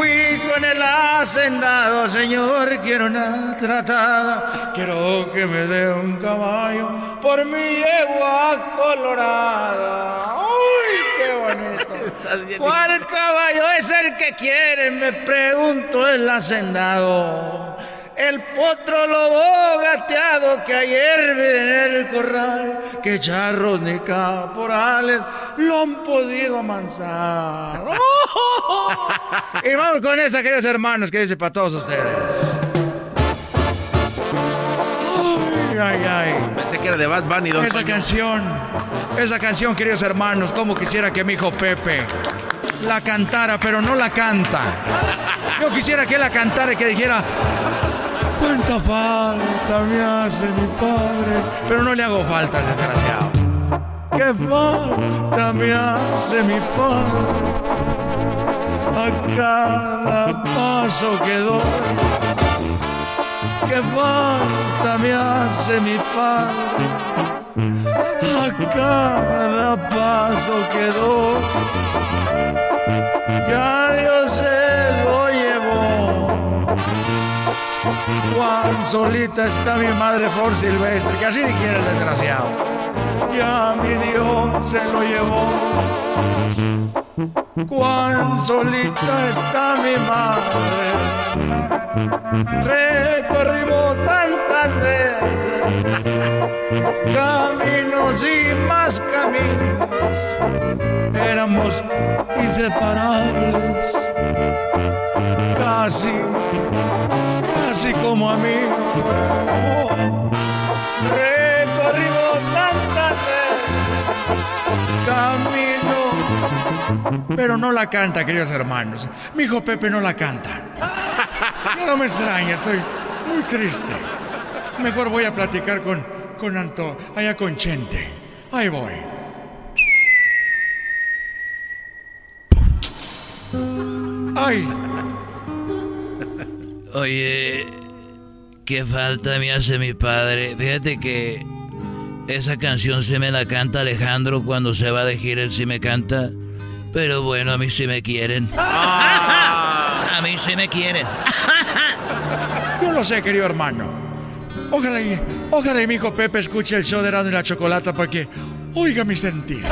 fui con el hacendado, señor, quiero una tratada, quiero que me dé un caballo por mi yegua colorada. ¡Uy, qué bonito! ¿Cuál caballo es el que quiere? Me pregunto el hacendado. El potro lobo gateado que ayer vi en el corral, que charros ni caporales lo han podido amansar. y vamos con esa, queridos hermanos, que dice para todos ustedes. Ay, ay, ay. Pensé que era de Bad Bunny, don Esa canción, esa canción, queridos hermanos, como quisiera que mi hijo Pepe la cantara, pero no la canta. Yo quisiera que la cantara y que dijera, cuánta falta me hace mi padre, pero no le hago falta al desgraciado. Qué falta me hace mi padre a cada paso que doy. Qué falta me hace mi padre a cada paso que doy. Ya Juan, solita está mi madre Flor Silvestre, que así quiere el desgraciado. Ya mi Dios se lo llevó. cuán solita está mi madre. Recorrimos tantas veces caminos y más caminos. Éramos inseparables, casi, casi como amigos. Oh, recorrimos tantas veces caminos pero no la canta, queridos hermanos. Mi hijo Pepe no la canta. Ya no me extraña, estoy muy triste. Mejor voy a platicar con, con Anto, allá con Chente. Ahí voy. ¡Ay! Oye, qué falta me hace mi padre. Fíjate que esa canción se me la canta Alejandro cuando se va de gira, él sí me canta. Pero bueno, a mí sí me quieren. Ah. A mí sí me quieren. Yo lo sé, querido hermano. Ojalá y, ojalá y mi hijo Pepe escuche el show de Erasmo y la Chocolata para que oiga mi sentir.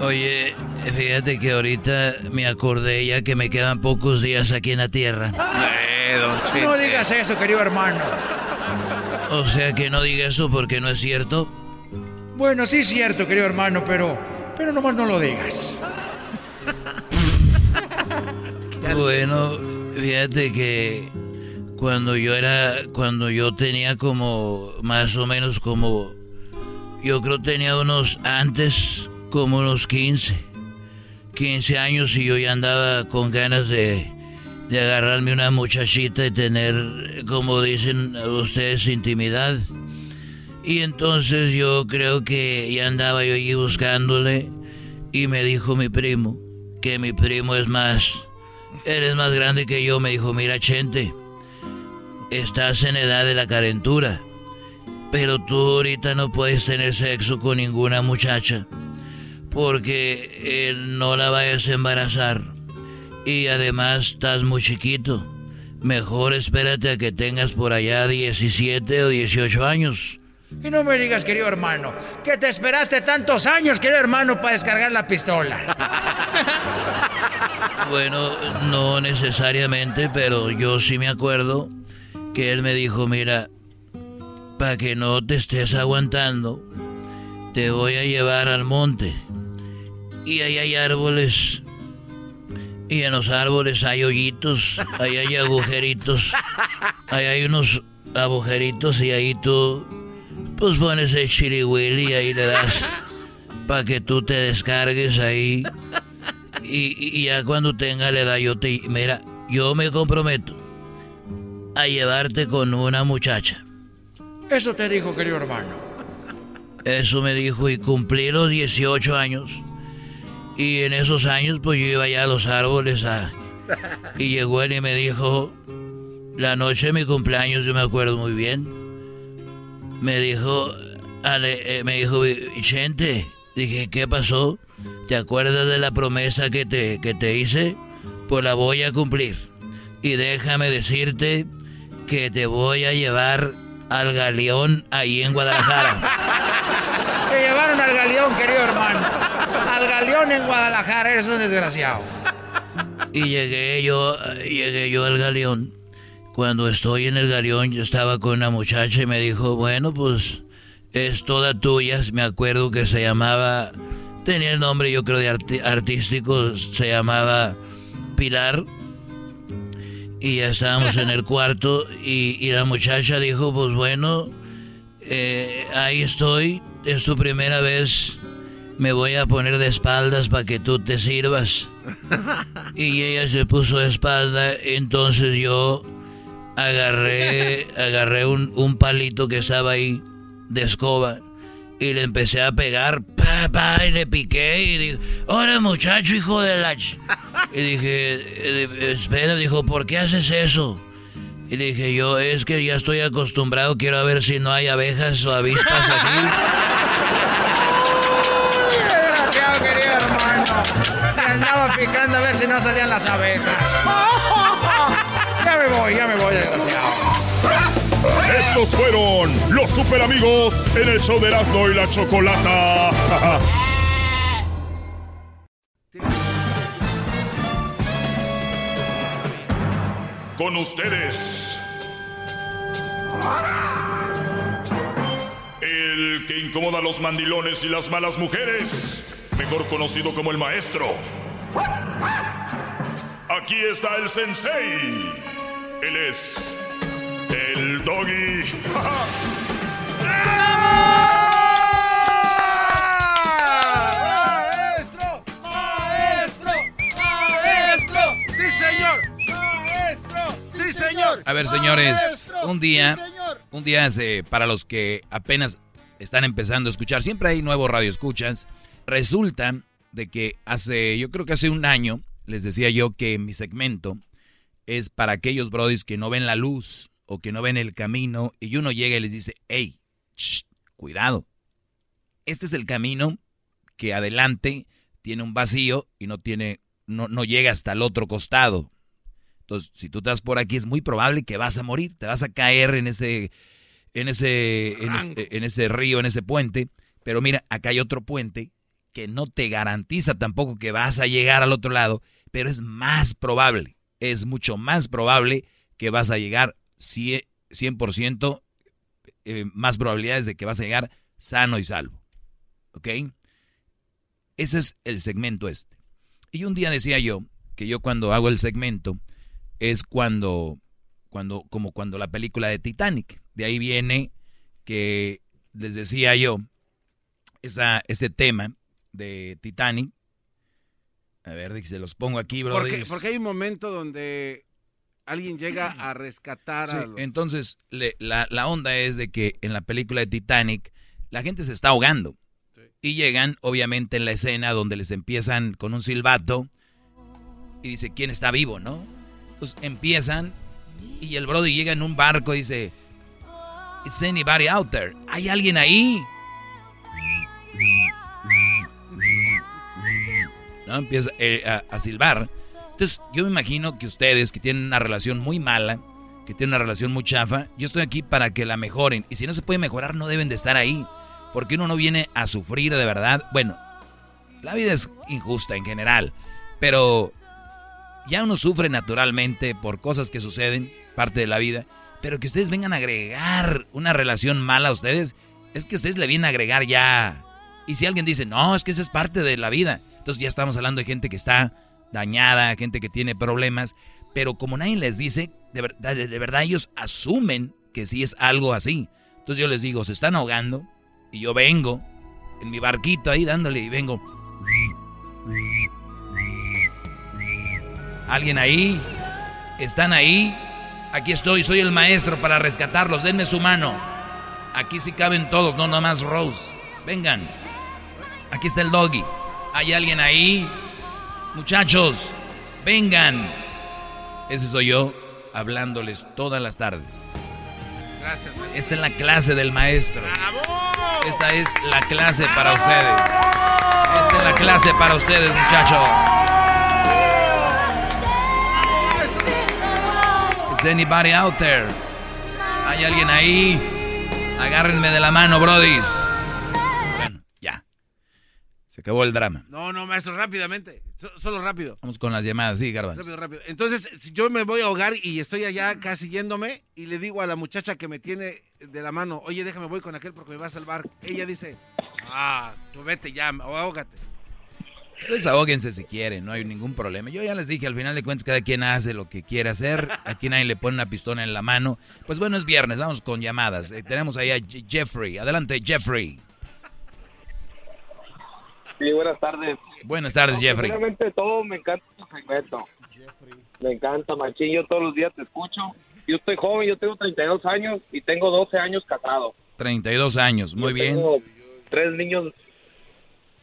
Oye, fíjate que ahorita me acordé ya que me quedan pocos días aquí en la tierra. No digas eso, querido hermano. O sea que no diga eso porque no es cierto. Bueno, sí es cierto, querido hermano, pero, pero nomás no lo digas. Bueno, fíjate que cuando yo era, cuando yo tenía como, más o menos como, yo creo tenía unos, antes, como unos 15, 15 años y yo ya andaba con ganas de, de agarrarme una muchachita y tener, como dicen ustedes, intimidad. Y entonces yo creo que ya andaba yo allí buscándole y me dijo mi primo, que mi primo es más, eres más grande que yo, me dijo, mira Chente, estás en edad de la carentura, pero tú ahorita no puedes tener sexo con ninguna muchacha porque eh, no la vayas a embarazar y además estás muy chiquito. Mejor espérate a que tengas por allá 17 o 18 años. Y no me digas, querido hermano, que te esperaste tantos años, querido hermano, para descargar la pistola. Bueno, no necesariamente, pero yo sí me acuerdo que él me dijo, mira, para que no te estés aguantando, te voy a llevar al monte. Y ahí hay árboles. Y en los árboles hay hoyitos, ahí hay agujeritos, ahí hay unos agujeritos y ahí tú pues pones el chirihuili y ahí le das para que tú te descargues ahí. Y, y ya cuando tenga la edad yo te... Mira, yo me comprometo a llevarte con una muchacha. Eso te dijo, querido hermano. Eso me dijo y cumplí los 18 años. Y en esos años pues yo iba allá a los árboles a... Y llegó él y me dijo, la noche de mi cumpleaños, yo me acuerdo muy bien, me dijo, Ale, eh, me dijo, Vicente, dije, ¿qué pasó? ¿Te acuerdas de la promesa que te, que te hice? Pues la voy a cumplir. Y déjame decirte que te voy a llevar al galeón ahí en Guadalajara. Te llevaron al galeón, querido hermano. Al galeón en Guadalajara, eres un desgraciado. Y llegué yo, llegué yo al galeón. Cuando estoy en el galeón, yo estaba con una muchacha y me dijo, bueno, pues es toda tuya. Me acuerdo que se llamaba, tenía el nombre yo creo de artístico, se llamaba Pilar. Y ya estábamos en el cuarto y, y la muchacha dijo, pues bueno, eh, ahí estoy, es tu primera vez, me voy a poner de espaldas para que tú te sirvas. Y ella se puso de espalda, entonces yo agarré, agarré un, un palito que estaba ahí de escoba y le empecé a pegar, pa, pa, y le piqué y dije, ¡Hola muchacho, hijo de la... ch-". Y dije, eh, espera, dijo, ¿por qué haces eso? Y dije, yo es que ya estoy acostumbrado, quiero ver si no hay abejas o avispas aquí. a ver si no salían las abejas. Ya me voy, ya me voy, desgraciado. Estos fueron los super amigos en el show de Erasmo y la Chocolata. Con ustedes. El que incomoda a los mandilones y las malas mujeres. Mejor conocido como el maestro Aquí está el sensei. Él es el doggy. ¡Maestro! ¡Maestro! ¡Maestro! ¡Sí, señor! ¡Maestro! ¡Sí, señor! A ver, señores, un día, un día hace, para los que apenas están empezando a escuchar, siempre hay nuevos radioescuchas. Resulta de que hace, yo creo que hace un año, les decía yo que mi segmento es para aquellos brodis que no ven la luz o que no ven el camino y uno llega y les dice, hey, shh, cuidado. Este es el camino que adelante tiene un vacío y no tiene, no, no llega hasta el otro costado. Entonces, si tú estás por aquí, es muy probable que vas a morir, te vas a caer en ese, en ese, en ese, en ese río, en ese puente. Pero mira, acá hay otro puente que no te garantiza tampoco que vas a llegar al otro lado, pero es más probable, es mucho más probable que vas a llegar 100%, 100% eh, más probabilidades de que vas a llegar sano y salvo. ¿Ok? Ese es el segmento este. Y un día decía yo que yo cuando hago el segmento es cuando, cuando, como cuando la película de Titanic. De ahí viene que les decía yo esa, ese tema de Titanic. A ver, se los pongo aquí, bro. Porque, porque hay un momento donde alguien llega a rescatar Sí, a los... entonces le- la, la onda es de que en la película de Titanic la gente se está ahogando. Y llegan, obviamente, en la escena donde les empiezan con un silbato y dice, ¿quién está vivo, no? Entonces empiezan y el Brody llega en un barco y dice, ¿Is anybody out there? ¿Hay alguien ahí? ¿No? Empieza eh, a, silbar. Entonces, yo me imagino que ustedes que tienen una relación muy mala, que tienen una relación muy chafa, yo estoy aquí para que la mejoren. Y si no se puede mejorar, no deben de estar ahí. Porque uno no viene a sufrir de verdad. Bueno, la vida es injusta en general. Pero ya uno sufre naturalmente por cosas que suceden, parte de la vida. Pero que ustedes vengan a agregar una relación mala a ustedes, es que ustedes le vienen a agregar ya. Y si alguien dice, no, es que eso es parte de la vida. Entonces ya estamos hablando de gente que está dañada, gente que tiene problemas. Pero como nadie les dice, de verdad, de, verdad ellos asumen que sí es algo así. Entonces yo les digo, se están ahogando. Y yo vengo en mi barquito ahí dándole y vengo. ¿Alguien ahí? ¿Están ahí? Aquí estoy, soy el maestro para rescatarlos. Denme su mano. Aquí sí caben todos, no nomás Rose. Vengan. Aquí está el doggy. ¿Hay alguien ahí? Muchachos, vengan. Ese soy yo hablándoles todas las tardes. Gracias, maestro. Esta es la clase del maestro. Esta es la clase para ustedes. Esta es la clase para ustedes, muchachos. Is anybody out there? ¿Hay alguien ahí? Agárrenme de la mano, brodis. Se acabó el drama. No, no, maestro, rápidamente. So- solo rápido. Vamos con las llamadas, sí, Garbanzo. Rápido, rápido. Entonces, si yo me voy a ahogar y estoy allá casi yéndome y le digo a la muchacha que me tiene de la mano, oye, déjame voy con aquel porque me va a salvar. Ella dice, ah, tú vete ya, o ahógate. Ustedes ahóguense si quieren, no hay ningún problema. Yo ya les dije, al final de cuentas, cada quien hace lo que quiere hacer. Aquí nadie le pone una pistola en la mano. Pues bueno, es viernes, vamos con llamadas. Eh, tenemos ahí a Je- Jeffrey. Adelante, Jeffrey. Sí, buenas tardes. Buenas tardes, Jeffrey. Primeramente de todo, me encanta tu segmento. Me encanta, machín. Yo todos los días te escucho. Yo estoy joven, yo tengo 32 años y tengo 12 años casado. 32 años, muy Yo bien. Tengo tres niños.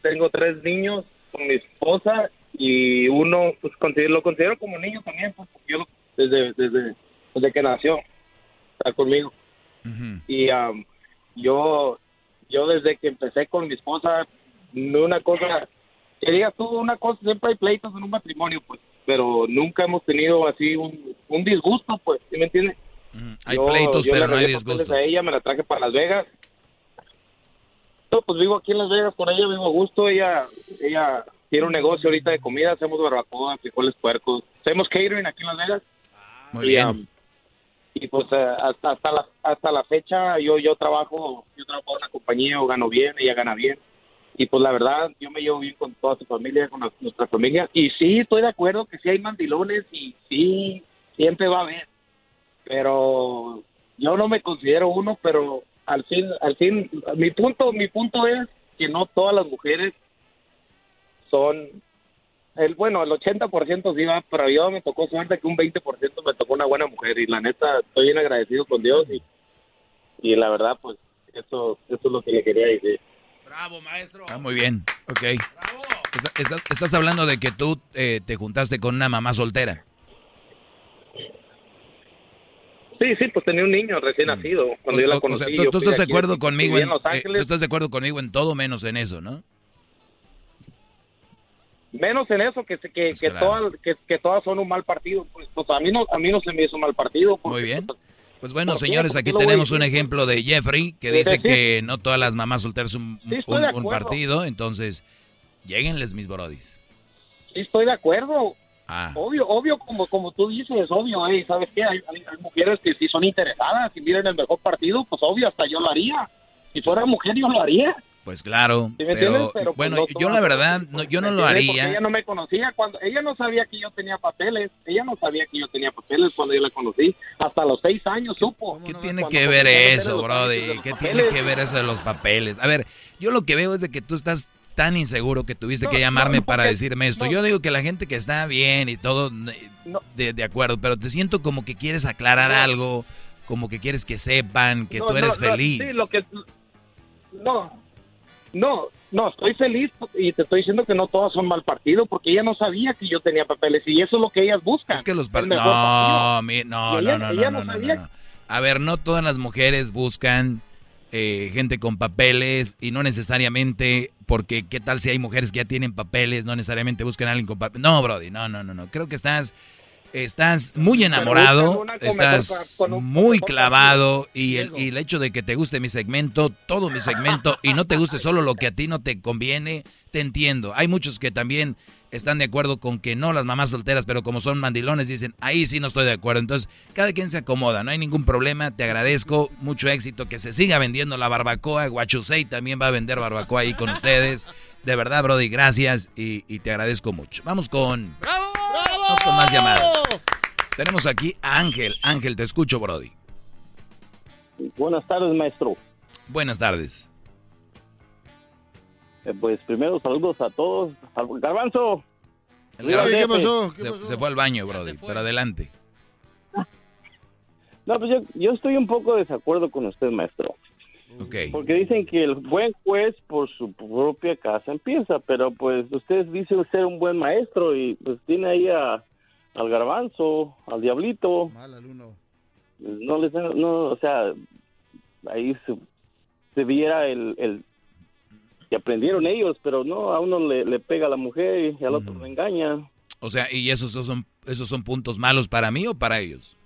Tengo tres niños con mi esposa y uno, pues considero- lo considero como niño también, pues, porque yo lo- desde, desde, desde que nació está conmigo. Y am, yo, yo desde que empecé con mi esposa, no una cosa, que digas tú una cosa, siempre hay pleitos en un matrimonio, pues, pero nunca hemos tenido así un, un disgusto, pues, ¿sí me entiendes? Hay Yo- pleitos, yo pero no hay disgustos. A ella me la traje para Las Vegas. No, pues vivo aquí en Las Vegas con ella, vivo a gusto. Ella, ella tiene un negocio ahorita de comida, hacemos barbacoa, frijoles puercos. Hacemos catering aquí en Las Vegas. Muy y, bien. um, y pues eh, hasta, hasta, la, hasta la fecha yo yo trabajo yo trabajo en una compañía o gano bien ella gana bien y pues la verdad yo me llevo bien con toda su familia con nuestra familia y sí estoy de acuerdo que sí hay mandilones y sí siempre va a haber pero yo no me considero uno pero al fin al fin mi punto mi punto es que no todas las mujeres son el bueno el 80% sí va pero yo me tocó suerte que un 20% me tocó una buena mujer y la neta estoy bien agradecido con Dios y y la verdad pues eso eso es lo que le quería decir Bravo, maestro. Ah, muy bien, ok. Está- Estás, estás hablando de que tú eh, te juntaste con una mamá soltera. sí sí pues tenía un niño recién nacido cuando yo la Mm. O- conocí sea, tú, yo tú fui estás de acuerdo conmigo en en, Los eh, tú estás de acuerdo conmigo en todo menos en eso, ¿no? menos en eso que se- que, que claro. todas que, que todas son un mal partido pues, pues a mí no a mí no se me hizo un mal partido porque, Muy bien. Pues bueno, ¿Por qué? señores, ¿Por qué aquí tenemos un ejemplo de Jeffrey que dice que no todas las mamás solteras son un, un- partido, entonces lleguenles mis brodis. Sí, estoy de acuerdo. Ah. Obvio, obvio, como, como tú dices, obvio, eh, ¿sabes qué? Hay, hay- hay mujeres que sí son interesadas y miren el mejor partido, pues obvio, hasta yo lo haría. Si fuera mujer, yo lo haría. Pues claro, ¿Sí me entiendes? pero, Pero, pues, bueno, no yo la verdad, no, pues, yo no ¿me lo? Porque haría. ella no me conocía cuando, ella no sabía que yo tenía papeles, ella no sabía que yo tenía papeles cuando yo la conocí. Hasta los seis años supo. ¿Qué tiene que ver eso, Brody? ¿Qué tiene que ver eso de los papeles? A ver, yo lo que veo es de que tú estás tan inseguro que tuviste que llamarme no, para decirme esto. no. Yo digo que la gente que está bien y todo, de, de acuerdo, pero te siento como que quieres aclarar algo, como que quieres que sepan que No, tú eres no, no, feliz. sí, lo que no, no, no, estoy feliz y te estoy diciendo que no todas son mal partido porque ella no sabía que yo tenía papeles y eso es lo que ellas buscan. Es que los par- no, mi- no, no, no, ella no, no no, no, sabía no. A ver, no todas las mujeres buscan eh, gente con papeles y no necesariamente porque qué tal si hay mujeres que ya tienen papeles, no necesariamente buscan a alguien con papeles. No, Brody, no, no, no, no. Creo que estás estás muy enamorado, estás muy clavado y el, y el hecho de que te guste mi segmento, todo mi segmento y no te guste solo lo que a ti no te conviene, te entiendo. Hay muchos que también están de acuerdo con que no las mamás solteras, pero como son mandilones dicen, ahí sí no estoy de acuerdo. Entonces, cada quien se acomoda, no hay ningún problema, te agradezco, mucho éxito, que se siga vendiendo la barbacoa, Guachusei también va a vender barbacoa ahí con ustedes. De verdad, Brody, gracias y, y te agradezco mucho. Vamos con... Vamos con más llamadas. Tenemos aquí a Ángel. Ángel, te escucho, Brody. Buenas tardes, maestro. Buenas tardes. Eh, pues primero saludos a todos. Garbanzo. El DF. Se, se fue al baño, Brody, pero adelante. No, pues yo, yo estoy un poco de desacuerdo con usted, maestro. Ok. Porque dicen que el buen juez por su propia casa empieza, pero pues usted dice ser un buen maestro y pues tiene ahí a, al garbanzo, al diablito. No les no, o sea, ahí se, se viera el, el que aprendieron ellos, pero no, a uno le, le pega a la mujer y al otro le engaña. O sea, ¿y esos son, esos son puntos malos para mí o para ellos?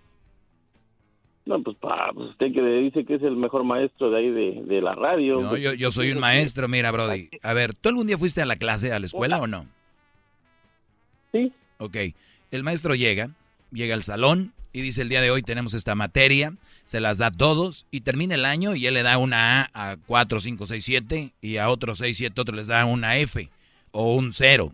No, pues, pa, pues usted que dice que es el mejor maestro de ahí de, de la radio. No, pues, yo, yo soy un maestro, mira, Brody. A ver, ¿tú algún día fuiste a la clase, a la escuela o no? Sí. Ok. El maestro llega, llega al salón y dice el día de hoy tenemos esta materia, se las da a todos y termina el año y él le da una A a 4, 5, 6, 7 y a otros 6, 7, otros les da una F o un 0.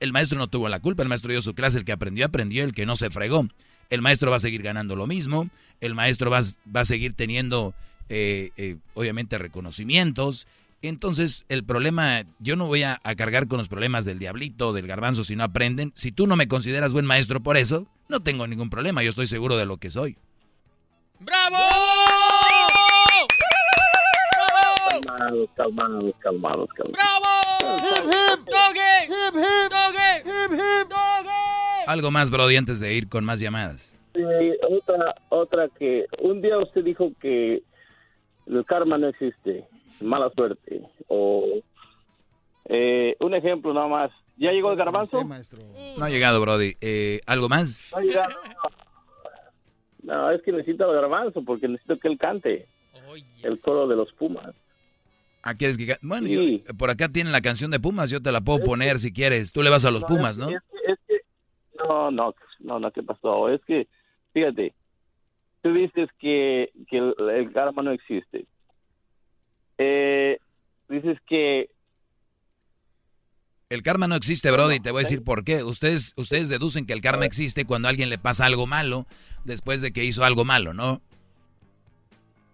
El maestro no tuvo la culpa, el maestro dio su clase, el que aprendió, aprendió, el que no se fregó. El maestro va a seguir ganando lo mismo, el maestro va, va a seguir teniendo, eh, eh, obviamente, reconocimientos. Entonces, el problema, yo no voy a, a cargar con los problemas del diablito, del garbanzo, si no aprenden. Si tú no me consideras buen maestro por eso, no tengo ningún problema, yo estoy seguro de lo que soy. ¡Bravo! Calmados, calmados, calmados, calmados. Algo más, Brody, antes de ir con más llamadas. Otra, otra que un día usted dijo que el karma no existe, mala suerte. O eh, un ejemplo nada más. ¿Ya llegó el garbanzo? No ha llegado, Brody. Eh, ¿Algo más? No ha llegado. No, es que necesito el garbanzo porque necesito que él cante. El coro de los Pumas. Ah, ¿quieres que Bueno, Sí. yo- por acá tienen la canción de Pumas, yo te la puedo poner si quieres. Tú le vas a los Pumas, ¿no? Es es no, No, no, no, ¿qué pasó? Es que, fíjate, tú dices que, que el, el karma no existe. Eh, dices que El karma no existe, Brody, y te voy a decir por qué. Ustedes, ustedes deducen que el karma existe cuando a alguien le pasa algo malo después de que hizo algo malo, ¿no?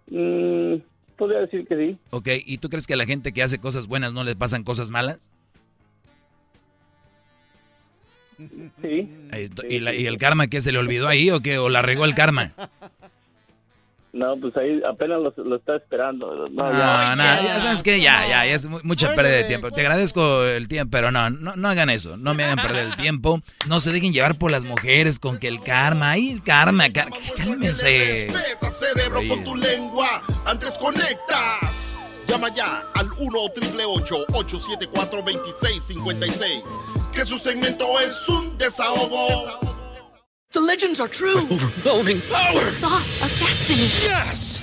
mm, podría decir que sí. Ok, ¿y tú crees que a la gente que hace cosas buenas no le pasan cosas malas? Sí. ¿Y, la- y el karma qué se le olvidó ahí o qué? ¿O la regó el karma? No, pues ahí apenas lo, lo está esperando. No, No, ya. no, ya sabes que ya, ya, ya es mu- mucha pérdida de tiempo. Te agradezco el tiempo, pero no, no, no hagan eso. No me hagan perder el tiempo. No se dejen llevar por las mujeres con que el karma, ay, el karma, car- cálmense. Respeta, cerebro, con tu lengua. Antes conectas. Llama ya al 1 874 2656 Que su segmento es un desahogo. The legends are true. overwhelming power! The sauce of destiny. Yes!